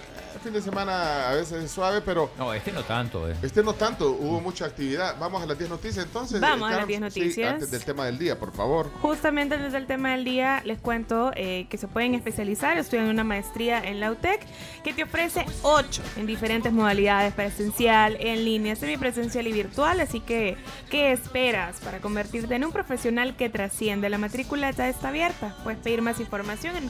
fin de semana a veces es suave, pero No, este no tanto, eh. este no tanto, hubo mucha actividad. Vamos a las 10 noticias entonces. Vamos a las Carol. 10 Sí, noticias. antes del tema del día, por favor. Justamente desde el tema del día les cuento eh, que se pueden especializar, estudian una maestría en la UTEC que te ofrece 8 en diferentes modalidades, presencial, en línea, semipresencial y virtual, así que ¿qué esperas para convertirte en un profesional que trasciende? La matrícula ya está abierta, puedes pedir más información en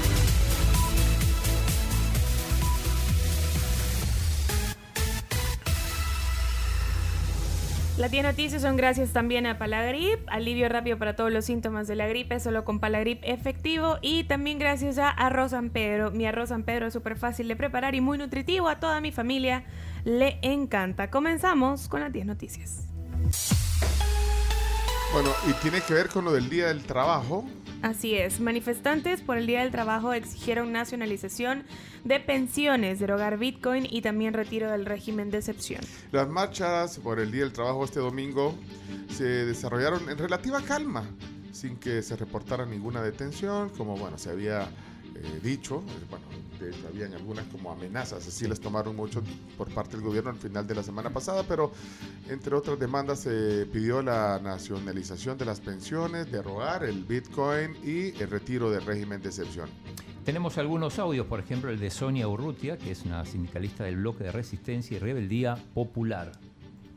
Las 10 noticias son gracias también a Palagrip, alivio rápido para todos los síntomas de la gripe, solo con Palagrip efectivo. Y también gracias a Arroz San Pedro. Mi arroz San Pedro es súper fácil de preparar y muy nutritivo. A toda mi familia le encanta. Comenzamos con las 10 noticias. Bueno, y tiene que ver con lo del Día del Trabajo. Así es, manifestantes por el Día del Trabajo exigieron nacionalización de pensiones, derogar Bitcoin y también retiro del régimen de excepción. Las marchas por el Día del Trabajo este domingo se desarrollaron en relativa calma, sin que se reportara ninguna detención, como bueno, se había eh, dicho, eh, de hecho habían algunas como amenazas, así las tomaron mucho por parte del gobierno al final de la semana pasada, pero entre otras demandas se pidió la nacionalización de las pensiones, derogar el Bitcoin y el retiro del régimen de excepción. Tenemos algunos audios, por ejemplo el de Sonia Urrutia, que es una sindicalista del bloque de resistencia y rebeldía popular.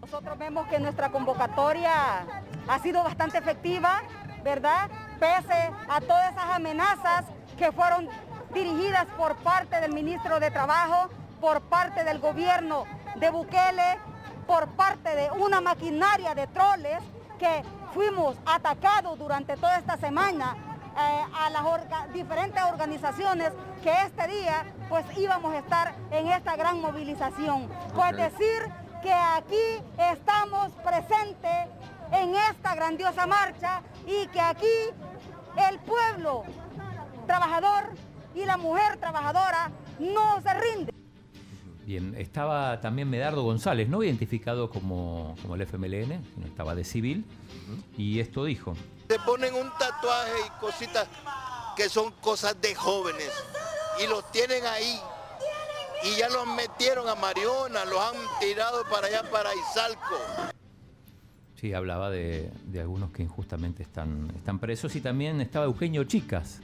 Nosotros vemos que nuestra convocatoria ha sido bastante efectiva, ¿verdad? Pese a todas esas amenazas que fueron dirigidas por parte del ministro de Trabajo, por parte del gobierno de Bukele, por parte de una maquinaria de troles que fuimos atacados durante toda esta semana eh, a las orga- diferentes organizaciones que este día pues íbamos a estar en esta gran movilización. Pues decir que aquí estamos presentes en esta grandiosa marcha y que aquí el pueblo trabajador y la mujer trabajadora no se rinde. Bien, estaba también Medardo González, no identificado como, como el FMLN, sino estaba de civil, y esto dijo. Se ponen un tatuaje y cositas que son cosas de jóvenes y los tienen ahí. Y ya los metieron a Mariona, los han tirado para allá, para Izalco. Sí, hablaba de, de algunos que injustamente están, están presos y también estaba Eugenio Chicas,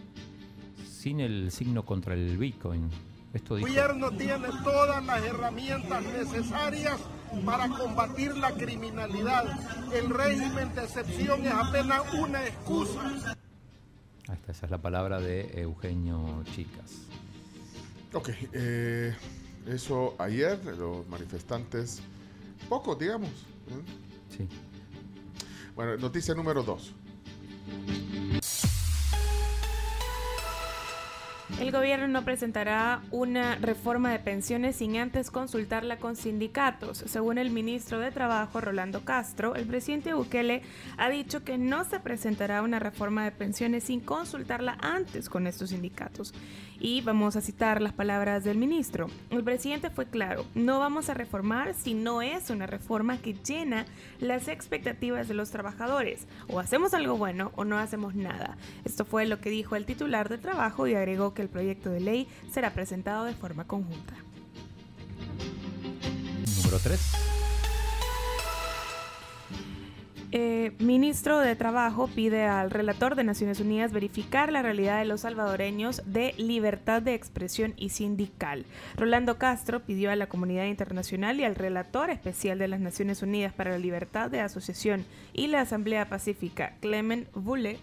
sin el signo contra el Bitcoin. Esto El gobierno tiene todas las herramientas necesarias para combatir la criminalidad. El régimen de excepción es apenas una excusa. Ahí está, esa es la palabra de Eugenio Chicas. Ok, eh, eso ayer, los manifestantes, pocos, digamos. ¿eh? Sí. Bueno, noticia número dos. El gobierno no presentará una reforma de pensiones sin antes consultarla con sindicatos. Según el ministro de Trabajo, Rolando Castro, el presidente Bukele ha dicho que no se presentará una reforma de pensiones sin consultarla antes con estos sindicatos. Y vamos a citar las palabras del ministro. El presidente fue claro, no vamos a reformar si no es una reforma que llena las expectativas de los trabajadores. O hacemos algo bueno o no hacemos nada. Esto fue lo que dijo el titular de trabajo y agregó que el proyecto de ley será presentado de forma conjunta. Número 3. Eh, ministro de Trabajo pide al relator de Naciones Unidas verificar la realidad de los salvadoreños de libertad de expresión y sindical. Rolando Castro pidió a la comunidad internacional y al relator especial de las Naciones Unidas para la Libertad de Asociación y la Asamblea Pacífica, Clement Bulle,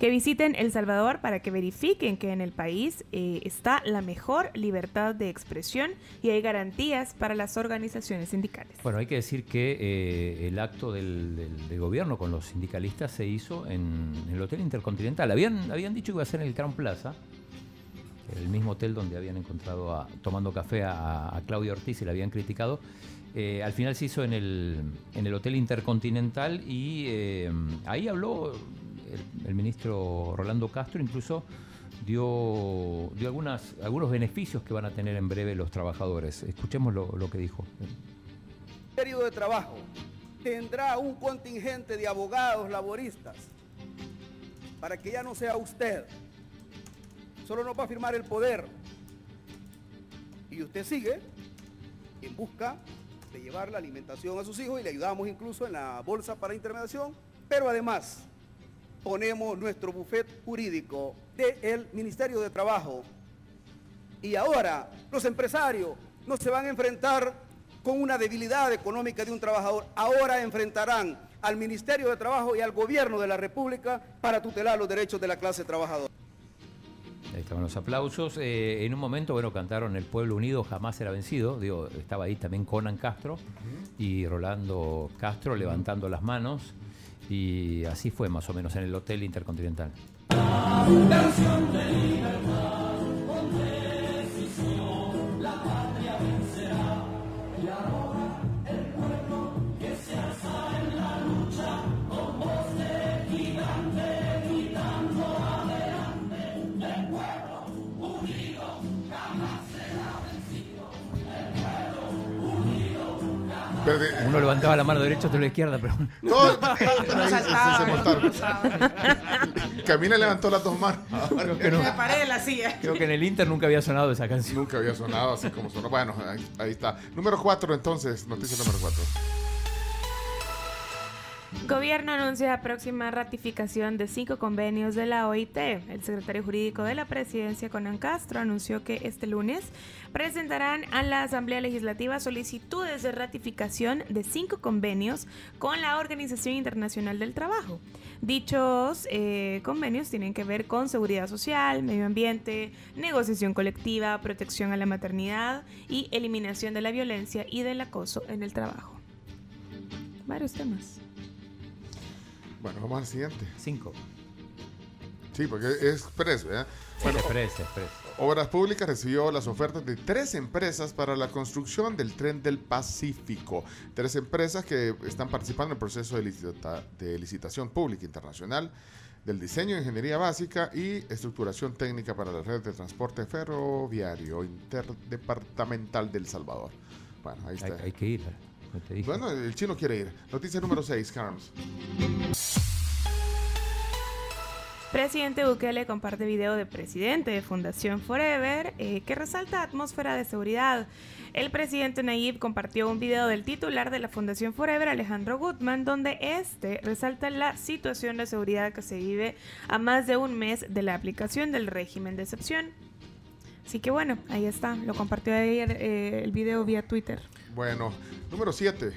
que visiten El Salvador para que verifiquen que en el país eh, está la mejor libertad de expresión y hay garantías para las organizaciones sindicales. Bueno, hay que decir que eh, el acto del, gobierno con los sindicalistas se hizo en, el Hotel Intercontinental. Habían, habían dicho que iba a ser en el Crown Plaza, el mismo hotel donde habían encontrado a- tomando café a, a Claudia Ortiz y la habían criticado. Eh, al final se hizo en el, en el Hotel Intercontinental y ahí habló el, el ministro Rolando Castro, incluso dio, algunos beneficios que van a tener en breve los trabajadores. Escuchemos lo, que dijo. Ministerio de Trabajo tendrá un contingente de abogados laboristas para que ya no sea usted. Solo nos va a firmar el poder. Y usted sigue en busca de llevar la alimentación a sus hijos y le ayudamos incluso en la bolsa para intermediación. Pero además ponemos nuestro buffet jurídico del Ministerio de Trabajo y ahora los empresarios no se van a enfrentar con una debilidad económica de un trabajador. Ahora enfrentarán al Ministerio de Trabajo y al Gobierno de la República para tutelar los derechos de la clase trabajadora. Ahí estaban los aplausos. Eh, en un momento, bueno, cantaron El Pueblo Unido jamás será vencido. Digo, estaba ahí también Conan Castro y Rolando Castro levantando las manos. Y así fue más o menos en el Hotel Intercontinental. Uno levantaba la mano derecha, otro la izquierda, pero... Todo- se montaron. Camila levantó las dos manos. Creo que no. Me paré de la silla. Creo que en el Inter nunca había sonado esa canción. Nunca había sonado así como sonó. Bueno, ahí, ahí está. Número 4 entonces, noticia número 4. Gobierno anuncia próxima ratificación de cinco convenios de la OIT. El secretario jurídico de la presidencia, Conan Castro, anunció que este lunes presentarán a la Asamblea Legislativa solicitudes de ratificación de cinco convenios con la Organización Internacional del Trabajo. Dichos eh, convenios tienen que ver con seguridad social, medio ambiente, negociación colectiva, protección a la maternidad y eliminación de la violencia y del acoso en el trabajo. Varios temas. Bueno, vamos al siguiente. Cinco. Sí, porque es expreso, ¿eh? Bueno, Express, Express. Obras Públicas recibió las ofertas de tres empresas para la construcción del tren del Pacífico. Tres empresas que están participando en el proceso de, licita- de licitación pública internacional del diseño de ingeniería básica y estructuración técnica para la red de transporte ferroviario interdepartamental del Salvador. Bueno, ahí Hay, está. hay que ir. No te dije. Bueno, el chino quiere ir. Noticia número 6, Carms. Presidente Bukele comparte video de presidente de Fundación Forever eh, que resalta atmósfera de seguridad. El presidente Nayib compartió un video del titular de la Fundación Forever, Alejandro Gutman, donde este resalta la situación de seguridad que se vive a más de un mes de la aplicación del régimen de excepción. Así que bueno, ahí está. Lo compartió ayer eh, el video vía Twitter. Bueno, número 7.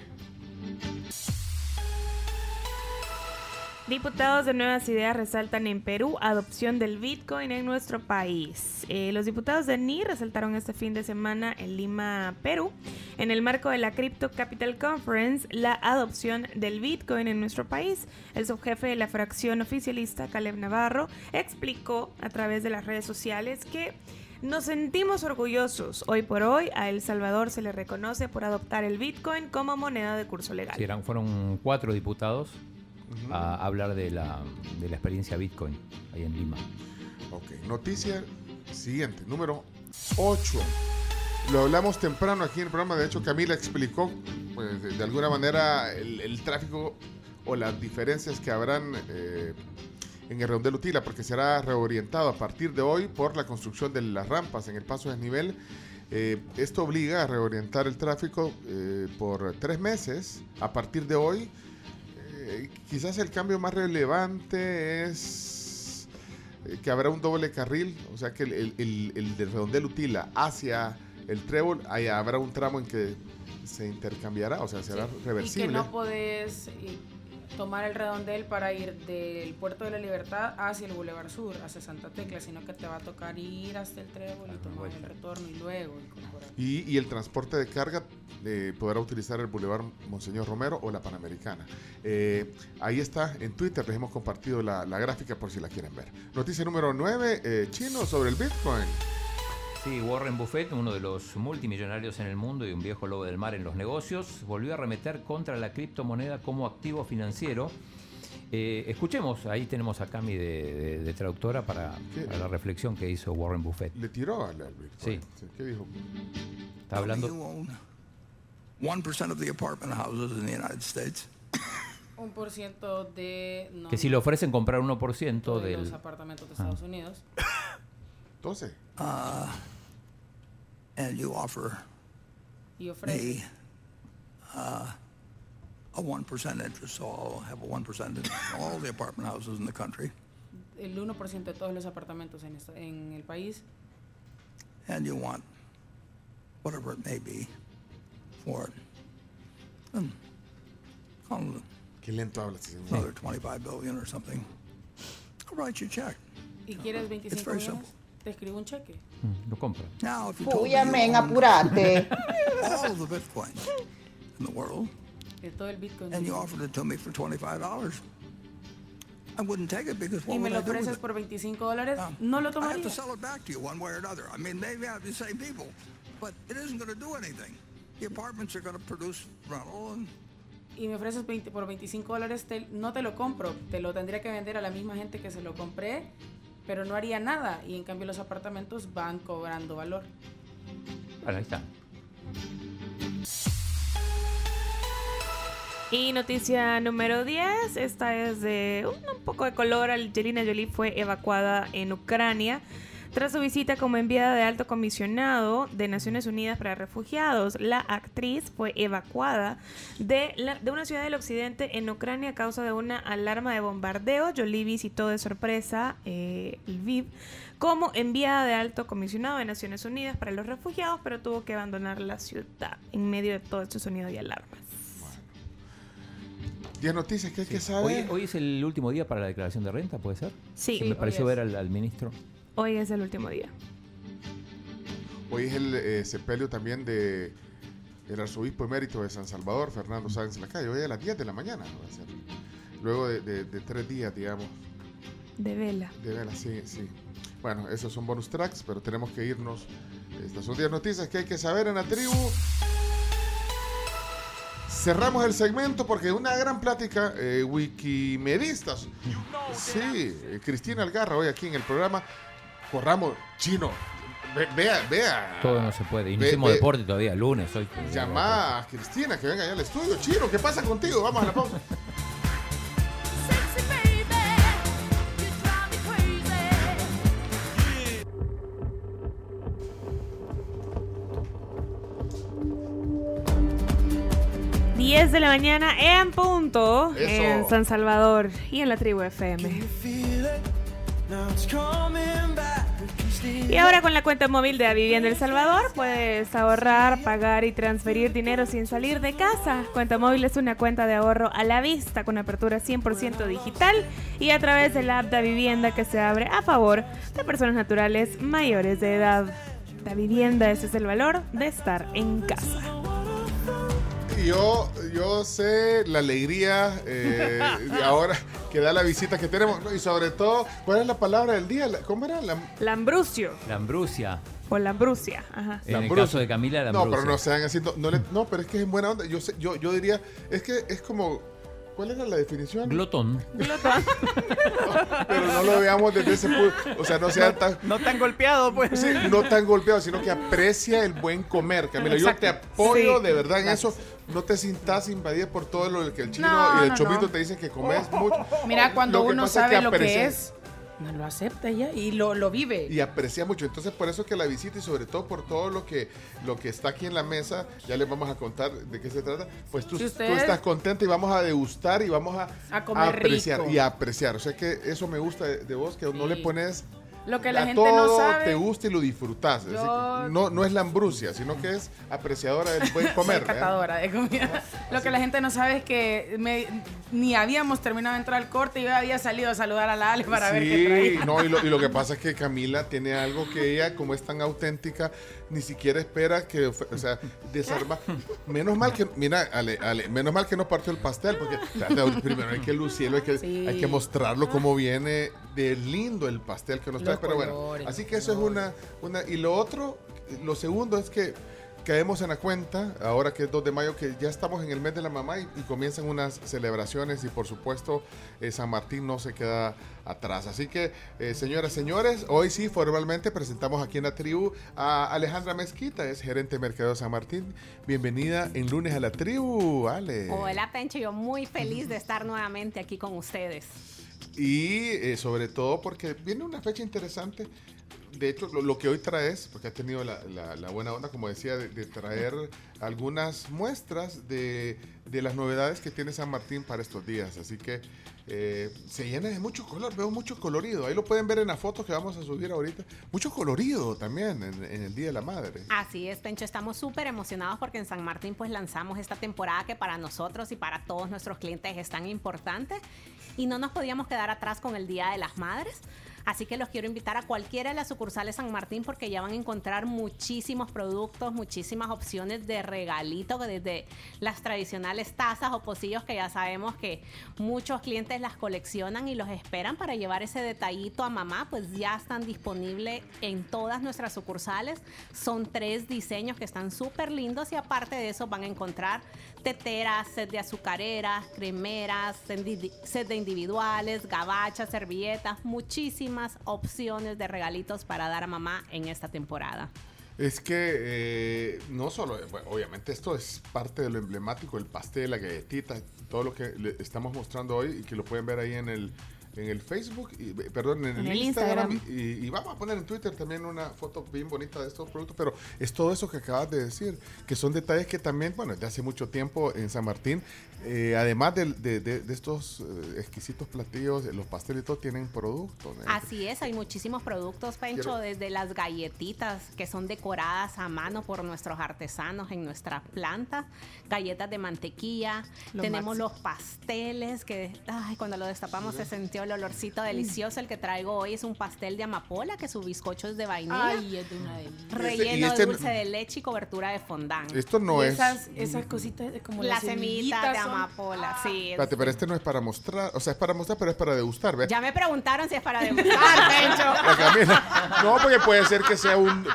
Diputados de Nuevas Ideas resaltan en Perú adopción del Bitcoin en nuestro país. Eh, los diputados de NI resaltaron este fin de semana en Lima, Perú, en el marco de la Crypto Capital Conference, la adopción del Bitcoin en nuestro país. El subjefe de la fracción oficialista, Caleb Navarro, explicó a través de las redes sociales que nos sentimos orgullosos. Hoy por hoy a El Salvador se le reconoce por adoptar el Bitcoin como moneda de curso legal. Sí, eran, fueron cuatro diputados a hablar de la, de la experiencia Bitcoin ahí en Lima. Ok, noticia siguiente, número 8. Lo hablamos temprano aquí en el programa, de hecho Camila explicó pues, de, de alguna manera el, el tráfico o las diferencias que habrán eh, en el redondel Utila, porque será reorientado a partir de hoy por la construcción de las rampas en el paso de desnivel. Eh, esto obliga a reorientar el tráfico eh, por tres meses a partir de hoy. Eh, quizás el cambio más relevante es eh, que habrá un doble carril, o sea que el, el, el- el del redondel Utila hacia el trébol, ahí habrá un tramo en que se intercambiará, o sea, será Y reversible. que no podés tomar el redondel para ir del Puerto de la Libertad hacia el Boulevard Sur, hacia Santa Tecla, sino que te va a tocar ir hasta el Trébol y tomar el retorno y luego incorporar. Y, y el transporte de carga eh, podrá utilizar el Boulevard Monseñor Romero o la Panamericana. Eh, ahí está, en Twitter les hemos compartido la, la gráfica por si la quieren ver. Noticia número 9, chino sobre el Bitcoin. Sí, Warren Buffett, uno de los multimillonarios en el mundo y un viejo lobo del mar en los negocios, volvió a remeter contra la criptomoneda como activo financiero. Eh, escuchemos, ahí tenemos a Cami de, de- de traductora para, para la reflexión que hizo Warren Buffett. Le tiró al al Sí, Bitcoin. ¿Qué dijo? está hablando. You own 1% of the apartment houses in the United States. Un por ciento de... no, Que si le ofrecen comprar 1% de del... los apartamentos de Ah. Estados Unidos. 12. Uh, and you offer Y ofrece me uh, a 1% interest, so I'll have a 1% in all the apartment houses in the country. el 1% de todos los apartamentos en, esta- en el país. And you want whatever it may be for it. And call Qué lento habla este señor. another 25 billion or something. I'll write you a check. ¿Y quieres 25 very millones? simple. Te escribo un cheque. Mm, Lo compra. Now, if you told me Uy, amén, apurate. all the Bitcoin in the world, De todo el Bitcoin. and you offered it to me for $25, I wouldn't take it because y what me would lo I do with ofreces it? por 25 dólares, no lo I have tomaría. to sell it back to you one way or another. I mean, I have the same people, but it isn't going to do anything. The apartments are going to produce rental, and y me ofreces 20 por 25 dólares, te- no te lo compro. Te lo tendría que vender a la misma gente que se lo compré, pero no haría nada. Y en cambio los apartamentos van cobrando valor. Bueno, ahí está. Y noticia número 10, esta es de un, un poco de color. Angelina Jolie fue evacuada en Ucrania tras su visita como enviada de alto comisionado de Naciones Unidas para Refugiados. La actriz fue evacuada de, la- de una ciudad del occidente en Ucrania a causa de una alarma de bombardeo. Jolie visitó de sorpresa eh, Lviv como enviada de alto comisionado de Naciones Unidas para los refugiados, pero tuvo que abandonar la ciudad en medio de todo este sonido y alarmas. 10 noticias que hay que Hoy, saber. hoy es el último día para la declaración de renta, ¿puede ser? Sí. Me pareció ver al, al ministro. Hoy es el último día. Hoy es el eh, sepelio también de el arzobispo emérito de San Salvador, Fernando Sáenz Lacayo. Hoy a las 10 de la mañana va a ser luego de, de- de tres días, digamos. De vela. De veras, sí, sí. Bueno, esos son bonus tracks, pero tenemos que irnos. Estas son 10 noticias que hay que saber en la tribu. Cerramos el segmento porque una gran plática eh, wikimedistas. Sí, Cristina Algarra hoy aquí en el programa. Corramos, chino. ve- vea, vea. Todo no se puede. Y no Ve- hicimos ve- deporte todavía, lunes hoy. Llama a Cristina que venga allá al estudio. Chino, ¿qué pasa contigo? Vamos a la pausa. Diez 10 de la mañana en punto Eso. en San Salvador y en la tribu FM. Y ahora con la cuenta móvil de Vivienda El Salvador puedes ahorrar, pagar y transferir dinero sin salir de casa. Cuenta móvil es una cuenta de ahorro a la vista con apertura 100% digital y a través de la app de Vivienda que se abre a favor de personas naturales mayores de edad. La vivienda, ese es el valor de estar en casa. Yo, yo sé la alegría eh, de ahora que da la visita que tenemos. Y sobre todo, ¿cuál es la palabra del día? ¿Cómo era? La, Lambrucio La ambrusia. o lambrucia. Ajá. En el Lambrucia. caso de Camila, la No, pero no sean así. No, no le- no, pero es que es en buena onda. Yo, sé- yo, yo diría, es que es como. ¿Cuál era la definición? Glotón. Pero no lo veamos desde ese punto. O sea, no sea tan. No tan golpeado, pues. Sí, no tan golpeado, sino que aprecia el buen comer. Camila, yo te apoyo Sí. de verdad en Gracias. eso. No te sintas invadida por todo lo que el chino No, y el no, chomito no. te dicen que comes mucho. Mira, cuando uno sabe lo que es, no lo acepta ya y lo, lo vive. Y aprecia mucho. Entonces, por eso que la visita y sobre todo por todo lo que, lo que está aquí en la mesa, ya les vamos a contar de qué se trata. Pues tú, Si tú ustedes- estás contenta y vamos a degustar y vamos a, A comer apreciar. rico. Y a apreciar. O sea que eso me gusta de, de vos, que no le pones. Lo que la gente todo no sabe. te gusta y lo disfrutas. Yo- no, no es la ambrucia, sino que es apreciadora del buen comer. ¿eh? catadora de comida. Lo que la gente no sabe es que me- ni habíamos terminado de entrar al corte y yo había salido a saludar a la Ale para ver qué Sí, traía. no, y lo, y lo que pasa es que Camila tiene algo que ella, como es tan auténtica, ni siquiera espera que, o sea, desarma. Menos mal que, mira, Ale, Ale, menos mal que no partió el pastel, porque primero hay que lucirlo, hay que, Sí. hay que mostrarlo cómo viene de lindo el pastel que nos trae. Pero bueno, así que eso es una, una. Y lo otro, lo segundo es que caemos en la cuenta, ahora que es 2 de mayo, que ya estamos en el mes de la mamá y, y comienzan unas celebraciones y por supuesto eh, San Martín no se queda atrás. Así que, eh, señoras, señores, hoy sí formalmente presentamos aquí en la tribu a Alejandra Mezquita, es gerente de mercado de San Martín. Bienvenida en lunes a la tribu, Ale. Hola Pencho, yo muy feliz de estar nuevamente aquí con ustedes. Y eh, sobre todo porque viene una fecha interesante. De hecho, lo, lo que hoy traes, porque has tenido la, la- buena onda, como decía, de, traer algunas muestras de, de las novedades que tiene San Martín para estos días. Así que eh, se llena de mucho color, veo mucho colorido. Ahí lo pueden ver en la foto que vamos a subir ahorita. Mucho colorido también en, en el Día de la Madre. Así es, Pencho, estamos súper emocionados porque en San Martín pues lanzamos esta temporada que para nosotros y para todos nuestros clientes es tan importante y no nos podíamos quedar atrás con el Día de las Madres. Así que los quiero invitar a cualquiera de las sucursales San Martín porque ya van a encontrar muchísimos productos, muchísimas opciones de regalito, desde las tradicionales tazas o pocillos que ya sabemos que muchos clientes las coleccionan y los esperan para llevar ese detallito a mamá, pues ya están disponibles en todas nuestras sucursales. Son tres diseños que están súper lindos y aparte de eso van a encontrar teteras, set de azucareras, cremeras, set de- individuales, gabachas, servilletas, muchísimas opciones de regalitos para dar a mamá en esta temporada. Es que eh, no solo, bueno, obviamente esto es parte de lo emblemático, el pastel, la galletita, todo lo que le estamos mostrando hoy y que lo pueden ver ahí en el, en el Facebook, y, perdón, en, En el, el Instagram. Instagram. Y, y vamos a poner en Twitter también una foto bien bonita de estos productos, pero es todo eso que acabas de decir, que son detalles que también, bueno, desde hace mucho tiempo en San Martín, eh, además de, de- de estos eh, exquisitos platillos, los pasteles y todo, tienen productos. ¿eh? Así es, hay muchísimos productos, Pencho, Quiero- desde las galletitas que son decoradas a mano por nuestros artesanos en nuestra planta, galletas de mantequilla, Lo tenemos máximo. los pasteles que ay, cuando lo destapamos se sintió el olorcito delicioso. El que traigo hoy es un pastel de amapola, que su bizcocho es de vainilla. Ay, es de una delicia. Relleno este de no- dulce de leche y cobertura de fondant. Esto no Y es. esas, esas cositas de- como Las las semillitas semillitas de amapola, sí. Espérate, pero este no es para mostrar. O sea, es para mostrar, pero es para degustar, ¿ves? Ya me preguntaron si es para degustar, Pencho. No, porque puede ser que sea un.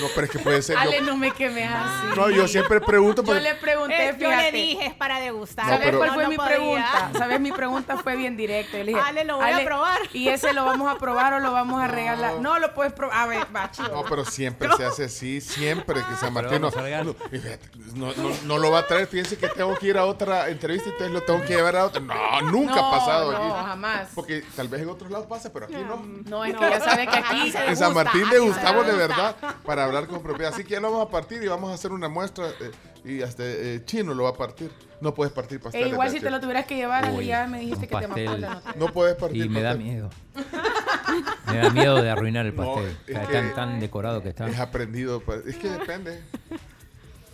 No, pero es que puede ser. yo- Ale, no me quemes así. No, yo siempre pregunto. Yo porque- le pregunté, Eh, yo le dije es para degustar. No, ¿Sabes pero- cuál fue No, mi no podía. pregunta? ¿Sabes? Mi pregunta fue bien directa. Yo le dije, Ale, lo voy a probar. ¿Y ese lo vamos a probar o lo vamos a regalar? No, lo puedes probar. A ver, va, chido. No, pero siempre se hace así, siempre que San Martín no, no, no, no- no lo va a traer. Fíjense que tengo que ir a otra entrevista y entonces lo tengo que llevar a otra. No, nunca No, ha pasado no, aquí. jamás. Porque tal vez en otros lados pasa, pero aquí no. No, es que ya sabes que aquí se En San Martín le gustamos de verdad para hablar con propiedad. Así que ya lo vamos a partir y vamos a hacer una muestra. eh, y hasta eh, Chino lo va a partir. No puedes partir E pasteles. igual si te lo tuvieras que llevar, Uy, ya me dijiste que te pastel. amapola. No. No puedes partir Y me da pastel. miedo. Me da miedo de arruinar el No, pastel. es Está que- tan, tan decorado que está. Es aprendido. pues, Es que depende.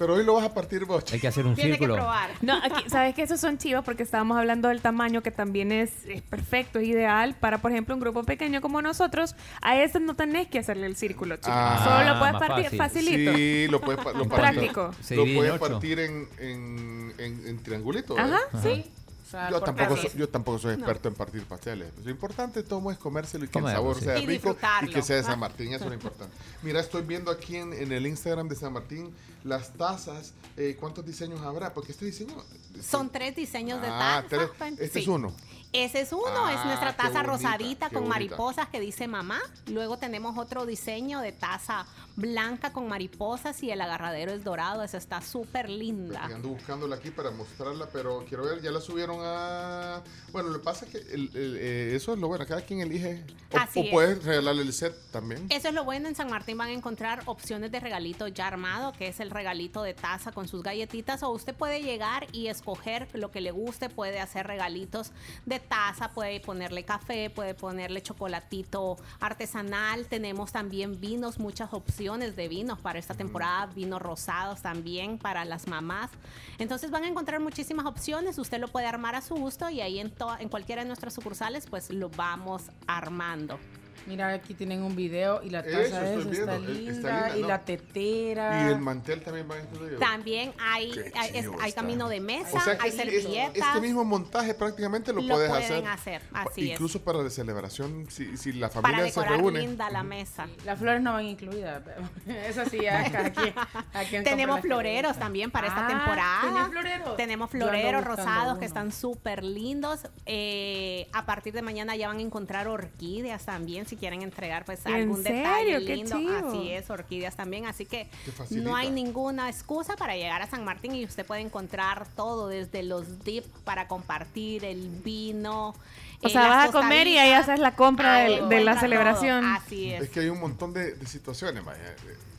Pero hoy lo vas a partir vos. Hay que hacer un Tiene que círculo. probar. No, aquí, sabes que esos son chivos porque estábamos hablando del tamaño que también es, es perfecto, es ideal para, por ejemplo, un grupo pequeño como nosotros. A ese no tenés que hacerle el círculo, chicos. Ah, Solo lo puedes partir fácil. facilito. Sí, lo puedes, lo práctico. Lo puedes partir en, en, en, en triangulito. Ajá, sí. Sea, Yo tampoco, soy, yo tampoco soy experto en partir pasteles. Lo importante todo es comérselo y que Comerlo, el sabor sí. sea Y rico y que sea de San Martín. Eso es lo importante. Mira, estoy viendo aquí en, en el Instagram de San Martín las tazas. eh, ¿Cuántos diseños habrá? Porque este diseño... Son tres diseños de Ah, taza. tres. Pen- Este es uno. Ese es uno, Ah, es nuestra qué taza bonita, rosadita con bonita. mariposas que dice mamá. Luego tenemos otro diseño de taza blanca con mariposas y el agarradero es dorado. Esa está súper linda. Ando buscándola aquí para mostrarla, pero quiero ver, ya la subieron a... Bueno, lo que pasa es que el- el, eh, eso es lo bueno, cada quien elige. O, Así o es. puedes regalarle el set también. Eso es lo bueno, en San Martín van a encontrar opciones de regalito ya armado, que es el regalito de taza con sus galletitas, o usted puede llegar y escoger lo que le guste, puede hacer regalitos de taza, puede ponerle café, puede ponerle chocolatito artesanal, tenemos también vinos, muchas opciones de vinos para esta temporada, vinos rosados también para las mamás. Entonces van a encontrar muchísimas opciones, usted lo puede armar a su gusto y ahí en, en cualquiera de nuestras sucursales pues lo vamos armando. Mira, aquí tienen un video y la Eso taza estoy esa está eh, linda, está linda, y ¿no? la tetera. Y el mantel también va incluido. También hay, hay, es- camino de mesa, O sea que hay es- servilletas. Este mismo montaje prácticamente lo, Lo puedes pueden hacer. hacer, así es. Incluso para la celebración, si, si la para familia se decorar reúne. linda la mesa. Las flores no van incluidas. pero Eso sí, quien compra Tenemos floreros también para esta Ah, temporada. Tenemos floreros rosados uno. que están súper lindos. Eh, a partir de mañana ya van a encontrar orquídeas también si quieren entregar pues ¿En algún serio? detalle ¡Qué lindo. Así es, orquídeas también. Así que no hay ninguna excusa para llegar a San Martín y usted puede encontrar todo desde los dip para compartir, el vino. O eh, sea, vas a comer y ahí haces la compra de, de la celebración. todo. Así es. Es que hay un montón de, de situaciones, vaya.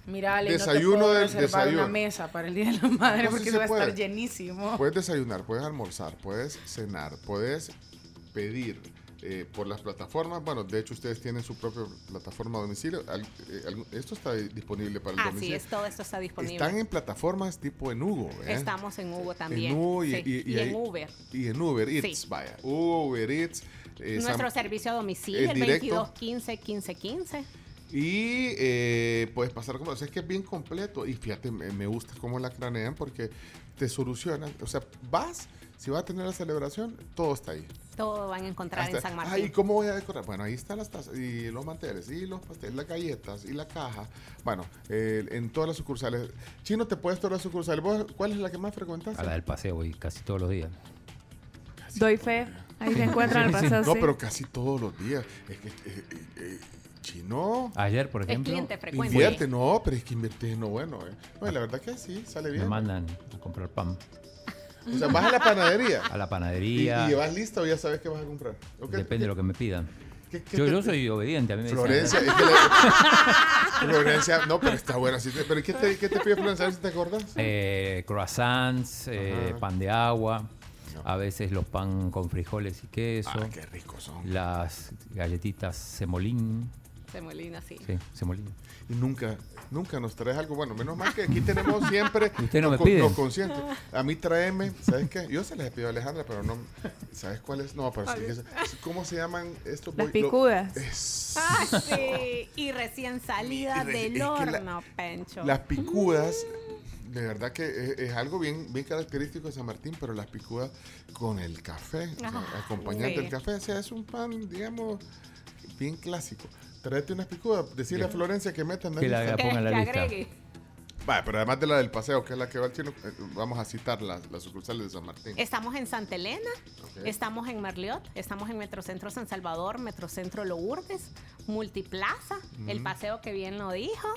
Mira, Ale, Desayuno no te puedo del reservar desayuno. una mesa para el Día de la Madre No, sí porque se va a estar llenísimo. Puedes desayunar, puedes almorzar, puedes cenar, puedes pedir eh, por las plataformas. Bueno, de hecho ustedes tienen su propia plataforma a domicilio. Al- eh, esto está disponible para el Así domicilio. es, todo esto está disponible. Están en plataformas tipo en Hugo, ¿eh? Estamos en Hugo también. En Hugo y, Sí, y- y y en Uber. Y en Uber Eats, Sí. vaya. Uber Eats. eh, Nuestro Sam- servicio a domicilio, el el, directo. 22 15 15 15. Y eh, puedes pasar como, o sea, es que es bien completo. Y fíjate, me, me gusta cómo la cranean porque te solucionan. O sea, vas, si vas a tener la celebración, todo está ahí. Todo van a encontrar en San Ah, ¿y Martín. cómo voy a decorar? Bueno, ahí están las tazas, y los manteles, y los pasteles, las galletas, y la caja. Bueno, eh, en todas las sucursales. Chino, ¿te puedes todas las sucursales? ¿Vos cuál es la que más frecuentas? A la del paseo voy casi todos los días. Doy fe. Ahí se encuentran el paseo. No, sí. pero casi todos los días. Es que, eh, eh, eh, Chino. Ayer, por ejemplo. Invierte, no, pero es que invertir no bueno. Eh. No, la verdad que sí, sale me bien. mandan a comprar pan. O sea, vas a la panadería. A la ¿Y, panadería. y llevas lista o ya sabes qué vas a comprar? ¿O qué- Depende de lo que me pidan. qué- qué Yo, yo soy obediente. A mí me Florencia, es que la- Florencia, no, pero está te- ¿Pero qué te, qué te pide Florencia? A ver si te acordás. Eh, croissants, eh, pan de agua, a veces los pan con frijoles y queso, Ah, qué ricos son. las galletitas semolín, Semolina, sí. Sí, semolina. Y nunca, nunca nos traes algo bueno. Menos mal que aquí tenemos siempre Usted no los me los conscientes. A mí tráeme, ¿sabes qué? Yo se les he pedido a Alejandra, pero no. ¿Sabes cuál es? No, pero sí que ¿Cómo se llaman estos? Las lo- picudas. Es- Ah, sí. Y recién salida Y re- del es que la- horno, Pencho. Las picudas, de verdad que es, es algo bien, bien característico de San Martín, pero las picudas con el café, o sea, acompañante sí. del café, o sea, es un pan, digamos, bien clásico. Tráete unas picudas, decirle a Florencia que metan Que la- la ponga en la Que lista. agregue. Vale, pero además de la del paseo, que es la que va al chino, eh, vamos a citar las, las sucursales de San Martín. Estamos en Santa Elena, estamos en Merliot, estamos en Metrocentro San Salvador, Metrocentro Lourdes, Multiplaza, el Mm. paseo que bien lo dijo.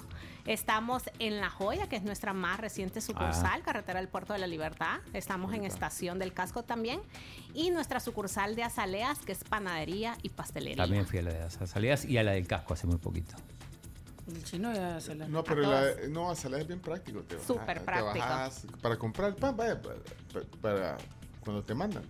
Estamos en La Joya, que es nuestra más reciente sucursal, Ah. carretera del Puerto de la Libertad. Estamos en Estación del Casco también. Y nuestra sucursal de Azaleas, que es panadería y pastelería. También fui a la de las salidas y a la del casco hace muy poquito. El chino ya se la. No, pero la, no, Azalea es bien práctico. Te Súper te práctico. bajas para comprar el pan, vaya, para, para- para cuando te mandan.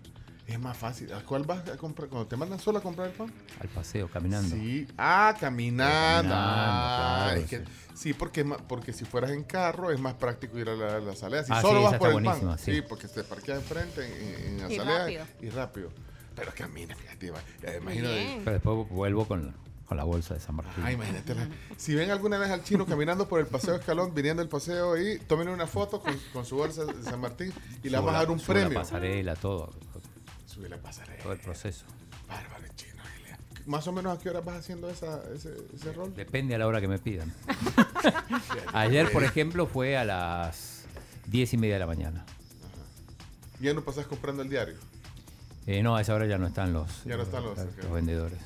Es más fácil. ¿A cuál vas a comprar? Cuando te mandan solo a comprar el pan. Al paseo, caminando. Sí. Ah, caminando. Caminando, Ah, claro, es que- sí, porque, porque si fueras en carro es más práctico ir a la, la Azalea. Si Ah, solo sí, vas por el pan. Sí. sí. porque te parqueas enfrente en, en Y Azalea rápido. y rápido. Pero camina, fíjate. imagino de-. Pero después vuelvo con, con la bolsa de San Martín. Ah, imagínate. la- Si ven alguna vez al chino caminando por el paseo Escalón, viniendo del paseo ahí, tomen una foto con, con su bolsa de San Martín y le vamos a dar un premio. La pasarela, todo. Sube la pasarela. Todo el proceso. Bárbaro, chino. Más o menos a qué hora vas haciendo esa, ese, ese rol. Depende a la hora que me pidan. Ayer, por ejemplo, fue a las diez y media de la mañana. Ya no pasas comprando el diario. Eh, no, a esa hora ya no están los, Ya no están los- los ok. vendedores.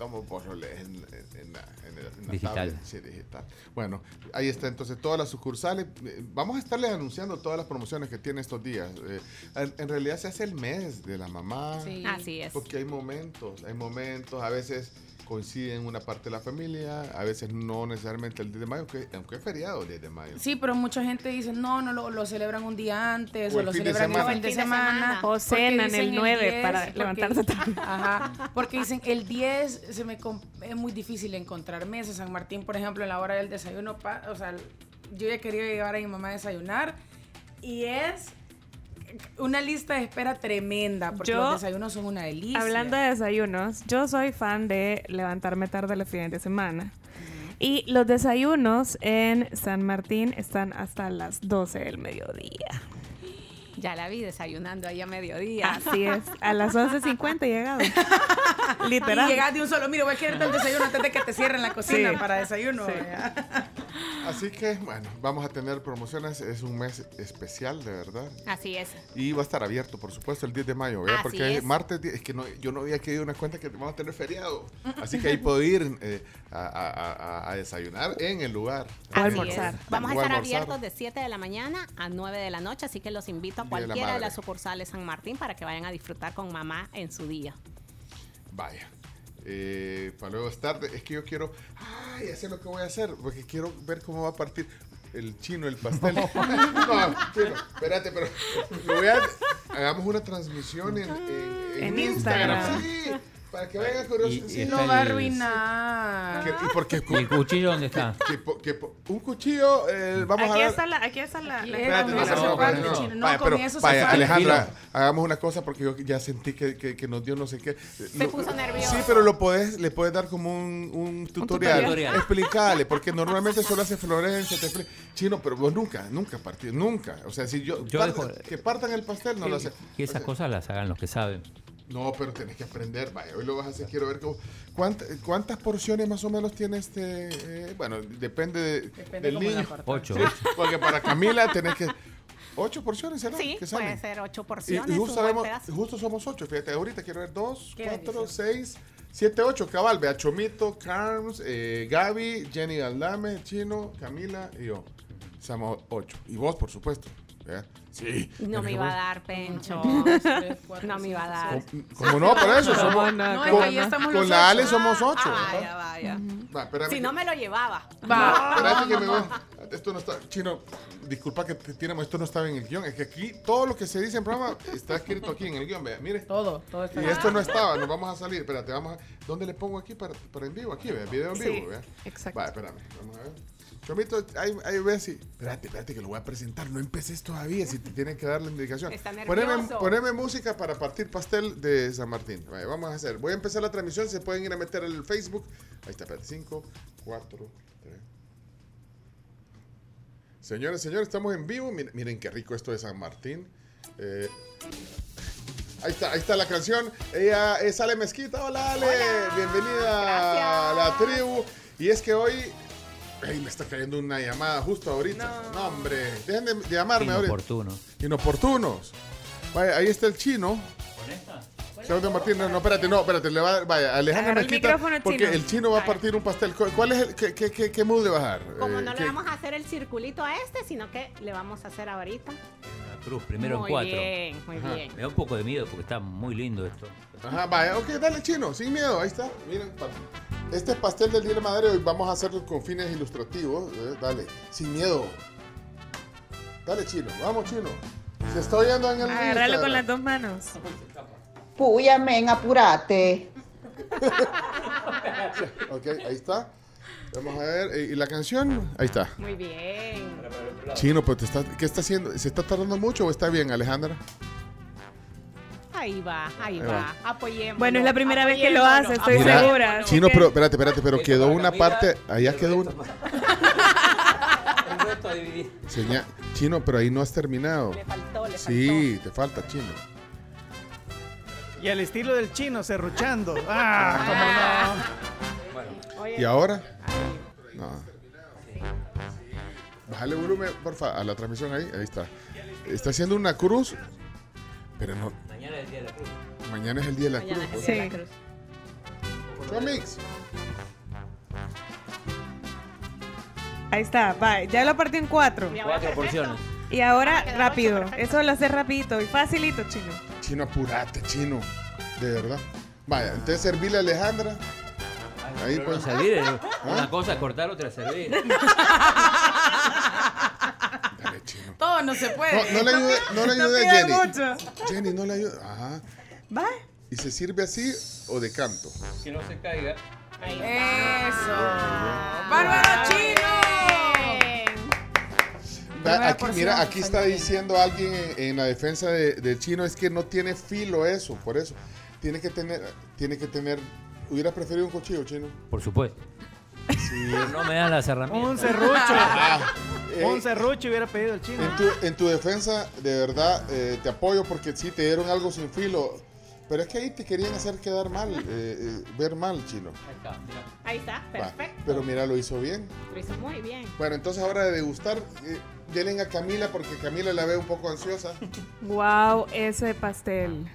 Estamos por en, en, en la, en el- en la Digital. tablet. Sí, digital. Bueno, ahí está entonces todas las sucursales. Eh, Vamos a estarles anunciando todas las promociones que tiene estos días. Eh, en, en realidad se hace el mes de la mamá. Sí. Así es. Porque hay momentos, hay momentos, a veces coinciden una parte de la familia, a veces no necesariamente el 10 de mayo, aunque, aunque es feriado el 10 de mayo. Sí, pero mucha gente dice, no, no lo, lo celebran un día antes O o, el lo fin de celebran semana. el fin de semana. O cenan el 9 10, para porque- levantarse tarde. Ajá, porque dicen el 10 se me es muy difícil encontrar mesas. San Martín, por ejemplo, en la hora del desayuno, pa- o sea, yo ya quería llevar a mi mamá a desayunar y es una lista de espera tremenda porque Yo- los desayunos son una delicia. Hablando de desayunos, yo soy fan de levantarme tarde los fines de semana. Y los desayunos en San Martín están hasta las 12 del mediodía. Ya la vi desayunando ahí a mediodía. Así es. A las 11.50 he llegado. Y Literal. llegas de un solo, mira, voy a querer el desayuno antes de que te cierren la cocina Sí. para desayuno. Sí. Así que, bueno, vamos a tener promociones. Es un mes especial, de verdad. Así es. Y va a estar abierto, por supuesto, el 10 de mayo, ¿verdad? Así Porque es. martes, es que no, yo no había querido una cuenta que vamos a tener feriado. Así que ahí puedo ir eh, a, a- a- a desayunar en el lugar. Así almorzar. Vamos a estar abiertos de 7 de la mañana a 9 de la noche, así que los invito a de la cualquiera de, Madre. las sucursales San Martín para que vayan a disfrutar con mamá en su día. Vaya. Eh, para luego es tarde. Es que yo quiero. Ay, ya sé lo que voy a hacer. Porque quiero ver cómo va a partir el chino, el pastel. no, chino, espérate, pero. lo voy a- hagamos una transmisión en, en- en En Instagram. Instagram. Sí, para que vayan curiosos. Sí, no va a arruinar. ¿Qué, porque, ¿Y el cuchillo dónde está? Un cuchillo, eh, vamos aquí a ver. Está la, aquí está la... la Espérate, no, no, no, no, con eso se Alejandra, hagamos una cosa porque yo ya sentí que, nos dio no sé qué. Se puso nervioso. Sí, pero lo podés, le puedes dar como un, un tutorial. tutorial. Explícale, porque normalmente solo hace Florencia, te Chino, pero vos nunca, nunca partido, nunca. O sea, si yo... yo que partan el pastel, no lo hacen. Y esas cosas las hagan los que saben. No, pero tenés que aprender, vaya, hoy lo vas a hacer, quiero ver cómo, cuánta- cuántas porciones más o menos tiene este, eh, bueno, depende, de- Depende del niño. Ocho. Sí, porque para Camila tenés que, ocho porciones, ¿será? Sí, que puede salen? ser ocho porciones, y justo, sabemos- justo somos ocho, fíjate, ahorita quiero ver dos, Qué cuatro, bendición. seis, siete, ocho, cabal, vea, Chomito, Carms, eh, Gaby, Jenny Galdame, Chino, Camila y yo. Somos ocho. Y vos, por supuesto. ¿verdad? Sí. No me iba a dar, Pencho. No me iba a dar. ¿Cómo no? Por eso somos. no, con, estamos la ocho. Ale somos ocho. Ah, ¿verdad? vaya, vaya. Va, espérame Si no me lo llevaba. Va. Espérate que me voy. esto no está. Chino, disculpa que te tiramos, esto no estaba en el guion. Es que aquí todo lo que se dice en programa está escrito aquí en el guion. Vea, mire. Todo, todo está Y esto no estaba, nos vamos a salir. Espérate, vamos a. ¿Dónde le pongo aquí para, para en vivo? Aquí, vea, video en Sí, vivo, vea. exacto. Va, espérame, vamos a ver. Chomito, ahí, ahí ve si. Espérate, espérate, que lo voy a presentar. No empeces todavía, si te tienen que dar la indicación. Está Poneme, música para partir pastel de San Martín. Vamos a hacer. Voy a empezar la transmisión. Se pueden ir a meter al Facebook. Ahí está, espérate. 5, 4, 3. Señores, señores, estamos en vivo. Miren, miren qué rico esto de San Martín. Eh, ahí está, ahí está la canción. Ella es Ale Mezquita. Hola, Ale. Bienvenida a la tribu. Y es que hoy. Ay, me está cayendo una llamada justo ahorita. No, hombre. Dejen de, llamarme ahorita. Inoportuno. Inoportunos. Vaya, ahí está el chino. Claudio Martín, no, no, espérate, no, espérate, le va a dar- vaya, Alejandra el Mezquita, micrófono, porque chino. el chino va a partir un pastel. ¿Cuál es el, qué, qué, qué, qué mood le va a dar? Como Eh, no le ¿qué- vamos a hacer el circulito a este, sino que le vamos a hacer ahorita. La cruz, primero Muy en cuatro. bien, muy Ajá. bien. Me da un poco de miedo porque está muy lindo esto. Ajá, vaya, ok, dale chino, sin miedo, ahí está. Miren, este pastel del Día de Madre hoy vamos a hacerlo con fines ilustrativos. eh, dale, sin miedo. Dale chino, vamos chino. Se está oyendo en el Agarrarlo con las dos manos. Puya, men, apurate. Ok, ahí está. Vamos a ver, eh, ¿y la canción? Ahí está. Muy bien. Chino, pero te está, ¿qué está haciendo? ¿Se está tardando mucho o está bien, Alejandra? Ahí va, ahí Ahí va. va. Apoyémoslo. Bueno, es la primera vez que lo hace, estoy Mira, segura. Chino, pero espérate, espérate, pero quedó una parte, allá quedó una. Seña- Chino, pero ahí no has terminado. Le faltó, le Sí, te falta, Chino. Y al estilo del chino, serruchando. Ah, cómo no. ¿Y ahora? No. Bájale volumen, porfa, a la transmisión ahí. Ahí está. Está haciendo una cruz, pero no. Mañana es el día de la cruz. Mañana es el día de la Mañana cruz. es el día de la Sí. cruz. Chomix. Ahí está, va. Ya lo partí en cuatro. Cuatro porciones. Y ahora, rápido. Eso lo hace rapidito y facilito, chino. Chino, apurate, chino. De verdad. Vaya, entonces servirle a Alejandra. Ahí Pero pues. no servir, eh. ¿Ah? Una cosa es cortar, otra es servir. Dale, chino. Todo no se puede. No, no le ayude, no le No ayude a Jenny. mucho. Jenny, no le ayude. Ajá. Va. ¿Y se sirve así o de canto? Que no se caiga. Eso. ¡Bárbaro chino! Aquí, mira, aquí está diciendo alguien en, en la defensa de- del chino es que no tiene filo eso, por eso. Tiene que tener, tiene que tener, hubiera preferido un cuchillo chino. Por supuesto. Pero no me dan las herramientas. Un serrucho. Ah, eh, Un serrucho hubiera pedido el chino. En tu, en tu defensa, de verdad, eh, te apoyo porque sí, te dieron algo sin filo. Pero es que ahí te querían hacer quedar mal, eh, eh, ver mal, chino. Ahí está, mira. Ahí está, Va, perfecto. Pero mira, lo hizo bien. Lo hizo muy bien. Bueno, entonces ahora de degustar, eh, denle a Camila porque Camila la ve un poco ansiosa. Wow, ese pastel.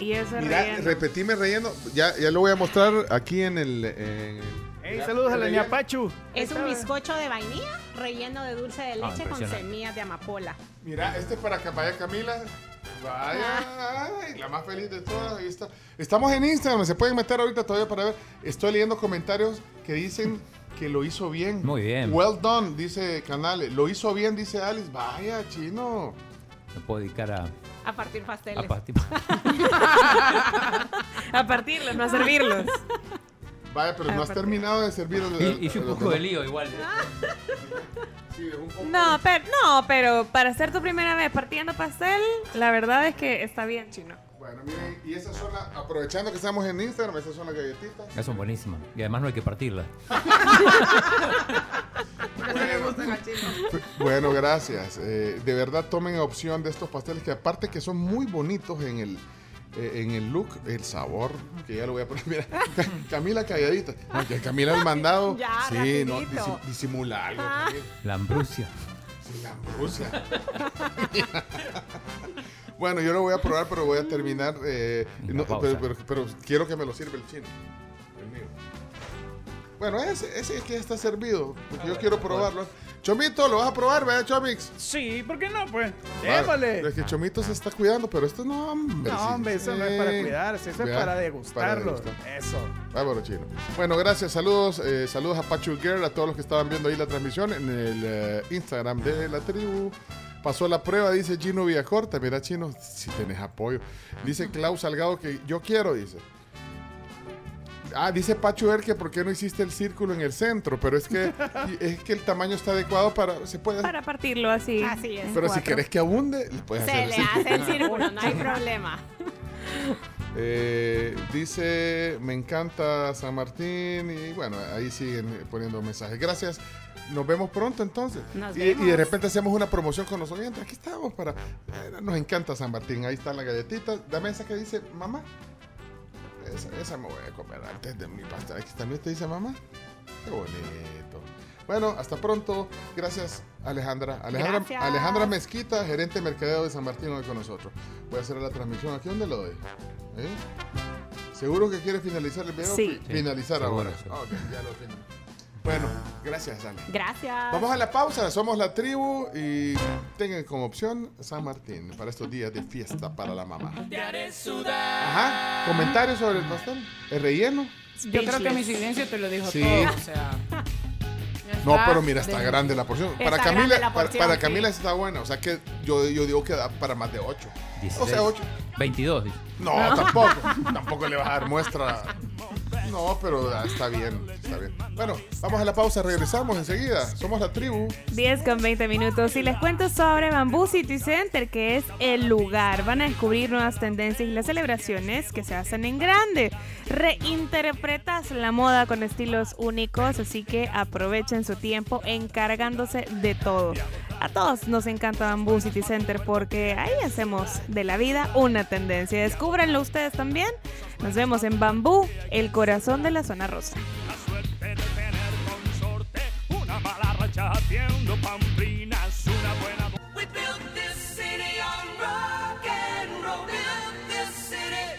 Y ese Mira, relleno. repetime relleno. Ya, ya lo voy a mostrar aquí en el. en el- Hey, saludos a la Relleno. Niapachu. Es un bizcocho de vainilla relleno de dulce de Ah, leche con semillas de amapola. Mira, este es para que vaya Camila. Vaya, ay, la más feliz de todas. Ahí está. Estamos en Instagram, se pueden meter ahorita todavía para ver. Estoy leyendo comentarios que dicen que lo hizo bien. Muy bien. Well done, dice Canales. Lo hizo bien, dice Alice. Vaya, chino. Me puedo dedicar a, A partir pasteles. a partir. a partirlos, no a servirlos. Vaya, pero no has terminado de servir. el- Hice un el- poco de lío igual. Sí, un poco. No, pero, no, pero para ser tu primera vez partiendo pastel, la verdad es que está bien, chino. Bueno, miren, y esas son las, aprovechando que estamos en Instagram, esas son las galletitas. Ya son buenísimas. Y además no hay que partirlas. Bueno, gracias. Eh, de verdad tomen opción de estos pasteles que aparte que son muy bonitos en el eh, en el look, el sabor, que ya lo voy a poner. Mira, Ca- Camila calladita. No, que Camila el mandado. Ya, sí, no, disi- disimula algo. Ah. Camila. La ambrusia. Sí, la Rusia. Bueno, yo lo voy a probar, pero voy a terminar. eh, no, pero, pero- pero quiero que me lo sirva el chino. El mío. Bueno, ese, ese es que ya está servido, porque yo quiero probarlo. Chomito, ¿lo vas a probar, verdad, Chomix? Sí, ¿por qué no? Pues, Vale. démosle. Es que Chomito se está cuidando, pero esto no, hombre. No, sí. hombre, eso no es para Sí. cuidarse, eso es Cuidar- para degustarlo. degustar. Eso. Bárbaro chino. Bueno, gracias. Saludos, eh, saludos a Pachu Girl, a todos los que estaban viendo ahí la transmisión en el eh, Instagram de la tribu. Pasó la prueba, dice Gino Villacorta. Mira, Chino, si tenés apoyo. Dice Klaus Salgado que yo quiero, dice. Ah, dice Pachu Girl que por qué no hiciste el círculo en el centro, pero es que es que el tamaño está adecuado para se puede Para partirlo así. Así es. Pero si querés que abunde, le puedes Se hacer el le círculo. hace el círculo, no hay problema. Eh, dice, me encanta San Martín y bueno, ahí siguen poniendo mensajes. Gracias. Nos vemos pronto entonces. Nos y, y de repente hacemos una promoción con los oyentes. Aquí estamos para... eh, nos encanta San Martín. Ahí están las galletitas. Dame esa que dice mamá. Esa, esa me voy a comer antes de mi pastel. Aquí también te dice mamá. Qué bonito. Bueno, hasta pronto. Gracias, Alejandra. Alejandra, Gracias. Alejandra Mezquita, gerente de mercadeo de San Martín, hoy con nosotros. Voy a hacer la transmisión. ¿Aquí dónde lo doy? ¿Eh? ¿Seguro que quiere finalizar el video? Sí. Fi- Finalizar Seguro, ahora. seguro. Ok, ya lo fin- Bueno, gracias, Ale. Gracias. Vamos a la pausa, somos la tribu y tengan como opción San Martín para estos días de fiesta para la mamá. Ajá, comentarios sobre el pastel, el relleno. Yo creo que mi silencio te lo dijo Sí. todo. O sea. No, pero mira, está De- grande la porción. Está para Camila, la para, porción, para sí. Camila está buena, o sea que yo, yo digo que da para más de 8. O 16. sea, 8. 22. dice. No, tampoco. tampoco le vas a dar muestra. No, pero ah, está bien, está bien. Bueno, vamos a la pausa, regresamos enseguida. Somos la tribu. 10 con 20 minutos y les cuento sobre Bamboo City Center, que es el lugar. Van a descubrir nuevas tendencias y las celebraciones que se hacen en grande. Reinterpretas la moda con estilos únicos, así que aprovechen su tiempo encargándose de todo. A todos nos encanta Bamboo City Center porque ahí hacemos de la vida una tendencia. Descúbranlo ustedes también. Nos vemos en Bambú, el corazón de la zona rosa. Una mala racha haciendo pamplinas, una buena. We built this city on rock and roll. Built this city.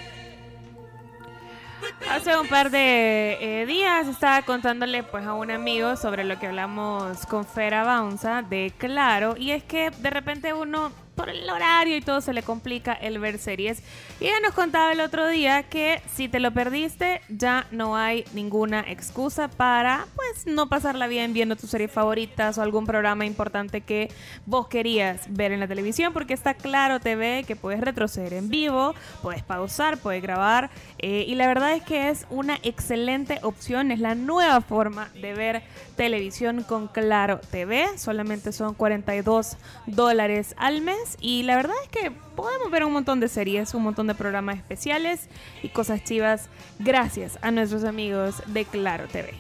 Hace un par de eh, días estaba contándole pues a un amigo sobre lo que hablamos con Fera Bounza de Claro y es que de repente uno por el horario y todo se le complica el ver series. Y ella nos contaba el otro día que si te lo perdiste ya no hay ninguna excusa para pues no pasarla bien viendo tus series favoritas o algún programa importante que vos querías ver en la televisión porque está Claro TV que puedes retroceder en vivo, puedes pausar, puedes grabar eh, y la verdad es que es una excelente opción, es la nueva forma de ver televisión con Claro TV, solamente son 42 dólares al mes y la verdad es que podemos ver un montón de series, un montón de programas especiales y cosas chivas gracias a nuestros amigos de Claro TV.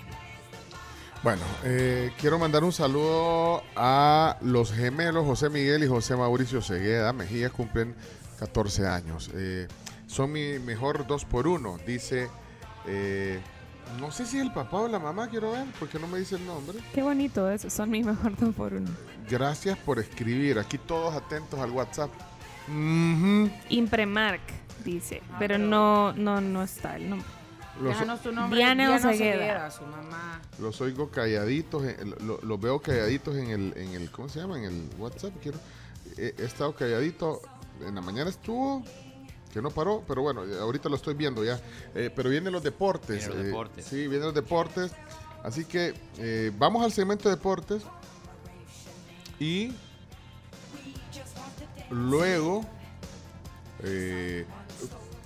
Bueno, eh, quiero mandar un saludo a los gemelos José Miguel y José Mauricio Segueda. Mejía cumplen 14 años. Eh, son mi mejor dos por uno, dice. eh, no sé si es el papá o la mamá, quiero ver, porque no me dice el nombre. Qué bonito eso, son mis mejor dos por uno. Gracias por escribir. Aquí todos atentos al WhatsApp. Impremark dice, pero no, no, no está el nombre. Los, Déjanos tu nombre. Diana Diana Osegueda. Su mamá. los oigo calladitos, en- lo- los veo calladitos en el, en el, ¿cómo se llama? En el WhatsApp. Quiero, he, he estado calladito. En la mañana estuvo, que no paró, pero bueno, eh, ahorita lo estoy viendo ya. Eh, pero vienen los deportes. Vienen los eh, deportes. Sí, vienen los deportes. Así que eh, vamos al segmento de deportes. Y luego,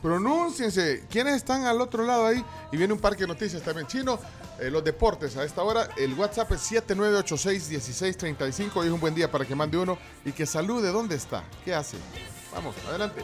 pronúnciense. ¿Quiénes están al otro lado ahí? Y viene un parque de noticias también. Chino, eh, los deportes a esta hora. El WhatsApp es 7986-1635. Hoy es un buen día para que mande uno y que salude. ¿Dónde está? ¿Qué hace? Vamos, adelante.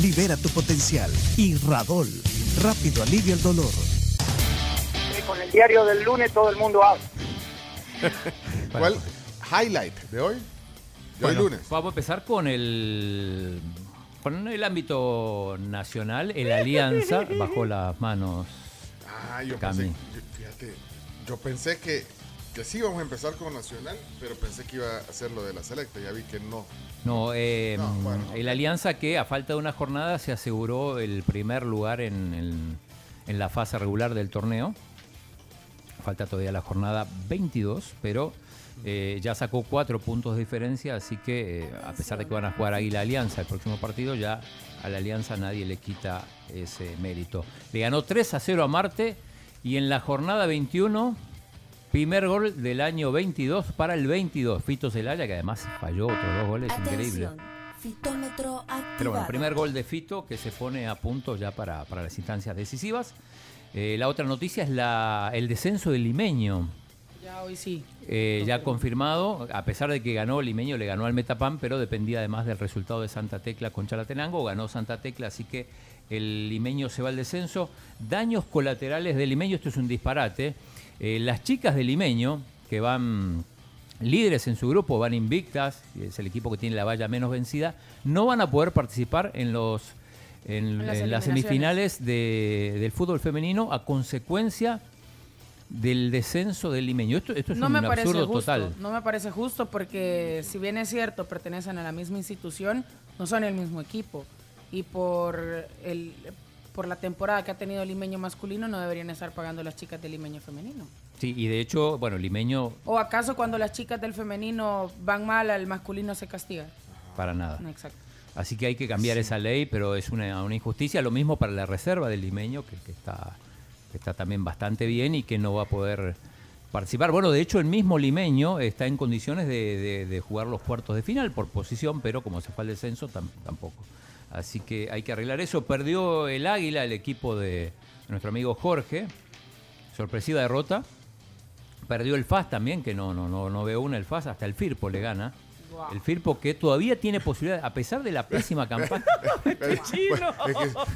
libera tu potencial. Y Radol, rápido alivia el dolor. Con el diario del lunes todo el mundo habla. ¿Cuál highlight de hoy? De hoy lunes. Vamos a empezar con el con el ámbito nacional, el Alianza bajo las manos. Ah, yo Cami. pensé, yo- fíjate, yo pensé que, que sí íbamos a empezar con Nacional, pero pensé que iba a hacer lo de la selecta, ya vi que no. No, eh, No, bueno, el Alianza que a falta de una jornada se aseguró el primer lugar en, el- en la fase regular del torneo. Falta todavía la jornada 22, pero eh, ya sacó cuatro puntos de diferencia, así que eh, a pesar de que van a jugar Águila Alianza el próximo partido, ya a la Alianza nadie le quita ese mérito. Le ganó 3 a 0 a Marte y en la jornada 21, primer gol del año 22 para el 22. Fito Celaya, que además falló otros dos goles, increíble. Fitómetro activado. Pero bueno, primer gol de Fito que se pone a punto ya para, para las instancias decisivas. Eh, la otra noticia es la, el descenso del limeño. Ya hoy sí. Eh, ya confirmado, a pesar de que ganó Limeño, le ganó al Metapán, pero dependía además del resultado de Santa Tecla con Chalatenango, ganó Santa Tecla, así que el Limeño se va al descenso. Daños colaterales del Limeño, esto es un disparate. Eh, las chicas del Limeño, que van líderes en su grupo, van invictas, es el equipo que tiene la valla menos vencida, no van a poder participar en los en, En las en las eliminaciones. semifinales de- del fútbol femenino a consecuencia del descenso del limeño. Esto, esto es no un me parece absurdo justo, total. No me parece justo porque si bien es cierto, pertenecen a la misma institución, no son el mismo equipo. Y por el por la temporada que ha tenido el limeño masculino no deberían estar pagando las chicas del limeño femenino. Sí, y de hecho, bueno, limeño ¿O acaso cuando las chicas del femenino van mal, al masculino se castiga? para nada. No, exacto. Así que hay que cambiar esa ley, pero es una, una injusticia. Lo mismo para la reserva del limeño, que, que está, que está también bastante bien y que no va a poder participar. Bueno, de hecho, el mismo limeño está en condiciones de, de- de jugar los cuartos de final por posición, pero como se fue al descenso, tam- tampoco. Así que hay que arreglar eso. Perdió el Águila, el equipo de nuestro amigo Jorge. Sorpresiva derrota. Perdió el FAS también, que no, no, no, no veo una el FAS, hasta el Firpo le gana. El Firpo que todavía tiene posibilidad, a pesar de la pésima campaña. Pues, es que,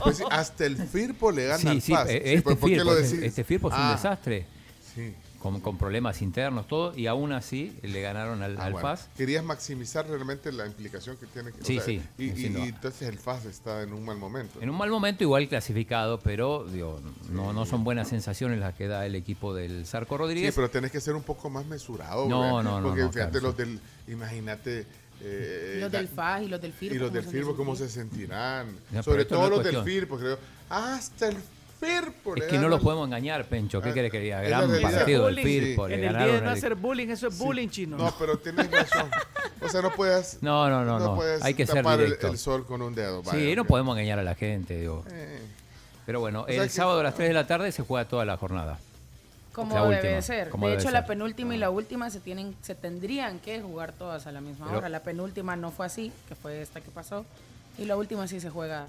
pues sí, hasta el Firpo le gana Sí, al sí, FAS. eh, Sí, este, ¿por- por qué Firpo, lo este- decís? este Firpo es un Ah, desastre. Sí. Con, con problemas internos, todo, y aún así le ganaron al, Ah, al bueno. FAS. Querías maximizar realmente la implicación que tiene. que- o Sí, sea, sí, Y, entonces el FAS está en un mal momento. En un mal momento, igual clasificado, pero digo, no, no son buenas sensaciones las que da el equipo del Zarco Sí, Rodríguez. pero tenés que ser un poco más mesurado. No, ¿verdad? no, no, Porque no, fíjate claro, los del. Imagínate. eh, los del FAS y los del FIRPO. y los del ¿cómo se Firpo, ¿cómo se sentirán? Sobre todo no los del cuestión. Firpo, creo. Hasta el Firpo. Es que no los podemos engañar, Pencho. ¿Qué Ah, quiere que diga? Gran partido del. Firpo. En el ganaron 10 no hacer bullying, eso es Sí. bullying chino. No, pero tienes razón. O sea, no puedes. No, no, no, no. puedes Hay que ser directo. el sol con un dedo. Sí, no podemos engañar a la gente, digo. Eh. Pero bueno, sea el que- sábado a las 3 de la tarde se juega toda la jornada. Como La debe última, ser. como De debe hecho, ser. la penúltima y la última se tienen, se tendrían que jugar todas a la misma Pero- hora. La penúltima no fue así, que fue esta que pasó. Y la última sí se juega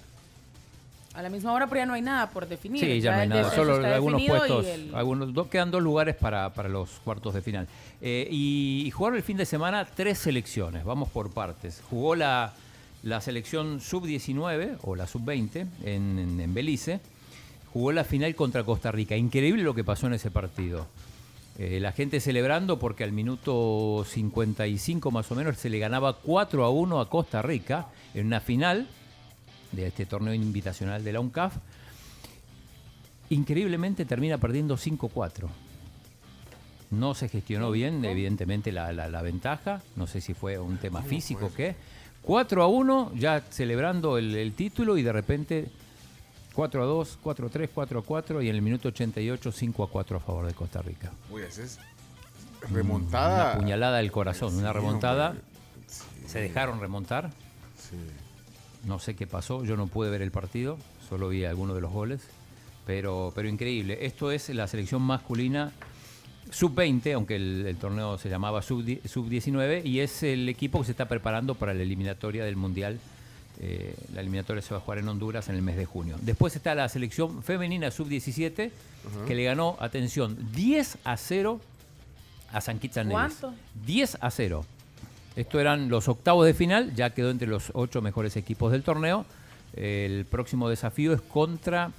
a la misma hora, pero ya no hay nada por definir. Sí, ya no hay nada. Solo algunos puestos, el- algunos, dos, quedan dos lugares para, para los cuartos de final. Eh, y, y jugaron el fin de semana tres selecciones, vamos por partes. Jugó la, la selección sub-19 o la sub-20 en, en- en Belice. Jugó la final contra Costa Rica. Increíble lo que pasó en ese partido. Eh, la gente celebrando porque al minuto 55 más o menos se le ganaba 4 a 1 a Costa Rica en una final de este torneo invitacional de la UNCAF. Increíblemente termina perdiendo 5-4. No se gestionó bien, evidentemente, la, la- la ventaja. No sé si fue un tema físico o qué. 4 a 1, ya celebrando el, el título y de repente 4 a 2, 4 a 3, 4 a 4 y en el minuto 88 5 a 4 a favor de Costa Rica. Uy, ese es remontada. Una puñalada del corazón, una Sí, remontada. Se dejaron remontar. No sé qué pasó, yo no pude ver el partido, solo vi algunos de los goles, pero, pero increíble. Esto es la selección masculina sub-20, aunque el, el torneo se llamaba sub- sub-19, y es el equipo que se está preparando para la eliminatoria del Mundial. Eh, la eliminatoria se va a jugar en Honduras en el mes de junio. Después está la selección femenina sub-17, Ajá. que le ganó, atención, 10 a 0 a San Kitts and Nevis. ¿Cuánto? 10 a 0. Esto eran los octavos de final, ya quedó entre los ocho mejores equipos del torneo. El próximo desafío es contra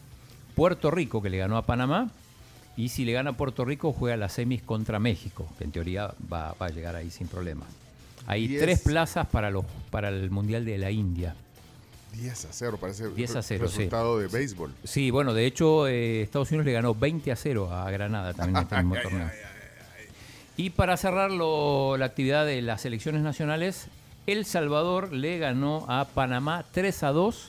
Puerto Rico, que le ganó a Panamá. Y si le gana a Puerto Rico, juega las semis contra México, que en teoría va, va a llegar ahí sin problemas. Hay Diez. tres plazas para, los, para el Mundial de la India. 10 a 0, parece 10 a 0, sí. resultado de béisbol. Sí, bueno, de hecho, eh, Estados Unidos le ganó 20 a 0 a Granada también en este mismo torneo. Y para cerrar lo- la actividad de las selecciones nacionales, El Salvador le ganó a Panamá 3 a 2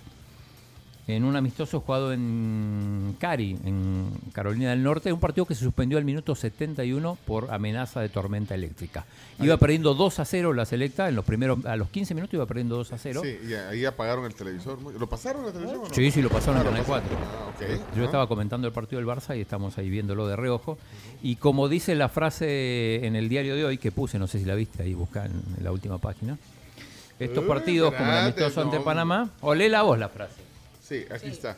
en un amistoso jugado en Cari, en Carolina del Norte, un partido que se suspendió al minuto 71 por amenaza de tormenta eléctrica. Iba perdiendo 2 a 0 la selecta, en los primeros, a los 15 minutos iba perdiendo 2 a 0. Sí, y ahí apagaron el televisor. ¿Lo pasaron el televisor? no? Sí, sí, lo pasaron en Ah, Canal pasaron. 4. Ah. Yo Ah. estaba comentando el partido del Barça y estamos ahí viéndolo de reojo. Y como dice la frase en el diario de hoy, que puse, no sé si la viste ahí, busca en, en la última página. Estos Eh, partidos, como el amistoso ante. Panamá, o lee la voz la frase. Sí, aquí está.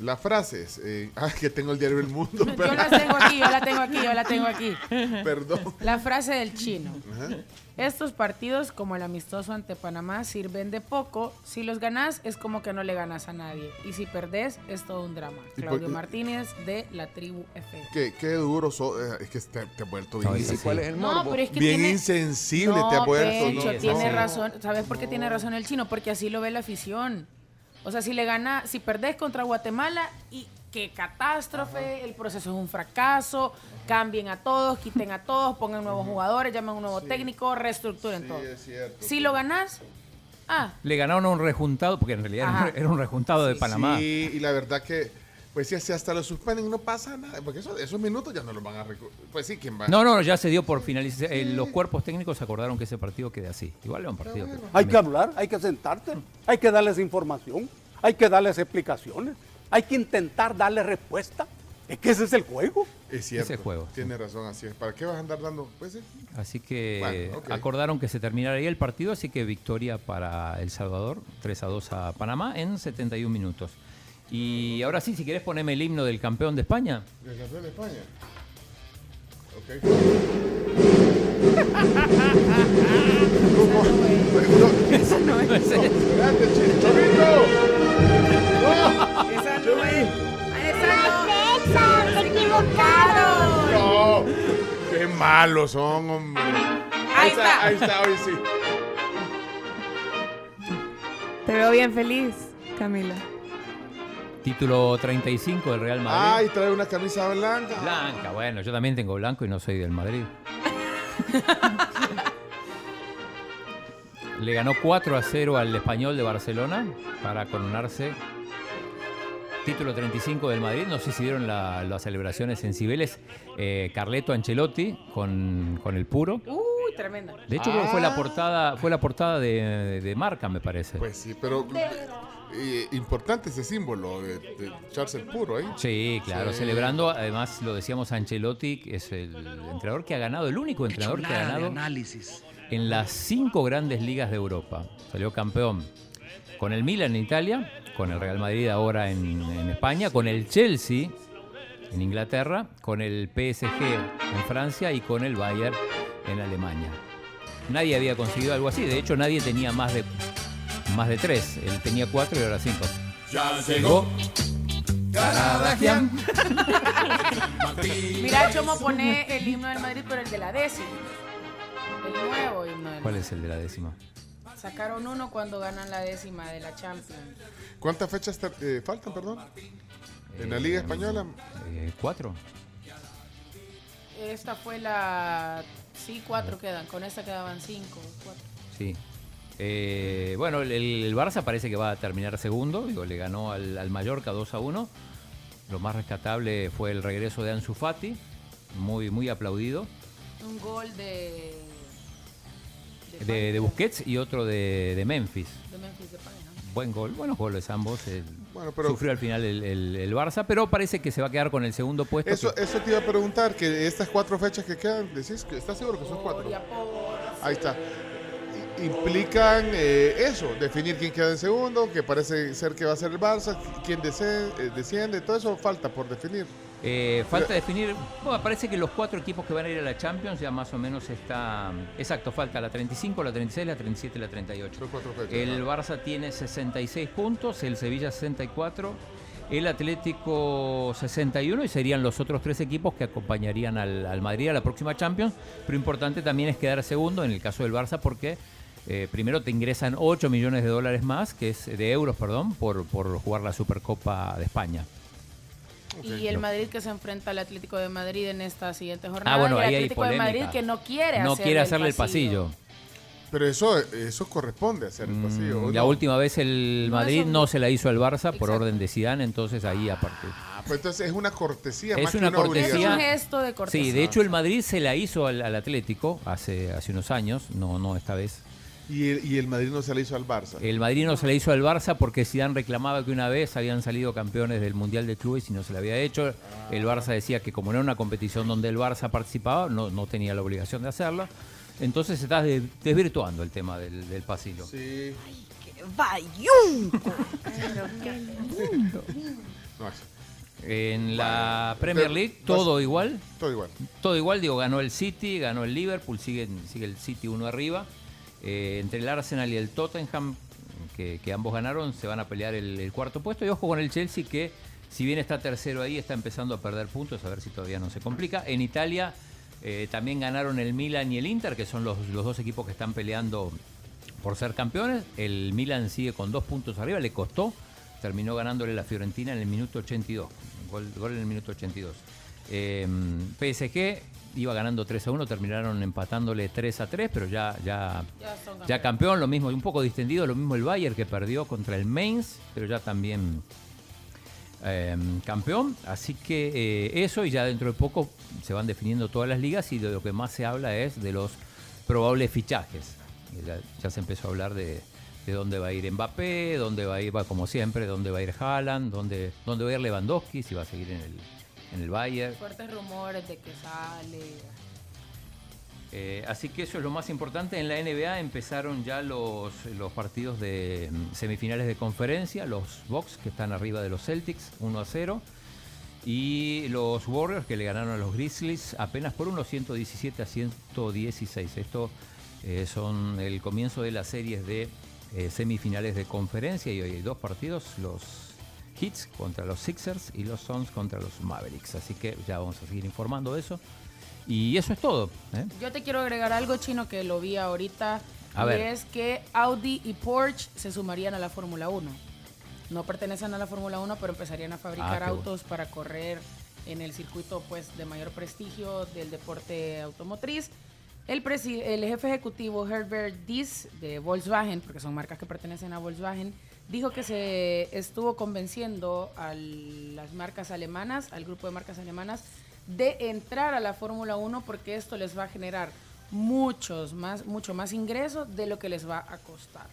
La frase es... eh, ah, que tengo el diario El Mundo. Yo la tengo aquí, yo la tengo aquí, yo la tengo aquí. Perdón. La frase del chino. Ajá. Estos partidos, como el amistoso ante Panamá, sirven de poco. Si los ganás, es como que no le ganas a nadie. Y si perdés, es todo un drama. Y Claudio por- Martínez, de la tribu F. Qué, qué duro so- eh, es que te, te has vuelto bien, No, ¿y cuál es el No, pero es que bien tiene- insensible No, te has vuelto. Pecho, ¿no? tiene No. razón. ¿Sabes por qué tiene razón el chino? Porque así lo ve la afición. O sea, si le gana, si perdés contra Guatemala y qué catástrofe, el proceso es un fracaso, cambien a todos, quiten a todos, pongan nuevos jugadores, llamen a un nuevo técnico, reestructuren todo. es cierto. Si lo ganás, ah, Le ganaron a un rejuntado, porque en realidad era un- Ajá. era un rejuntado de Panamá. Sí, y la verdad que, pues si hasta lo suspenden no pasa nada, porque eso- esos minutos ya no los van a Pues sí, ¿quién va? No, no, ya se dio por finalizar. eh, los cuerpos técnicos acordaron que ese partido quede así. Igual era un partido. que- Hay que hablar, hay que sentarte, hay que darles información, hay que darles explicaciones, hay que intentar darles respuesta. Es que ese es el juego. Es cierto. Ese juego, Tiene razón, así es. ¿Para qué vas a andar dando? Pues sí. Así que Bueno, acordaron que se terminara ahí el partido, así que victoria para El Salvador, 3 a 2 a Panamá en 71 minutos. Y ahora sí, si querés ponerme el himno del campeón de España. ¿El campeón de España? Ok. Eso no es. Espérate, Chichovito. Esa no es. ¡Esa no! ¡Se equivocaron! No, qué malos son, hombre. Ahí está. Ahí está, hoy sí. Te veo bien feliz, Camila. Título 35 del Real Madrid. Ay, trae una camisa blanca. Blanca, bueno, yo también tengo blanco y no soy del Madrid. Le ganó 4 a 0 al español de Barcelona para coronarse. Título 35 del Madrid. No sé si vieron la- las celebraciones en Cibeles. Eh, Carleto Ancelotti con, con el puro. Uy, tremenda. De hecho, creo que fue la portada, fue la portada de, de marca, me parece. Pues sí, pero eh, importante ese símbolo de, de echarse el puro ahí. Sí, claro, Sí. celebrando, además lo decíamos Ancelotti, que es el entrenador que ha ganado, el único entrenador que ha ganado análisis. en las cinco grandes ligas de Europa. Salió campeón con el Milan en Italia, con el Real Madrid ahora en, en España, con el Chelsea en Inglaterra, con el PSG en Francia y con el Bayern en Alemania. Nadie había conseguido algo así, de hecho nadie tenía más de, más de tres, él tenía cuatro y ahora cinco. Ya llegó. Caradagian. Mira, Chomo pone el himno del Madrid, pero el de la décima. El nuevo himno del ¿Cuál es el de la décima? Sacaron uno cuando ganan la décima de la Champions. ¿Cuántas fechas te- eh, faltan, perdón? En la Liga Española. Eh, ¿Cuatro? Esta fue la... Sí, cuatro quedan. Con esta quedaban cinco. Cuatro. Sí. Eh, bueno, el, el Barça parece que va a terminar segundo. Digo, le ganó al, al Mallorca 2 a 1. Lo más rescatable fue el regreso de Ansu Fati, muy, muy aplaudido, Un gol de... de, de Busquets y otro de, de Memphis. De Memphis Depay, ¿no? Buen gol, buenos goles ambos. El- Bueno, pero- Sufrió al final el, el- el Barça, pero parece que se va a quedar con el segundo puesto. Eso, que- eso te iba a preguntar, que estas cuatro fechas que quedan, decís que estás seguro que son cuatro. Ahí está. Implican eh, eso, definir quién queda en segundo, que parece ser que va a ser el Barça, quién eh, desciende, todo eso falta por definir. Eh, falta definir, bueno, parece que los cuatro equipos que van a ir a la Champions ya más o menos está, exacto, falta la 35, la 36, la 37 y la 38. El Barça tiene 66 puntos, el Sevilla 64, el Atlético 61 y serían los otros tres equipos que acompañarían al, al Madrid a la próxima Champions. Pero importante también es quedar segundo en el caso del Barça porque eh, primero te ingresan 8 millones de dólares más, que es de euros, perdón, por, por jugar la Supercopa de España. Y el Madrid que se enfrenta al Atlético de Madrid en esta siguiente jornada. Ah, bueno, y el ahí hay Atlético de Madrid que no quiere No hacerle quiere hacerle el pasillo. Pero eso, eso corresponde hacer el pasillo. ¿o Mm, La no? última vez el No, Madrid no se la hizo al Barça por orden de Zidane, entonces ahí aparte. Ah, pues entonces es una cortesía Es más una que una cortesía. Es un gesto de cortesía. Sí, de hecho el Madrid se la hizo al, al Atlético hace, hace unos años, no, no esta vez. Y el, y el Madrid no se la hizo al Barça. El Madrid no se la hizo al Barça porque Zidane reclamaba que una vez habían salido campeones del Mundial de Clubes y no se la había hecho. El Barça decía que como no era una competición donde el Barça participaba, no, no tenía la obligación de hacerla. Entonces se está de- desvirtuando el tema del, del pasillo. Sí. ¡Vayunco! No, es- En la Premier League todo vas- igual. Todo igual. Todo igual, digo, ganó el City, ganó el Liverpool, sigue, sigue el City uno arriba. Eh, entre el Arsenal y el Tottenham, que, ambos ganaron, se van a pelear el, cuarto puesto. Y ojo con el Chelsea, que si bien está tercero ahí, está empezando a perder puntos, a ver si todavía no se complica. En Italia eh, también ganaron el Milan y el Inter, que son los, dos equipos que están peleando por ser campeones. El Milan sigue con dos puntos arriba, le costó. Terminó ganándole la Fiorentina en el minuto 82. Gol, gol en el minuto 82. Eh, PSG iba ganando 3 a 1, terminaron empatándole 3 a 3, pero ya, ya, Ya campeón, lo mismo, y un poco distendido, lo mismo el Bayern que perdió contra el Mainz, pero ya también eh, campeón. Así que eh, eso, y ya dentro de poco se van definiendo todas las ligas, y de lo que más se habla es de los probables fichajes. Y Ya, ya se empezó a hablar de, de dónde va a ir Mbappé, dónde va a ir, va como siempre, dónde va a ir Haaland, dónde, dónde va a ir Lewandowski, si va a seguir en el, en el Bayern. Fuertes rumores de que sale. Eh, así que eso es lo más importante. En la NBA empezaron ya los, los partidos de mm, semifinales de conferencia, los Bucks que están arriba de los Celtics, 1 a 0. Y los Warriors que le ganaron a los Grizzlies apenas por unos 117 a 116. Esto eh, son el comienzo de las series de eh, semifinales de conferencia y hoy hay dos partidos, los Hits contra los Sixers y los Suns contra los Mavericks. Así que ya vamos a seguir informando de eso. Y eso es todo. ¿eh? Yo te quiero agregar algo chino que lo vi ahorita. A y ver. es que Audi y Porsche se sumarían a la Fórmula 1. No pertenecen a la Fórmula 1, pero empezarían a fabricar Ah, autos para correr en el circuito pues de mayor prestigio del deporte automotriz. El, presi- el jefe ejecutivo Herbert Diess de Volkswagen, porque son marcas que pertenecen a Volkswagen, dijo que se estuvo convenciendo a las marcas alemanas, al grupo de marcas alemanas, de entrar a la Fórmula 1 porque esto les va a generar muchos más, mucho más ingresos de lo que les va a costar.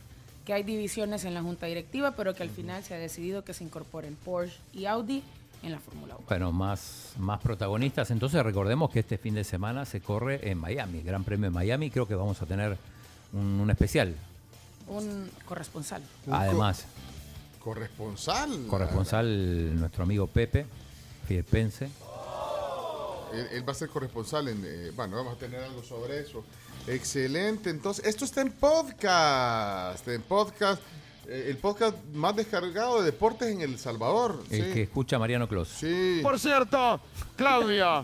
Que hay divisiones en la junta directiva, pero que al final se ha decidido que se incorporen Porsche y Audi en la Fórmula 1. Bueno, más, más protagonistas. Entonces recordemos que este fin de semana se corre en Miami, Gran Premio de Miami. Creo que vamos a tener un, un especial. Un corresponsal. Además, Corresponsal. corresponsal nuestro amigo Pepe, Filipense. Él, él va a ser corresponsal en. eh, bueno, vamos a tener algo sobre eso. Excelente. Entonces, esto está en podcast. En podcast. eh, el podcast más descargado de deportes en El Salvador. El sí. que escucha Mariano Clos. Sí. Por cierto, Claudia,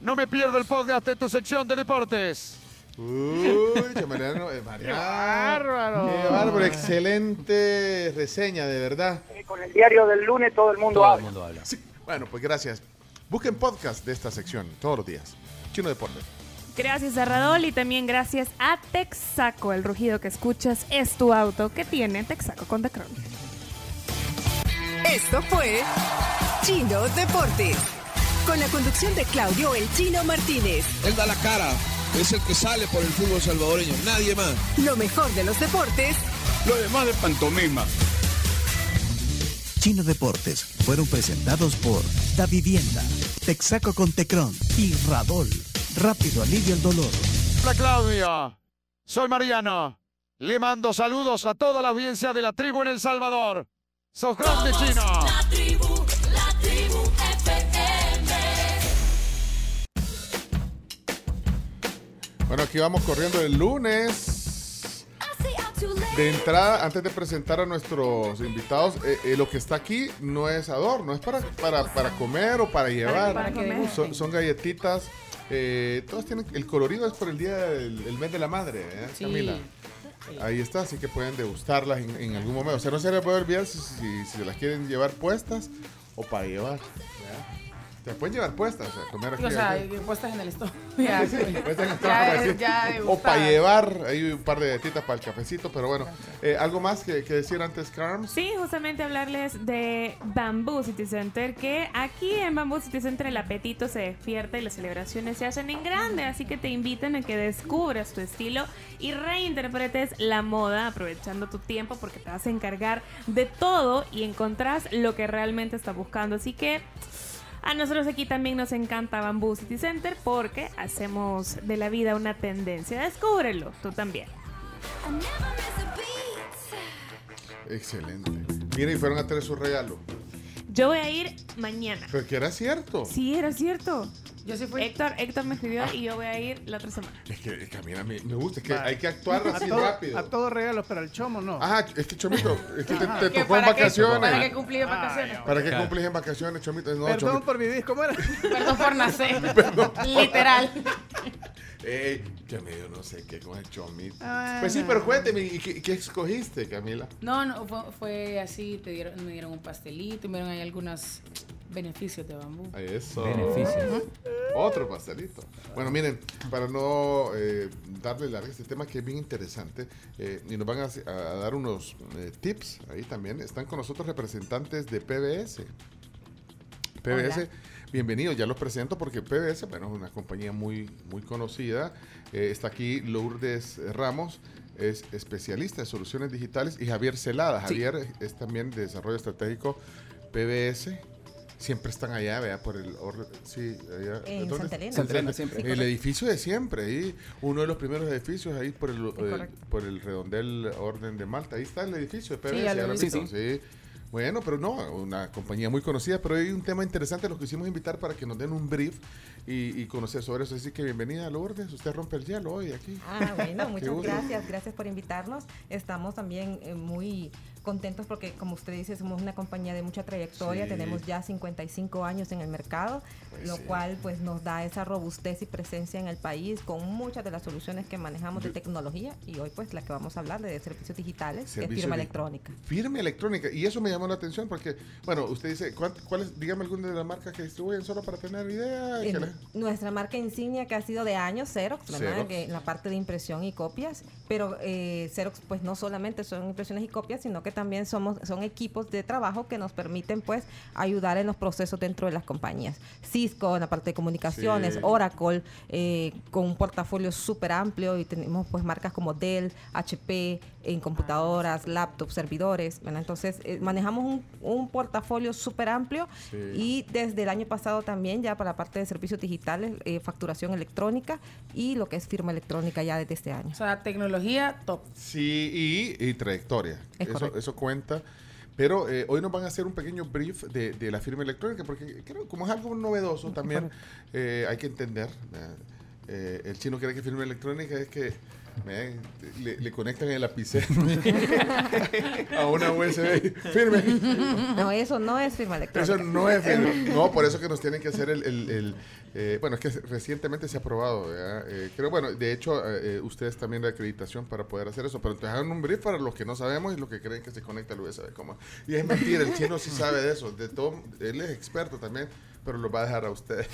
no me pierdo el podcast de tu sección de deportes. Uy, Mariano, eh, Mariano. ¡Qué bárbaro! Qué bárbaro, excelente reseña, de verdad. Eh, Con el diario del lunes todo el mundo Todo habla. el mundo habla. Sí. Bueno, pues gracias. Busquen podcast de esta sección todos los días. Chino Deportes. Gracias a Radol y también gracias a Texaco. El rugido que escuchas es tu auto que tiene Texaco con The Crown. Esto fue Chino Deportes. Con la conducción de Claudio El Chino Martínez. Él da la cara, es el que sale por el fútbol salvadoreño, nadie más. Lo mejor de los deportes Lo demás de pantomima. Chino Deportes fueron presentados por Da Vivienda, Texaco con Tecron y Radol. Rápido alivio el dolor. Hola Claudia, soy Mariano. Le mando saludos a toda la audiencia de la tribu en El Salvador. ¡Sos grande, chino! Bueno, aquí vamos corriendo el lunes. De entrada, antes de presentar a nuestros invitados, eh, eh, lo que está aquí no es adorno, es para, para, para comer o para llevar. para son, son galletitas. eh, todas tienen. El colorido es por el día del el mes de la madre, ¿eh, Sí. Camila? Ahí está, así que pueden degustarlas en, en algún momento. O sea, no se les puede olvidar si, si- si se las quieren llevar puestas o para llevar. Se pueden llevar puestas, o sea, comer aquí. O sea, aquí. puestas en el estómago. Ya, Sí, sí, puestas en el ya, estómago, así. ya o para llevar, hay un par de galletitas para el cafecito, pero bueno. Eh, ¿Algo más que, que decir antes, Carms? Sí, justamente hablarles de Bamboo City Center, que aquí en Bamboo City Center el apetito se despierta y las celebraciones se hacen en grande, así que te invitan a que descubras tu estilo y reinterpretes la moda aprovechando tu tiempo porque te vas a encargar de todo y encontrás lo que realmente estás buscando. Así que a nosotros aquí también nos encanta Bamboo City Center porque hacemos de la vida una tendencia. Descúbrelo, tú también. Excelente. Mira, y fueron a traer su regalo. Yo voy a ir mañana. Pero que era cierto. Sí, era cierto. Yo sí fui. Héctor, Héctor me escribió y yo voy a ir la otra semana. Es que, es que a mí me, me gusta, es que hay que actuar así todo- rápido. A todos regalos, pero al chomo no. Ajá, es que Chomito, es que te, te ¿Que tocó en para qué- vacaciones. ¿Para qué cumplí en vacaciones? ¿Para qué cumplís en vacaciones, Chomito? No, Perdón Chomito. por vivir, ¿cómo era? Perdón por nacer. Perdón. Literal. Ey, que medio no sé qué con el Chomito. Ah. Pues sí, pero cuénteme, ¿y qué, qué escogiste, Camila? No, no, fue, fue así, te dieron, me dieron un pastelito, me dieron ahí algunos beneficios de bambú. Eso. Beneficios. Otro pastelito. Bueno, miren, para no eh, darle larga a este tema que es bien interesante, eh, y nos van a, a dar unos eh, tips ahí también. Están con nosotros representantes de PBS. PBS, Hola. bienvenidos, ya los presento porque PBS, bueno, es una compañía muy, muy conocida. Eh, está aquí Lourdes Ramos, es especialista en soluciones digitales, y Javier Celada. Sí. Javier es también de desarrollo estratégico PBS. Siempre están allá, vea, por el orden. Sí, allá. En ¿dónde? Santa Elena. Santa Elena, Sí, siempre. el edificio de siempre, ahí, uno de los primeros edificios ahí por el, eh, por el redondel Orden de Malta. Ahí está el edificio de PBS. Sí, ya. Sí, sí. Bueno, pero no, una compañía muy conocida, pero hay un tema interesante, los quisimos invitar para que nos den un brief y, y conocer sobre eso. Así que bienvenida, Lourdes, usted rompe el hielo hoy aquí. Ah, bueno, muchas gracias, gracias por invitarnos. Estamos también eh, muy contentos porque, como usted dice, somos una compañía de mucha trayectoria, Sí. tenemos ya 55 años en el mercado, Pues lo sí. cual pues nos da esa robustez y presencia en el país con muchas de las soluciones que manejamos de tecnología y hoy pues la que vamos a hablar de servicios digitales, que es Servicio firma de- electrónica. Firma electrónica. Y eso me llamó la atención porque, bueno, usted dice, ¿cuál, cuál es, dígame alguna de las marcas que distribuyen solo para tener idea? En Que la- nuestra marca insignia que ha sido de años, Xerox. Que en la parte de impresión y copias, pero eh, Xerox pues no solamente son impresiones y copias, sino que también somos son equipos de trabajo que nos permiten pues ayudar en los procesos dentro de las compañías. Cisco en la parte de comunicaciones, Sí. Oracle eh, con un portafolio súper amplio y tenemos pues marcas como Dell, HP en computadoras, laptops, servidores, ¿verdad? Entonces eh, manejamos un, un portafolio súper amplio Sí. y desde el año pasado también ya para la parte de servicios digitales, eh, facturación electrónica y lo que es firma electrónica ya desde este año. O sea, tecnología top. Sí, y, y trayectoria. Es Eso, eso cuenta. Pero eh, hoy nos van a hacer un pequeño brief de, de la firma electrónica, porque creo como es algo novedoso también, eh, hay que entender. Eh, el chino cree que firma electrónica es que le, le conectan el lapicero a una USB. Firme. No, eso no es firma electrónica. Eso no es firma. No, por eso que nos tienen que hacer el... el- el, eh, bueno, es que recientemente se ha aprobado. Eh, creo, bueno, de hecho, eh, eh, ustedes también la acreditación para poder hacer eso. Pero entonces hagan un brief para los que no sabemos y los que creen que se conecta al USB. ¿cómo? Y es mentira, el chino sí sabe de eso. De todo, él es experto también, pero lo va a dejar a ustedes.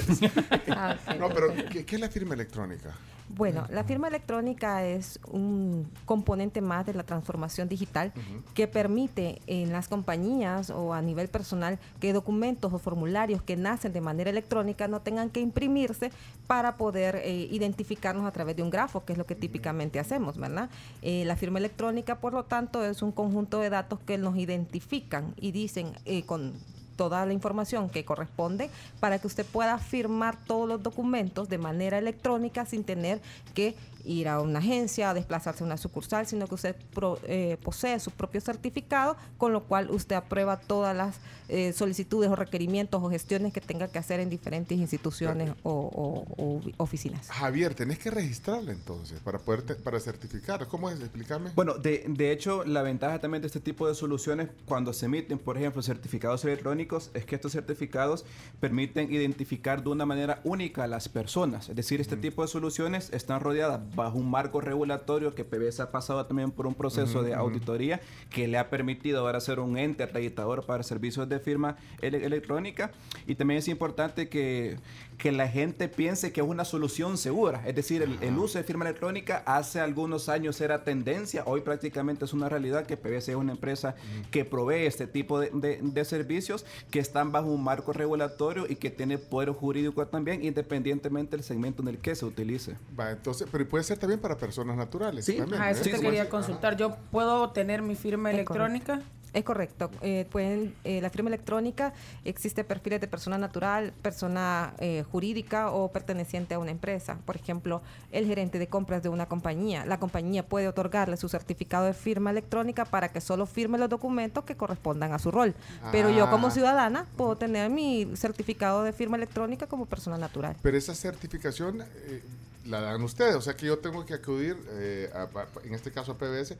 Ah, no, pero. ¿qué, qué es la firma electrónica? Bueno, la firma electrónica es un componente más de la transformación digital que permite en las compañías o a nivel personal que documentos o formularios que nacen de manera electrónica no tengan que imprimirse para poder eh, identificarnos a través de un grafo, que es lo que típicamente hacemos, ¿verdad? Eh, la firma electrónica, por lo tanto, es un conjunto de datos que nos identifican y dicen eh, con toda la información que corresponde para que usted pueda firmar todos los documentos de manera electrónica sin tener que ir a una agencia, desplazarse a una sucursal, sino que usted pro- eh, posee su propio certificado, con lo cual usted aprueba todas las eh, solicitudes o requerimientos o gestiones que tenga que hacer en diferentes instituciones o, o- o oficinas. Javier, tenés que registrarla entonces para poder te- para certificar. ¿Cómo es? Explícame. Bueno, de, de hecho, la ventaja también de este tipo de soluciones cuando se emiten, por ejemplo, certificados electrónicos, es que estos certificados permiten identificar de una manera única a las personas. Es decir, este tipo de soluciones están rodeadas bajo un marco regulatorio que PBS ha pasado también por un proceso de auditoría que le ha permitido ahora ser un ente acreditador para servicios de firma ele- electrónica. Y también es importante que, que la gente piense que es una solución segura. Es decir, el, el uso de firma electrónica hace algunos años era tendencia, hoy prácticamente es una realidad que PBC es una empresa que provee este tipo de, de- de servicios que están bajo un marco regulatorio y que tiene poder jurídico también, independientemente del segmento en el que se utilice. Va, entonces, pero puede ser también para personas naturales. Sí. también, Ah, eso ¿eh? te quería consultar. ¿Yo puedo tener mi firma electrónica? Es correcto. Eh, pueden, eh, la firma electrónica existe perfiles de persona natural, persona eh, jurídica o perteneciente a una empresa. Por ejemplo, el gerente de compras de una compañía. La compañía puede otorgarle su certificado de firma electrónica para que solo firme los documentos que correspondan a su rol. Pero yo como Ah. ciudadana puedo tener mi certificado de firma electrónica como persona natural. Pero esa certificación eh, la dan ustedes, o sea que yo tengo que acudir, eh, a- a- en este caso a PBS,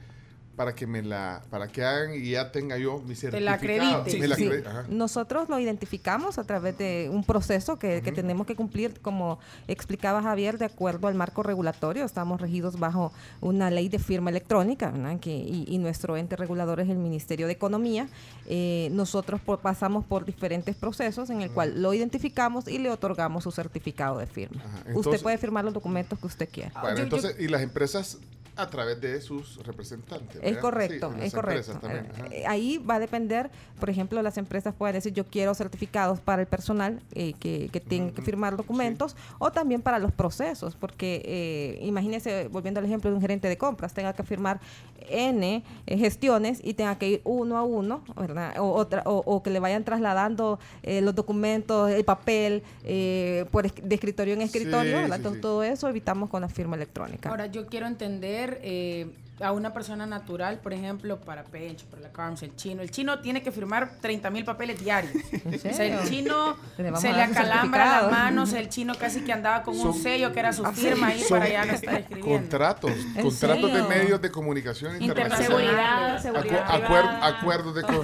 para que me la, para que hagan y ya tenga yo mi certificado. la acredite. Me la Sí. acredite, ajá. Nosotros lo identificamos a través de un proceso que, que tenemos que cumplir, como explicaba Javier, de acuerdo al marco regulatorio. Estamos regidos bajo una ley de firma electrónica, ¿verdad? que, y, y nuestro ente regulador es el Ministerio de Economía. Eh, nosotros por- pasamos por diferentes procesos en el cual lo identificamos y le otorgamos su certificado de firma. entonces- usted puede firmar los documentos que usted quiera. Bueno, entonces, y las empresas a través de sus representantes. Es correcto, Sí, es correcto. también. Eh, Ahí va a depender, por ejemplo, las empresas pueden decir yo quiero certificados para el personal eh, que, que tiene que firmar documentos o también para los procesos, porque eh, imagínese, volviendo al ejemplo de un gerente de compras, tenga que firmar N eh, gestiones y tenga que ir uno a uno, ¿verdad? O, otra- o- o que le vayan trasladando eh, los documentos, el papel, eh, por de escritorio en escritorio, Sí, ¿verdad? sí, Entonces, sí. todo eso evitamos con la firma electrónica. Ahora, yo quiero entender eh, a una persona natural, por ejemplo, para Pencho, para la Carms, el chino. El chino tiene que firmar 30 mil papeles diarios. O sea, serio? el chino Le se a le acalambra las manos, el chino casi que andaba con un sello que era su Ah, firma ahí para ya no estar escribiendo. Contratos, ¿En contratos de medios de comunicación internacionales. Seguridad, seguridad Acu- acuer- privada. acuerdos de No,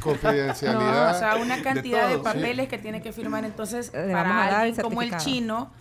confidencialidad. o sea, una cantidad de, sí. papeles que tiene que firmar. Entonces, Le para el alguien como el chino,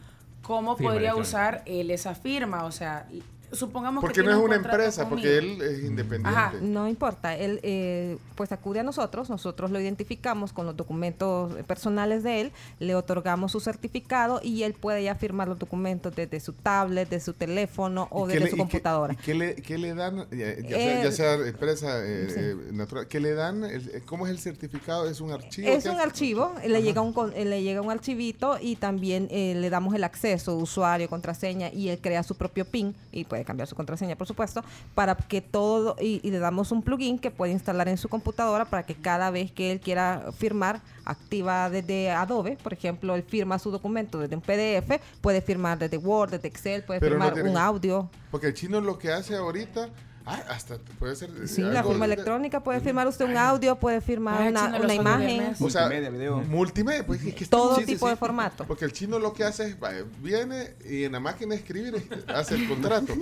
¿cómo Firma podría usar él esa firma? O sea, supongamos Porque que no es un una empresa, conmigo. porque él es independiente. No importa, él eh, pues acude a nosotros, nosotros lo identificamos con los documentos personales de él, le otorgamos su certificado y él puede ya firmar los documentos desde su tablet, de su teléfono o ¿Y qué desde le- su y qué- computadora. ¿Y qué le, qué le dan, ya, ya sea, ya El- sea empresa eh, eh, natural, qué le dan? El- eh, ¿Cómo es el certificado? ¿Es un archivo? Es ¿Qué un archivo, le llega un, con- le llega un archivito y también eh, le damos el acceso, usuario, contraseña y él crea su propio PIN y puede cambiar su contraseña, por supuesto, para que todo, y, y le damos un plugin que puede instalar en su computadora para que cada vez que él quiera firmar, activa desde Adobe, por ejemplo, él firma su documento desde un PDF, puede firmar desde Word, desde Excel, puede Pero no firmar tiene un audio. Porque el chino lo que hace ahorita, ah, hasta puede ser. eh, Sí, la algo firma de- electrónica, puede firmar usted un audio, puede firmar Ay, una, una imagen. O sea, Multimedia, video. Multimedia, pues es que Todo sí, tipo sí. de formato. Porque el chino lo que hace es, viene y en la máquina de escribir hace el contrato.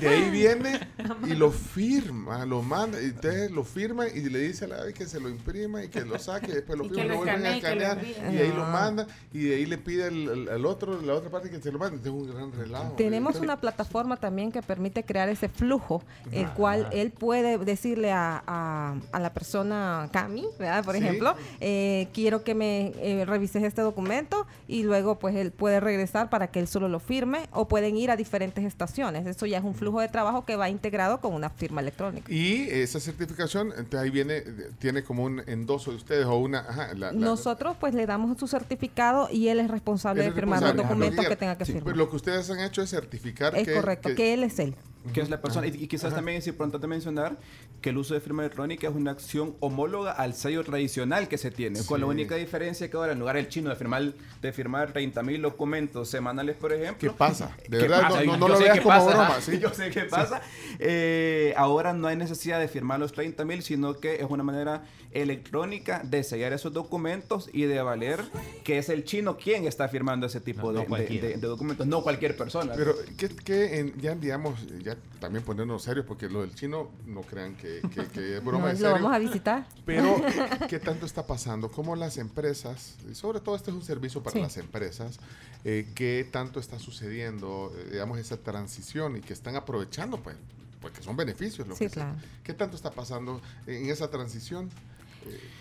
De ahí viene y lo firma, lo manda, y entonces lo firma y le dice a la vez que se lo imprima y que lo saque, y después lo firma y lo lo vuelven a y escanear y ahí lo Ah. manda y de ahí le pide al, otro, la otra parte que se lo mande. Es un gran relajo. Tenemos una plataforma también que permite crear ese flujo, el cual él puede decirle a, a- a la persona Cami, ¿verdad? por Sí. ejemplo, eh, quiero que me eh, revises este documento y luego pues él puede regresar para que él solo lo firme o pueden ir a diferentes estaciones. Eso ya es un flujo de trabajo que va integrado con una firma electrónica. Y esa certificación, entonces ahí viene, eh, tiene como un endoso de ustedes o una... Ajá, la- la- Nosotros pues le damos su certificado y él es responsable Él de firmar los documentos Lo que tenga que sí, firmar. lo que ustedes han hecho es certificar es que... correcto, que, él es él. Que es la persona. Y, y quizás también es importante mencionar que el uso de firma electrónica es una acción homóloga al sello tradicional que se tiene, con la Sí. única diferencia que ahora en lugar del chino de firmar de firmar 30 mil documentos semanales, por ejemplo. ¿Qué pasa? De ¿Qué verdad, pasa? no- no- no lo veas como pasa, broma, ajá. sí. Yo sé qué Sí. pasa. Eh, ahora no hay necesidad de firmar los 30 mil, sino que es una manera electrónica de sellar esos documentos y de valer que es el chino quien está firmando ese tipo No, no de- de, cualquiera. de- de documentos, no cualquier persona. Pero que, que en- ya digamos, ya también ponernos serios, porque lo del chino no crean que, que- que es broma No, de lo serio. vamos a visitar. Pero, ¿qué, qué tanto está pasando? ¿Cómo las empresas, y sobre todo este es un servicio para Sí. las empresas, eh, qué tanto está sucediendo, eh, digamos, esa transición y que están aprovechando, pues, porque son beneficios. Lo Sí, que claro. ¿Qué tanto está pasando en esa transición?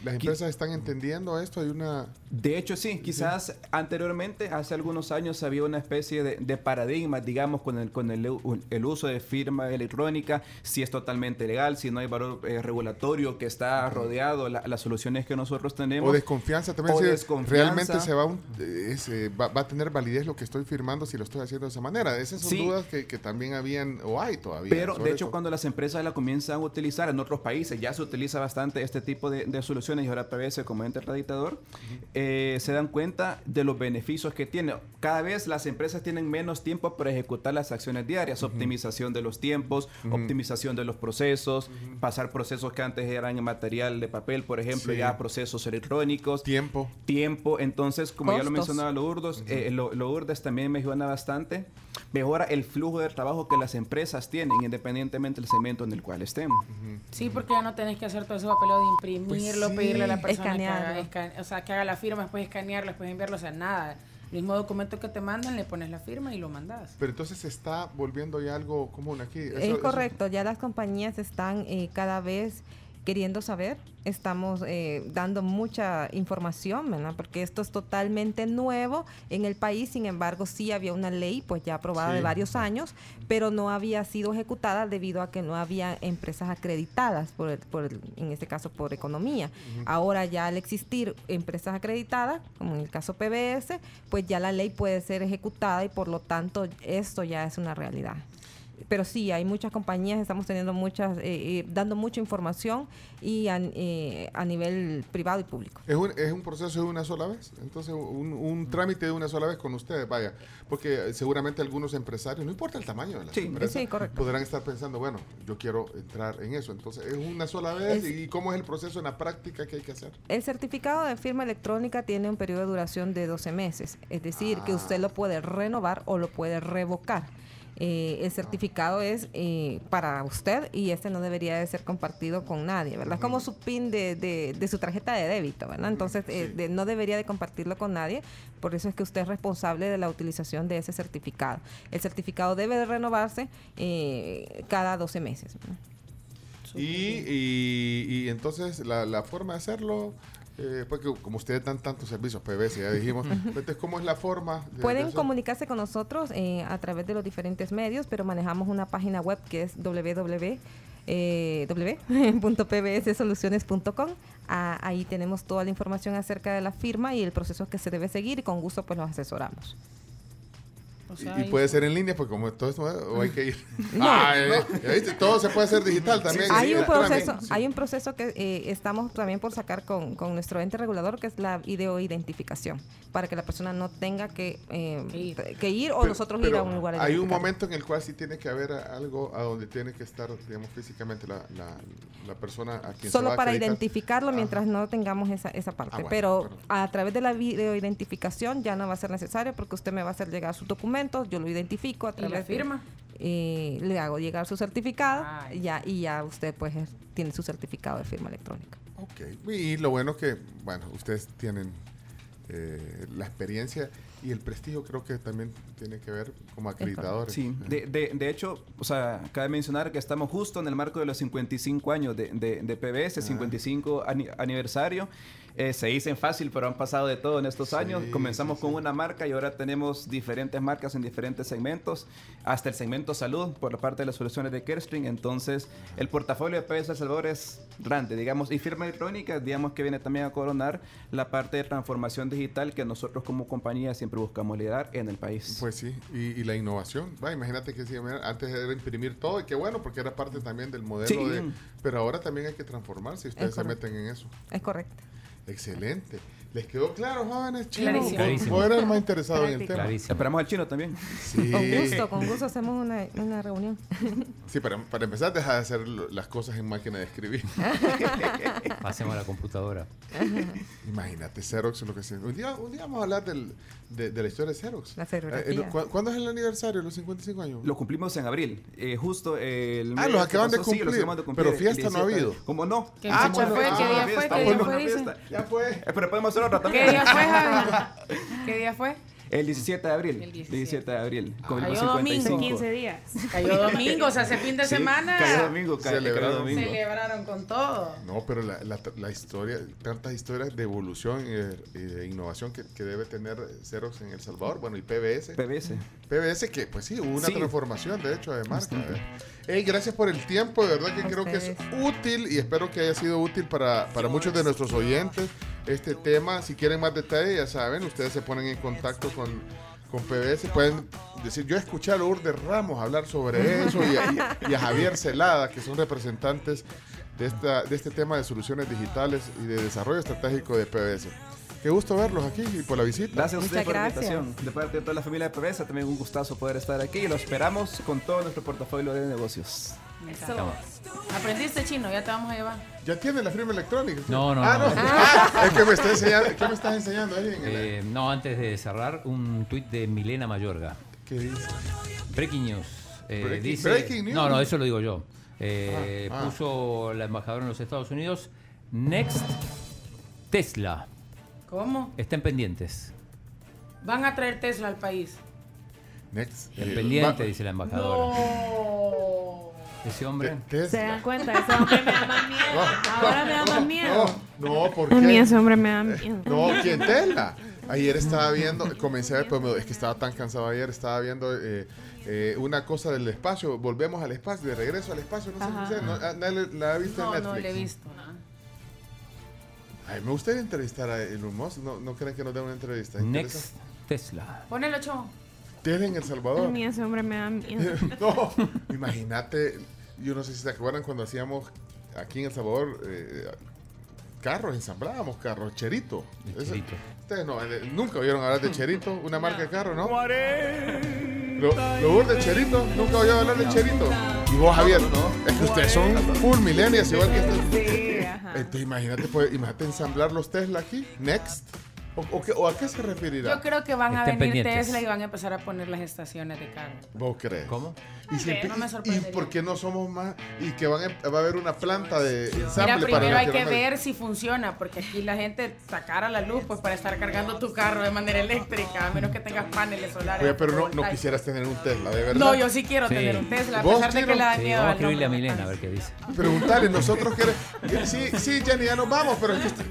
¿Las empresas están entendiendo esto? Hay una... De hecho, sí, quizás anteriormente, hace algunos años, había una especie de, de paradigma, digamos, con, el, con el, uso de firma electrónica, si es totalmente legal, si no hay valor eh, regulatorio que está rodeado la- las soluciones que nosotros tenemos. O desconfianza también. O si desconfianza. Realmente se va, a un- eh, es, eh, va, va a tener validez lo que estoy firmando si lo estoy haciendo de esa manera. Esas son Sí. dudas que, que también habían o hay todavía. Pero de hecho eso. cuando las empresas la comienzan a utilizar en otros países, ya se utiliza bastante este tipo de, de soluciones y ahora PBS como ente acreditador, eh, se dan cuenta de los beneficios que tiene. Cada vez las empresas tienen menos tiempo para ejecutar las acciones diarias, optimización de los tiempos, optimización de los procesos, pasar procesos que antes eran en material de papel, por ejemplo, Sí. ya a procesos electrónicos. Tiempo. Tiempo. Entonces, como ya lo mencionaba Lourdes, eh, lo, Lourdes también mejora bastante. Mejora el flujo de trabajo que las empresas tienen, independientemente del segmento en el cual estén. Sí, porque ya no tenés que hacer todo ese papeleo de imprimirlo, Pues pedirle a la persona que haga, esca- o sea, que haga la firma, después escanearlo, después enviarlo, o sea, nada. El mismo documento que te mandan, le pones la firma y lo mandas. Pero entonces se está volviendo ya algo común aquí. Eso- Es eso- correcto, ya las compañías están eh, cada vez queriendo saber, estamos eh, dando mucha información, ¿verdad? Porque esto es totalmente nuevo en el país, sin embargo sí había una ley pues ya aprobada Sí. de varios años, pero no había sido ejecutada debido a que no había empresas acreditadas, por, el- por el- en este caso por economía. Ahora ya al existir empresas acreditadas, como en el caso PBS, pues ya la ley puede ser ejecutada y por lo tanto esto ya es una realidad. Pero sí, hay muchas compañías, estamos teniendo muchas, eh, eh, dando mucha información y a, eh, a nivel privado y público. Es un, es un proceso de una sola vez. Entonces, un, un trámite de una sola vez con ustedes, vaya. Porque seguramente algunos empresarios, no importa el tamaño de la Sí, podrán estar pensando, bueno, yo quiero entrar en eso. Entonces, es una sola vez. Es- ¿Y cómo es el proceso en la práctica que hay que hacer? El certificado de firma electrónica tiene un periodo de duración de 12 meses, es decir, que usted lo puede renovar o lo puede revocar. Eh, el certificado es eh, para usted y este no debería de ser compartido con nadie, ¿verdad? Es como su PIN de, de- de su tarjeta de débito, ¿verdad? Entonces eh, de- no debería de compartirlo con nadie, por eso es que usted es responsable de la utilización de ese certificado. El certificado debe de renovarse eh, cada 12 meses. Y, y, y entonces, la, la forma de hacerlo, eh, porque como ustedes dan tantos servicios, PBS, ya dijimos, entonces, ¿cómo es la forma? de- de Pueden hacer? comunicarse con nosotros eh, a través de los diferentes medios, pero manejamos una página web que es www. eh, www.pbssoluciones.com Ah, ahí tenemos toda la información acerca de la firma y el proceso que se debe seguir y con gusto pues los asesoramos. Y, y puede ser en línea, porque como todo esto, o hay que ir. No, Ah, no. eh, viste, Todo se puede hacer digital también. hay Sí, un proceso, hay un proceso que eh, estamos también por sacar con, con nuestro ente regulador que es la videoidentificación, para que la persona no tenga que, eh, que ir, o Pero- nosotros ir a un lugar. Hay un momento en el cual sí tiene que haber algo a donde tiene que estar, digamos, físicamente la, la, la persona a quien se va Solo a para identificarlo mientras no tengamos esa, esa parte. Ah, bueno, pero a través de la videoidentificación ya no va a ser necesario porque usted me va a hacer llegar sus documentos, yo lo identifico a ¿Y través la de- firma? eh, le hago llegar su certificado ya, y ya usted pues es- tiene su certificado de firma electrónica. Ok. Y lo bueno que, bueno, ustedes tienen eh, la experiencia y el prestigio creo que también tiene que ver como acreditadores. Sí, de, de, de hecho, o sea, cabe mencionar que estamos justo en el marco de los 55 años de, de, de PBS, 55 ani- aniversario. Eh, se dicen fácil, pero han pasado de todo en estos años. Comenzamos con una marca y ahora tenemos diferentes marcas en diferentes segmentos, hasta el segmento salud por la parte de las soluciones de Kerstring. Entonces, el portafolio de PBS El Salvador es grande, digamos, y firma electrónica, digamos que viene también a coronar la parte de transformación digital que nosotros como compañía siempre buscamos liderar en el país. Pues sí, y, y la innovación. Va, imagínate que sí, mira, antes era imprimir todo, y qué bueno, porque era parte también del modelo Sí. de... Pero ahora también hay que transformarse, y ustedes se meten en eso. Es correcto. Excelente. ¿Les quedó claro, jóvenes chinos? Clarísimo. Clarísimo. ¿O eran más interesados en el tema? Clarísimo. Esperamos al chino también. Sí. Con gusto, con gusto hacemos una, una reunión. Sí, para, para empezar, deja de hacer las cosas en máquina de escribir. Pasemos a la computadora. Imagínate, Xerox lo que sea. Un día, un día vamos a hablar del- de, de la historia de Xerox. La. Eh, eh, ¿cu- ¿Cuándo es el aniversario? ¿Los 55 años? Lo cumplimos en abril. eh, justo el Ah, mes los que que acaban de pasó, sí, los cumplir. acabamos de cumplir Pero fiesta no ha 17. habido. ¿Cómo no? ¿Qué Ah, bueno, fue? ah, ¿Qué día fiesta, fue? ¿Qué día bueno, fue? Ya fue. Pero podemos hacer también. ¿Qué día fue, Javi? ¿Qué día fue? El 17 de abril. El 17. 17 de abril. Cayó domingo. 55. 15 días. Cayó domingo, o sea, ese fin de Sí, semana Cayó domingo, ca- Celebraron. cayó domingo. celebraron con todo. No, pero la, la, la historia, tantas historias de evolución y de, y de innovación que, que debe tener Xerox en El Salvador, bueno, y PBS. PBS. PBS que, pues sí, hubo una Sí. transformación, de hecho, de marca. ¿eh? Ey, gracias por el tiempo, de verdad que A creo que es útil y espero que haya sido útil para, para muchos de nuestros oyentes este tema. Si quieren más detalle, ya saben, ustedes se ponen en contacto con, con PBS, pueden decir, yo escuché a Lourdes Ramos hablar sobre eso y a, y- a Javier Celada, que son representantes de, esta, de este tema de soluciones digitales y de desarrollo estratégico de PBS. Qué gusto verlos aquí y por la visita. Gracias a ustedes Muchas por la gracias. invitación. De parte de toda la familia de PBS, también un gustazo poder estar aquí y lo esperamos con todo nuestro portafolio de negocios. Eso. Aprendiste chino, ya te vamos a llevar. ¿Ya tiene la firma electrónica? No, no, Ah, no. no. Ah, es que me está enseñando, ¿qué me estás enseñando ahí? En el- Eh, no, antes de cerrar, un tuit de Milena Mayorga. ¿Qué dice? Breaking news. Eh, Breaking- dice, breaking news. No, no, eso lo digo yo. Eh, Ah, ah. Puso la embajadora en los Estados Unidos. Next Tesla. ¿Cómo? Estén pendientes. Van a traer Tesla al país. Next. Estén pendientes, dice la embajadora. No. Ese hombre. ¿Se dan cuenta? Ese hombre me da más miedo. Ahora me da más miedo. No, no, ¿por A mí ese hombre me da miedo. No, ¿quién Tesla? Ayer estaba viendo, comencé a ver, me- es que estaba tan cansado ayer, estaba viendo eh, eh, una cosa del espacio, volvemos al espacio, de regreso al espacio, no sé Ajá. si usted, ¿no? ¿nadie la ha visto No, en no Netflix? le he visto. ¿no? Ay, me gustaría entrevistar a Elon Musk, ¿no, no creen que nos dé una entrevista? Next Tesla. Ponelo, chavo. Tiene en El A Salvador. mí ese hombre me da miedo. no, imagínate, yo no sé si se acuerdan cuando hacíamos aquí en El Salvador eh, carros, ensamblábamos carros, Cherito. Cherito. Ustedes no, eh, nunca oyeron hablar de Cherito, una marca de carro, ¿no? Lo, lo de Cherito, nunca oyeron hablar de Cherito. Y vos, Javier, es que ustedes son full millennials, igual que ustedes. Sí, ajá. Entonces, imagínate, pues, imagínate ensamblar los Tesla aquí, next. ¿O, o qué- o a qué se referirá? Yo creo que van a venir pendientes. Tesla y van a empezar a poner las estaciones de carga. ¿Vos crees? ¿Cómo? Y, si no me ¿Y sorprendería. por qué no somos más? Y que van a, va a haber una planta de ensamble Mira, para primero hay que ver si funciona, porque aquí la gente sacara la luz pues para estar cargando tu carro de manera eléctrica, a menos que tengas paneles solares. Oye, pero no, quisieras tener un Tesla, de verdad. No, yo sí quiero Sí. tener un Tesla, a ¿Vos, pesar de que le da Sí, miedo vamos a escribirle a. Milena a ver qué dice. Preguntarle, nosotros queremos. que- Sí, sí, Jenny, ya nos vamos, pero es que.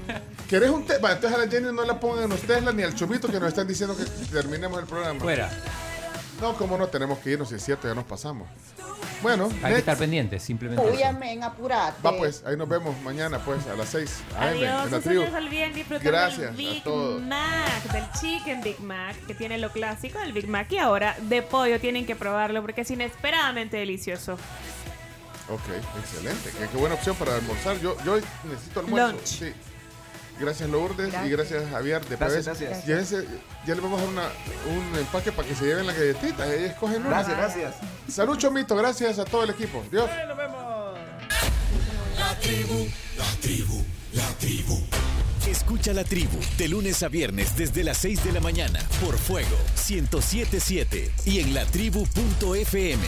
¿Querés un Tesla? Entonces a la Jenny no la pongan los Tesla ni al Chomito que nos están diciendo que terminemos el programa. Fuera. No, como no tenemos que irnos, si es cierto, ya nos pasamos. Bueno, Hay que estar pendientes, simplemente. Uy, amén, apurate. va pues, ahí nos vemos mañana pues a las 6 AM Adiós, en la se tribu. les olviden disfrutar Gracias del a Big todos. Mac, del Chicken Big Mac, que tiene lo clásico del Big Mac y ahora de pollo tienen que probarlo porque es inesperadamente delicioso. Ok, excelente. Qué, qué buena opción para almorzar. Yo, yo necesito almuerzo. Lunch. Sí. Gracias Lourdes y Gracias. Javier de Gracias, gracias. Ya le vamos a dar una- un empaque para que se lleven las galletitas. Ellos escogen una. Gracias, gracias. Salud Chomito, gracias a todo el equipo. Dios. Nos vemos. La tribu, la tribu. Escucha la tribu de lunes a viernes desde las 6 de la mañana por Fuego 1077 y en latribu.fm.